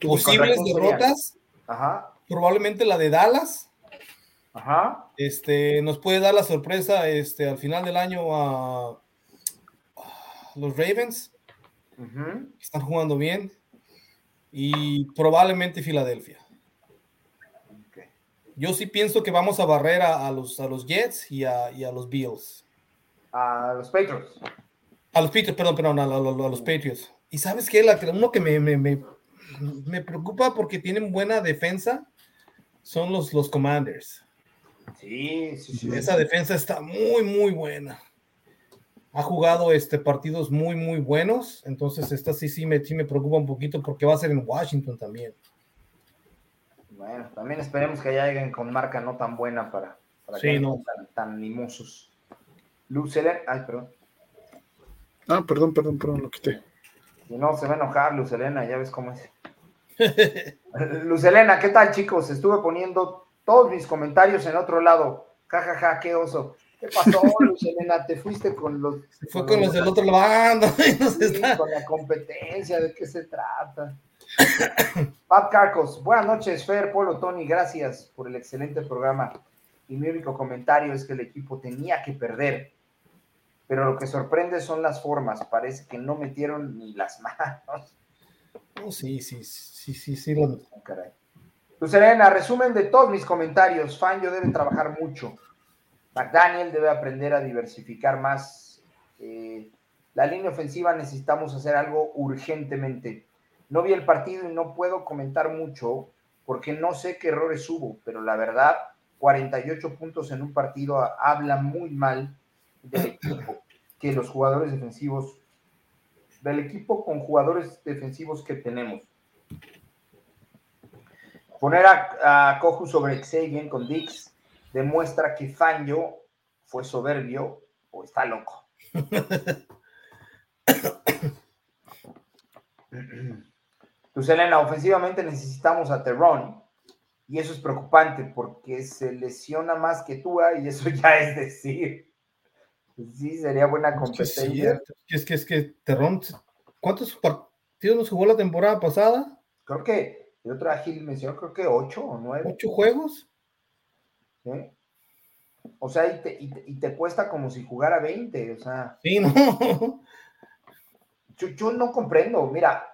Posibles derrotas. Ajá. Probablemente la de Dallas. Ajá. Este, nos puede dar la sorpresa este, al final del año a, a los Ravens. Que Están jugando bien. Y probablemente Filadelfia. Yo sí pienso que vamos a barrer a, a los, a los Jets y a, y a los Bills. A los Patriots. A los Patriots, perdón, perdón, a los Patriots. Y sabes qué, La, uno que me, me, me, me preocupa porque tienen buena defensa son los, los Commanders. Sí, sí, sí. Esa defensa está muy, muy buena. Ha jugado este, partidos muy, muy buenos. Entonces, esta sí, sí me, sí me preocupa un poquito porque va a ser en Washington también. Bueno, también esperemos que haya alguien con marca no tan buena para, para Sí, que no. tan, tan animosos. Lucelen, ay, perdón. Ah, perdón, perdón, perdón, lo quité. Si no, se va a enojar Lucelena, ya ves cómo es. *laughs* Lucelena, ¿qué tal, chicos? Estuve poniendo todos mis comentarios en otro lado. Ja, ja, ja, qué oso. ¿Qué pasó, Lucelena? Te fuiste con los. Fue con los del otro lado. *laughs* Nos Sí, está- con la competencia, ¿de qué se trata? Pat Carcos, buenas noches, Fer, Polo, Tony, gracias por el excelente programa. Y mi único comentario es que el equipo tenía que perder, pero lo que sorprende son las formas, parece que no metieron ni las manos. No, sí, sí, sí, sí, sí. lo- Oh, caray. Lucerena, resumen de todos mis comentarios. Fangio debe trabajar mucho. McDaniel debe aprender a diversificar más. Eh, la línea ofensiva necesitamos hacer algo urgentemente. No vi el partido y no puedo comentar mucho porque no sé qué errores hubo, pero la verdad, 48 puntos en un partido habla muy mal del *coughs* equipo, que los jugadores defensivos, del equipo con jugadores defensivos que tenemos. Poner a, a Koju sobre Xavier con Dix demuestra que Fangio fue soberbio o está loco. *coughs* Pues Elena, ofensivamente necesitamos a Terron y eso es preocupante porque se lesiona más que Tua y eso *laughs* ya es decir. Sí, sería buena Es que competencia. es que es que Terrón, ¿cuántos partidos nos jugó la temporada pasada? Creo que el otro Gil mencionó, creo que ocho o nueve. ¿Ocho juegos? ¿Sí? O sea, y te, y te- y te cuesta como si jugara 20. O sea, Sí, no. yo, yo no comprendo. Mira,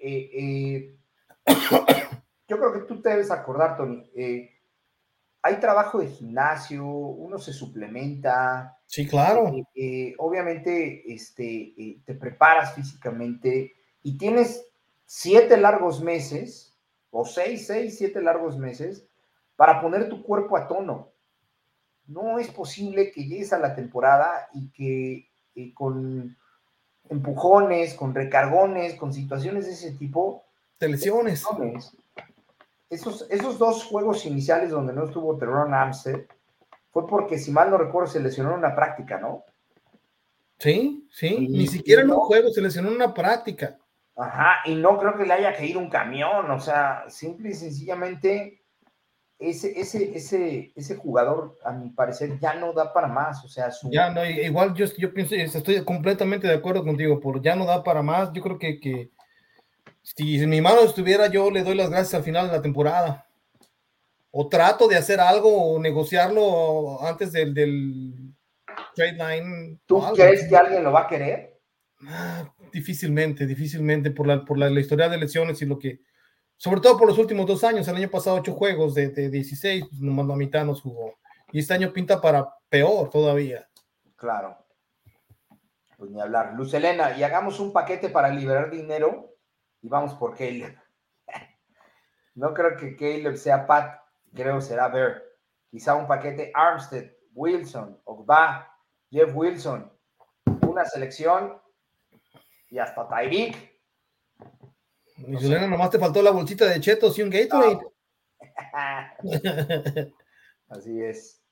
eh, eh, yo creo que tú te debes acordar, Tony. eh, hay trabajo de gimnasio, uno se suplementa. Sí, claro. obviamente, este, te preparas físicamente y tienes siete largos meses, o seis, seis, siete largos meses, para poner tu cuerpo a tono. No es posible que llegues a la temporada y que eh, con empujones, con recargones, con situaciones de ese tipo, Te lesiones. Esos, esos dos juegos iniciales donde no estuvo Terron Amstead fue porque, si mal no recuerdo, se lesionó en una práctica, ¿no? Sí, sí. Y- Ni siquiera en un juego, se lesionó en una práctica. Ajá, y no creo que le haya caído un camión, o sea, simple y sencillamente ese, ese, ese, ese jugador, a mi parecer, ya no da para más, o sea, su, Ya, no, igual yo, yo pienso, estoy completamente de acuerdo contigo, por ya no da para más. Yo creo que, que si en mi mano estuviera, yo le doy las gracias al final de la temporada. O trato de hacer algo o negociarlo antes del, del trade line. ¿tú crees que alguien lo va a querer? Ah, difícilmente, difícilmente por la, por la, la historia de lesiones y lo que, sobre todo por los últimos dos años, el año pasado ocho juegos de, de 16, pues, nomás la mitad nos jugó. Y este año pinta para peor todavía. Claro. Pues ni hablar. Luz Elena, y hagamos un paquete para liberar dinero y vamos por Caleb. *laughs* No creo que Caleb sea Pat, creo será Bear. Quizá un paquete Armstead, Wilson, Ogba, Jeff Wilson, una selección y hasta Tyreek. Y Juliana, nomás te faltó la bolsita de chetos y un Gatorade. *laughs* Así es.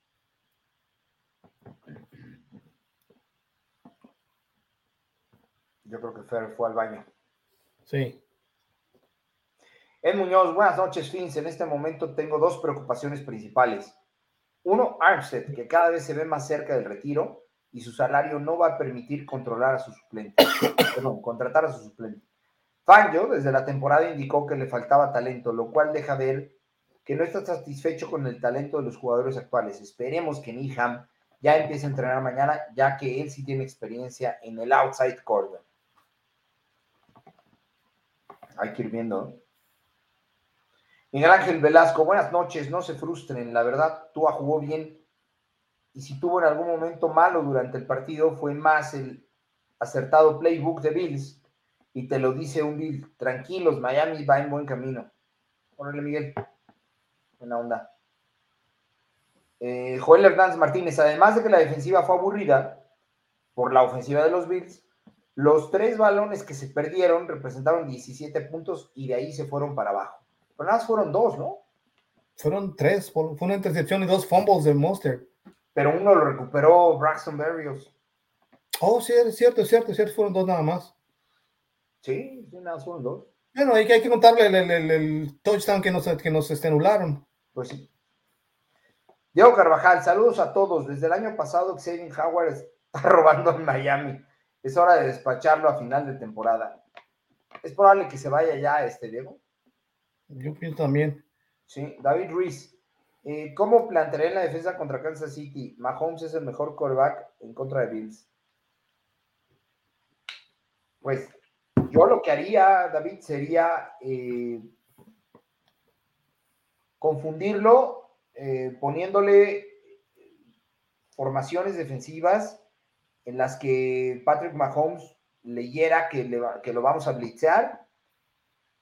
Yo creo que Fer fue al baño. Sí. Ed Muñoz, buenas noches, Fins. En este momento tengo dos preocupaciones principales. Uno, Armstead, que cada vez se ve más cerca del retiro y su salario no va a permitir controlar a su suplente. *coughs* Perdón, contratar a su suplente. Fangio, desde la temporada, indicó que le faltaba talento, lo cual deja ver que no está satisfecho con el talento de los jugadores actuales. Esperemos que Niham ya empiece a entrenar mañana, ya que él sí tiene experiencia en el outside corner. Hay que ir viendo. Miguel Ángel Velasco, buenas noches, no se frustren, la verdad, Tua jugó bien y si tuvo en algún momento malo durante el partido fue más el acertado playbook de Bills y te lo dice un Bill, tranquilos, Miami va en buen camino. Órale, Miguel, buena onda. Eh, Joel Hernández Martínez, además de que la defensiva fue aburrida por la ofensiva de los Bills, los tres balones que se perdieron representaron 17 puntos y de ahí se fueron para abajo. Pero nada más fueron dos, ¿no? Fueron tres, fue una intercepción y dos fumbles de Monster. Pero uno lo recuperó Braxton Berrios. Oh, sí, es cierto, es cierto, es cierto, fueron dos nada más. Sí, nada, fueron dos. Bueno, hay que, hay que contarle el, el, el, touchdown que nos, que nos anularon. Pues sí. Diego Carvajal, saludos a todos. Desde el año pasado, Xavier Howard está *laughs* robando en Miami. Es hora de despacharlo a final de temporada. Es probable que se vaya ya este Diego. Yo pienso también. Sí, David Ruiz. Eh, ¿Cómo plantearé la defensa contra Kansas City? Mahomes es el mejor quarterback en contra de Bills. Pues yo lo que haría, David, sería eh, confundirlo eh, poniéndole formaciones defensivas en las que Patrick Mahomes leyera que, le que lo vamos a blitzear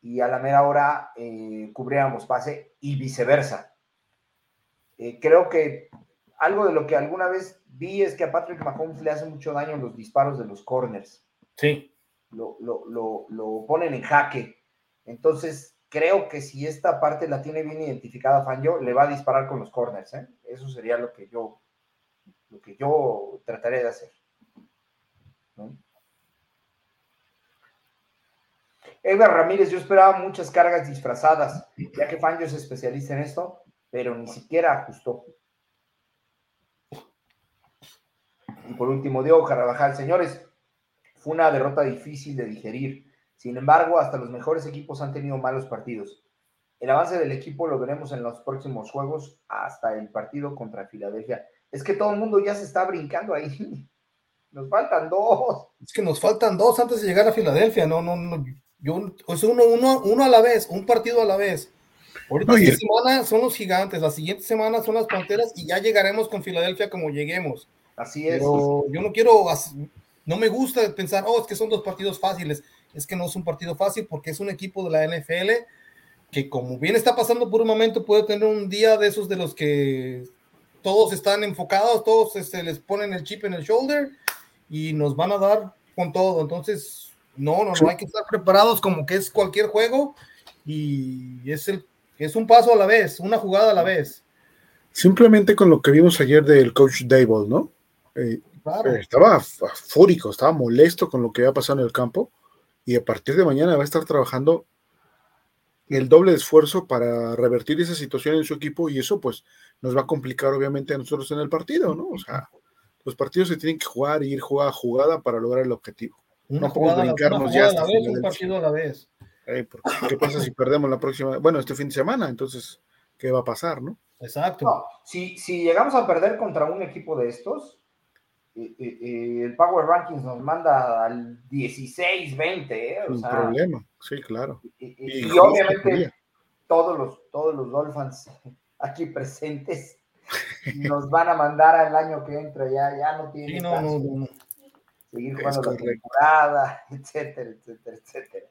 y a la mera hora eh, cubriéramos pase y viceversa. Creo que algo de lo que alguna vez vi es que a Patrick Mahomes le hace mucho daño los disparos de los corners. Sí. Lo, lo, lo, lo ponen en jaque. Entonces, creo que si esta parte la tiene bien identificada Fangio, le va a disparar con los corners. ¿eh? Eso sería lo que yo, lo que yo trataré de hacer. ¿no? Edgar Ramírez, yo esperaba muchas cargas disfrazadas, ya que Fangio es especialista en esto, pero ni siquiera ajustó. Y por último, Diego Carabajal, señores, fue una derrota difícil de digerir. Sin embargo, hasta los mejores equipos han tenido malos partidos. El avance del equipo lo veremos en los próximos juegos hasta el partido contra Filadelfia. Es que todo el mundo ya se está brincando ahí. *laughs* Nos faltan dos. Es que nos faltan dos antes de llegar a Filadelfia. No, no, no. Yo, es uno, uno, uno a la vez, un partido a la vez. Ahorita Oye. esta semana son los gigantes, la siguiente semana son las panteras y ya llegaremos con Filadelfia como lleguemos. Así es. Pero yo no quiero, no me gusta pensar, oh, es que son dos partidos fáciles. Es que no es un partido fácil porque es un equipo de la NFL que como bien está pasando por un momento puede tener un día de esos de los que todos están enfocados, todos este, les ponen el chip en el shoulder y nos van a dar con todo. Entonces, no, no, no hay que estar preparados como que es cualquier juego y es, el, es un paso a la vez, una jugada a la vez. Simplemente con lo que vimos ayer del coach Dable, ¿no? Eh, Claro. eh, estaba fúrico, estaba molesto con lo que había pasado en el campo y a partir de mañana va a estar trabajando el doble de esfuerzo para revertir esa situación en su equipo y eso pues nos va a complicar obviamente a nosotros en el partido, ¿no? O sea, los partidos se tienen que jugar y ir jugada a jugada para lograr el objetivo. Una no podemos brincarnos ya a la hasta vez, un partido a la vez. Eh, porque, ¿Qué pasa si perdemos la próxima, bueno, este fin de semana? Entonces, ¿qué va a pasar, no? Exacto. No, si, si llegamos a perder contra un equipo de estos, eh, eh, eh, el Power Rankings nos manda al 16-20, ¿eh? O Sin sea, problema, sí, claro. y, obviamente todos los, todos los Dolphins *laughs* aquí presentes nos van a mandar al año que entra, ya, ya no tiene Sí, no, caso no, no, no. seguir jugando la temporada, *laughs* etcétera, etcétera, etcétera.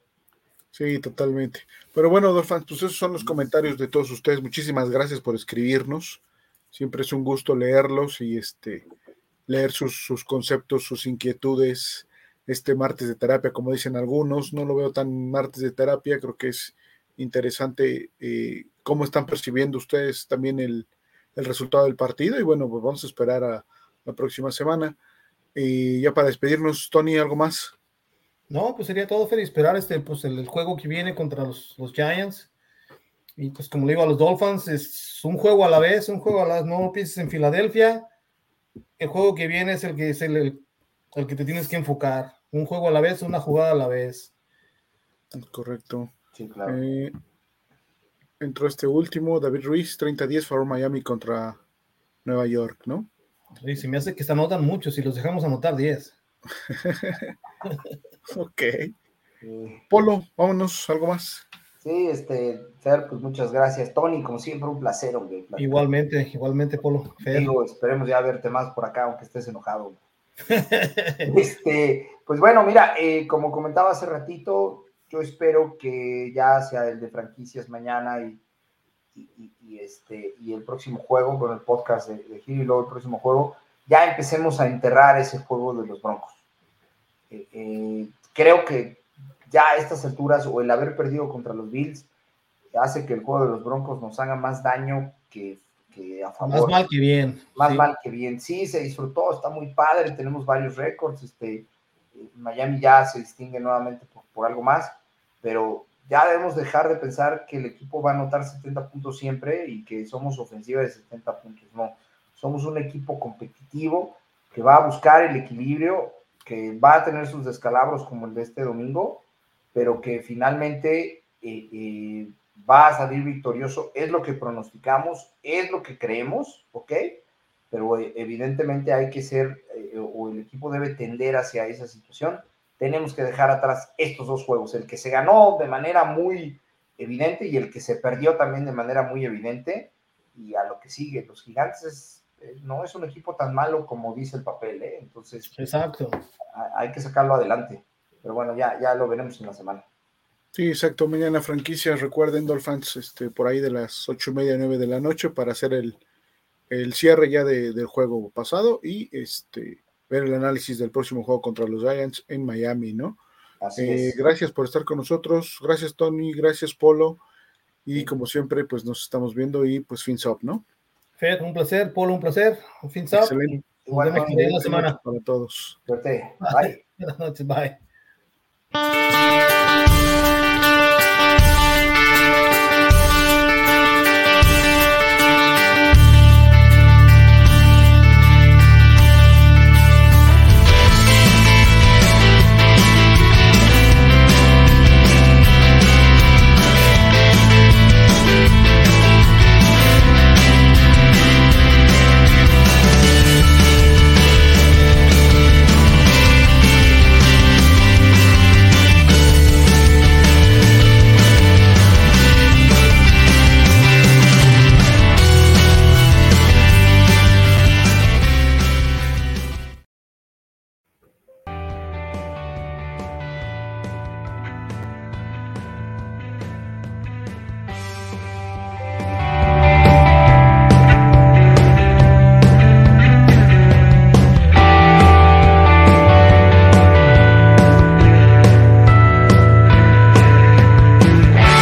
Sí, totalmente. Pero bueno, Dolphins, pues esos son los comentarios de todos ustedes. Muchísimas gracias por escribirnos. Siempre es un gusto leerlos y este leer sus, sus conceptos, sus inquietudes. Este martes de terapia, como dicen algunos, no lo veo tan martes de terapia, creo que es interesante eh, cómo están percibiendo ustedes también el, el resultado del partido y bueno, pues vamos a esperar a la próxima semana. Y ya para despedirnos, Tony, ¿algo más? No, pues sería todo feliz esperar este, pues el, juego que viene contra los, los Giants. Y pues como le digo a los Dolphins, es un juego a la vez, un juego a la vez, no pienses en Filadelfia. El juego que viene es el que es el, el, que te tienes que enfocar. Un juego a la vez, una jugada a la vez. Correcto. Sí, claro. Eh, entró este último, David Ruiz, 30-10 favor Miami contra Nueva York, ¿no? Sí, se me hace que se anotan mucho si los dejamos anotar 10. *laughs* ok. Polo, vámonos, algo más. Sí, este, Fer, pues muchas gracias. Tony, como siempre, un placer, hombre. Igualmente, igualmente, Polo. Digo, esperemos ya verte más por acá, aunque estés enojado. *laughs* este, pues bueno, mira, eh, como comentaba hace ratito, yo espero que ya sea el de franquicias mañana y, y, este, y el próximo juego, con el podcast de, de Gil y luego el próximo juego, ya empecemos a enterrar ese juego de los Broncos. Eh, eh, creo que ya a estas alturas o el haber perdido contra los Bills hace que el juego de los Broncos nos haga más daño que, a favor. Más mal que bien. Más mal que bien. Sí, se disfrutó, está muy padre, tenemos varios récords. Este, Miami ya se distingue nuevamente por, algo más, pero ya debemos dejar de pensar que el equipo va a anotar 70 puntos siempre y que somos ofensiva de 70 puntos. No, somos un equipo competitivo que va a buscar el equilibrio, que va a tener sus descalabros como el de este domingo, pero que finalmente eh, eh, va a salir victorioso. Es lo que pronosticamos, es lo que creemos, ¿ok? Pero eh, evidentemente hay que ser, o el equipo debe tender hacia esa situación. Tenemos que dejar atrás estos dos juegos, el que se ganó de manera muy evidente y el que se perdió también de manera muy evidente. Y a lo que sigue, los gigantes no es un equipo tan malo como dice el papel, ¿eh? Entonces, Exacto. hay que sacarlo adelante. Pero bueno, ya, ya lo veremos en la semana. Sí, exacto. Mañana franquicia, recuerden, Dolphins, este, por ahí de las ocho y media, nueve de la noche para hacer el, cierre ya del juego pasado y este, ver el análisis del próximo juego contra los Giants en Miami, ¿no? Así eh, es. Gracias por estar con nosotros. Gracias, Tony. Gracias, Polo. Y como siempre, pues nos estamos viendo y pues fins up, ¿no? Fed, un placer. Polo, un placer. Fins up. Excelente. la semana. Para todos. Bye. *laughs* Buenas noches. Bye. Música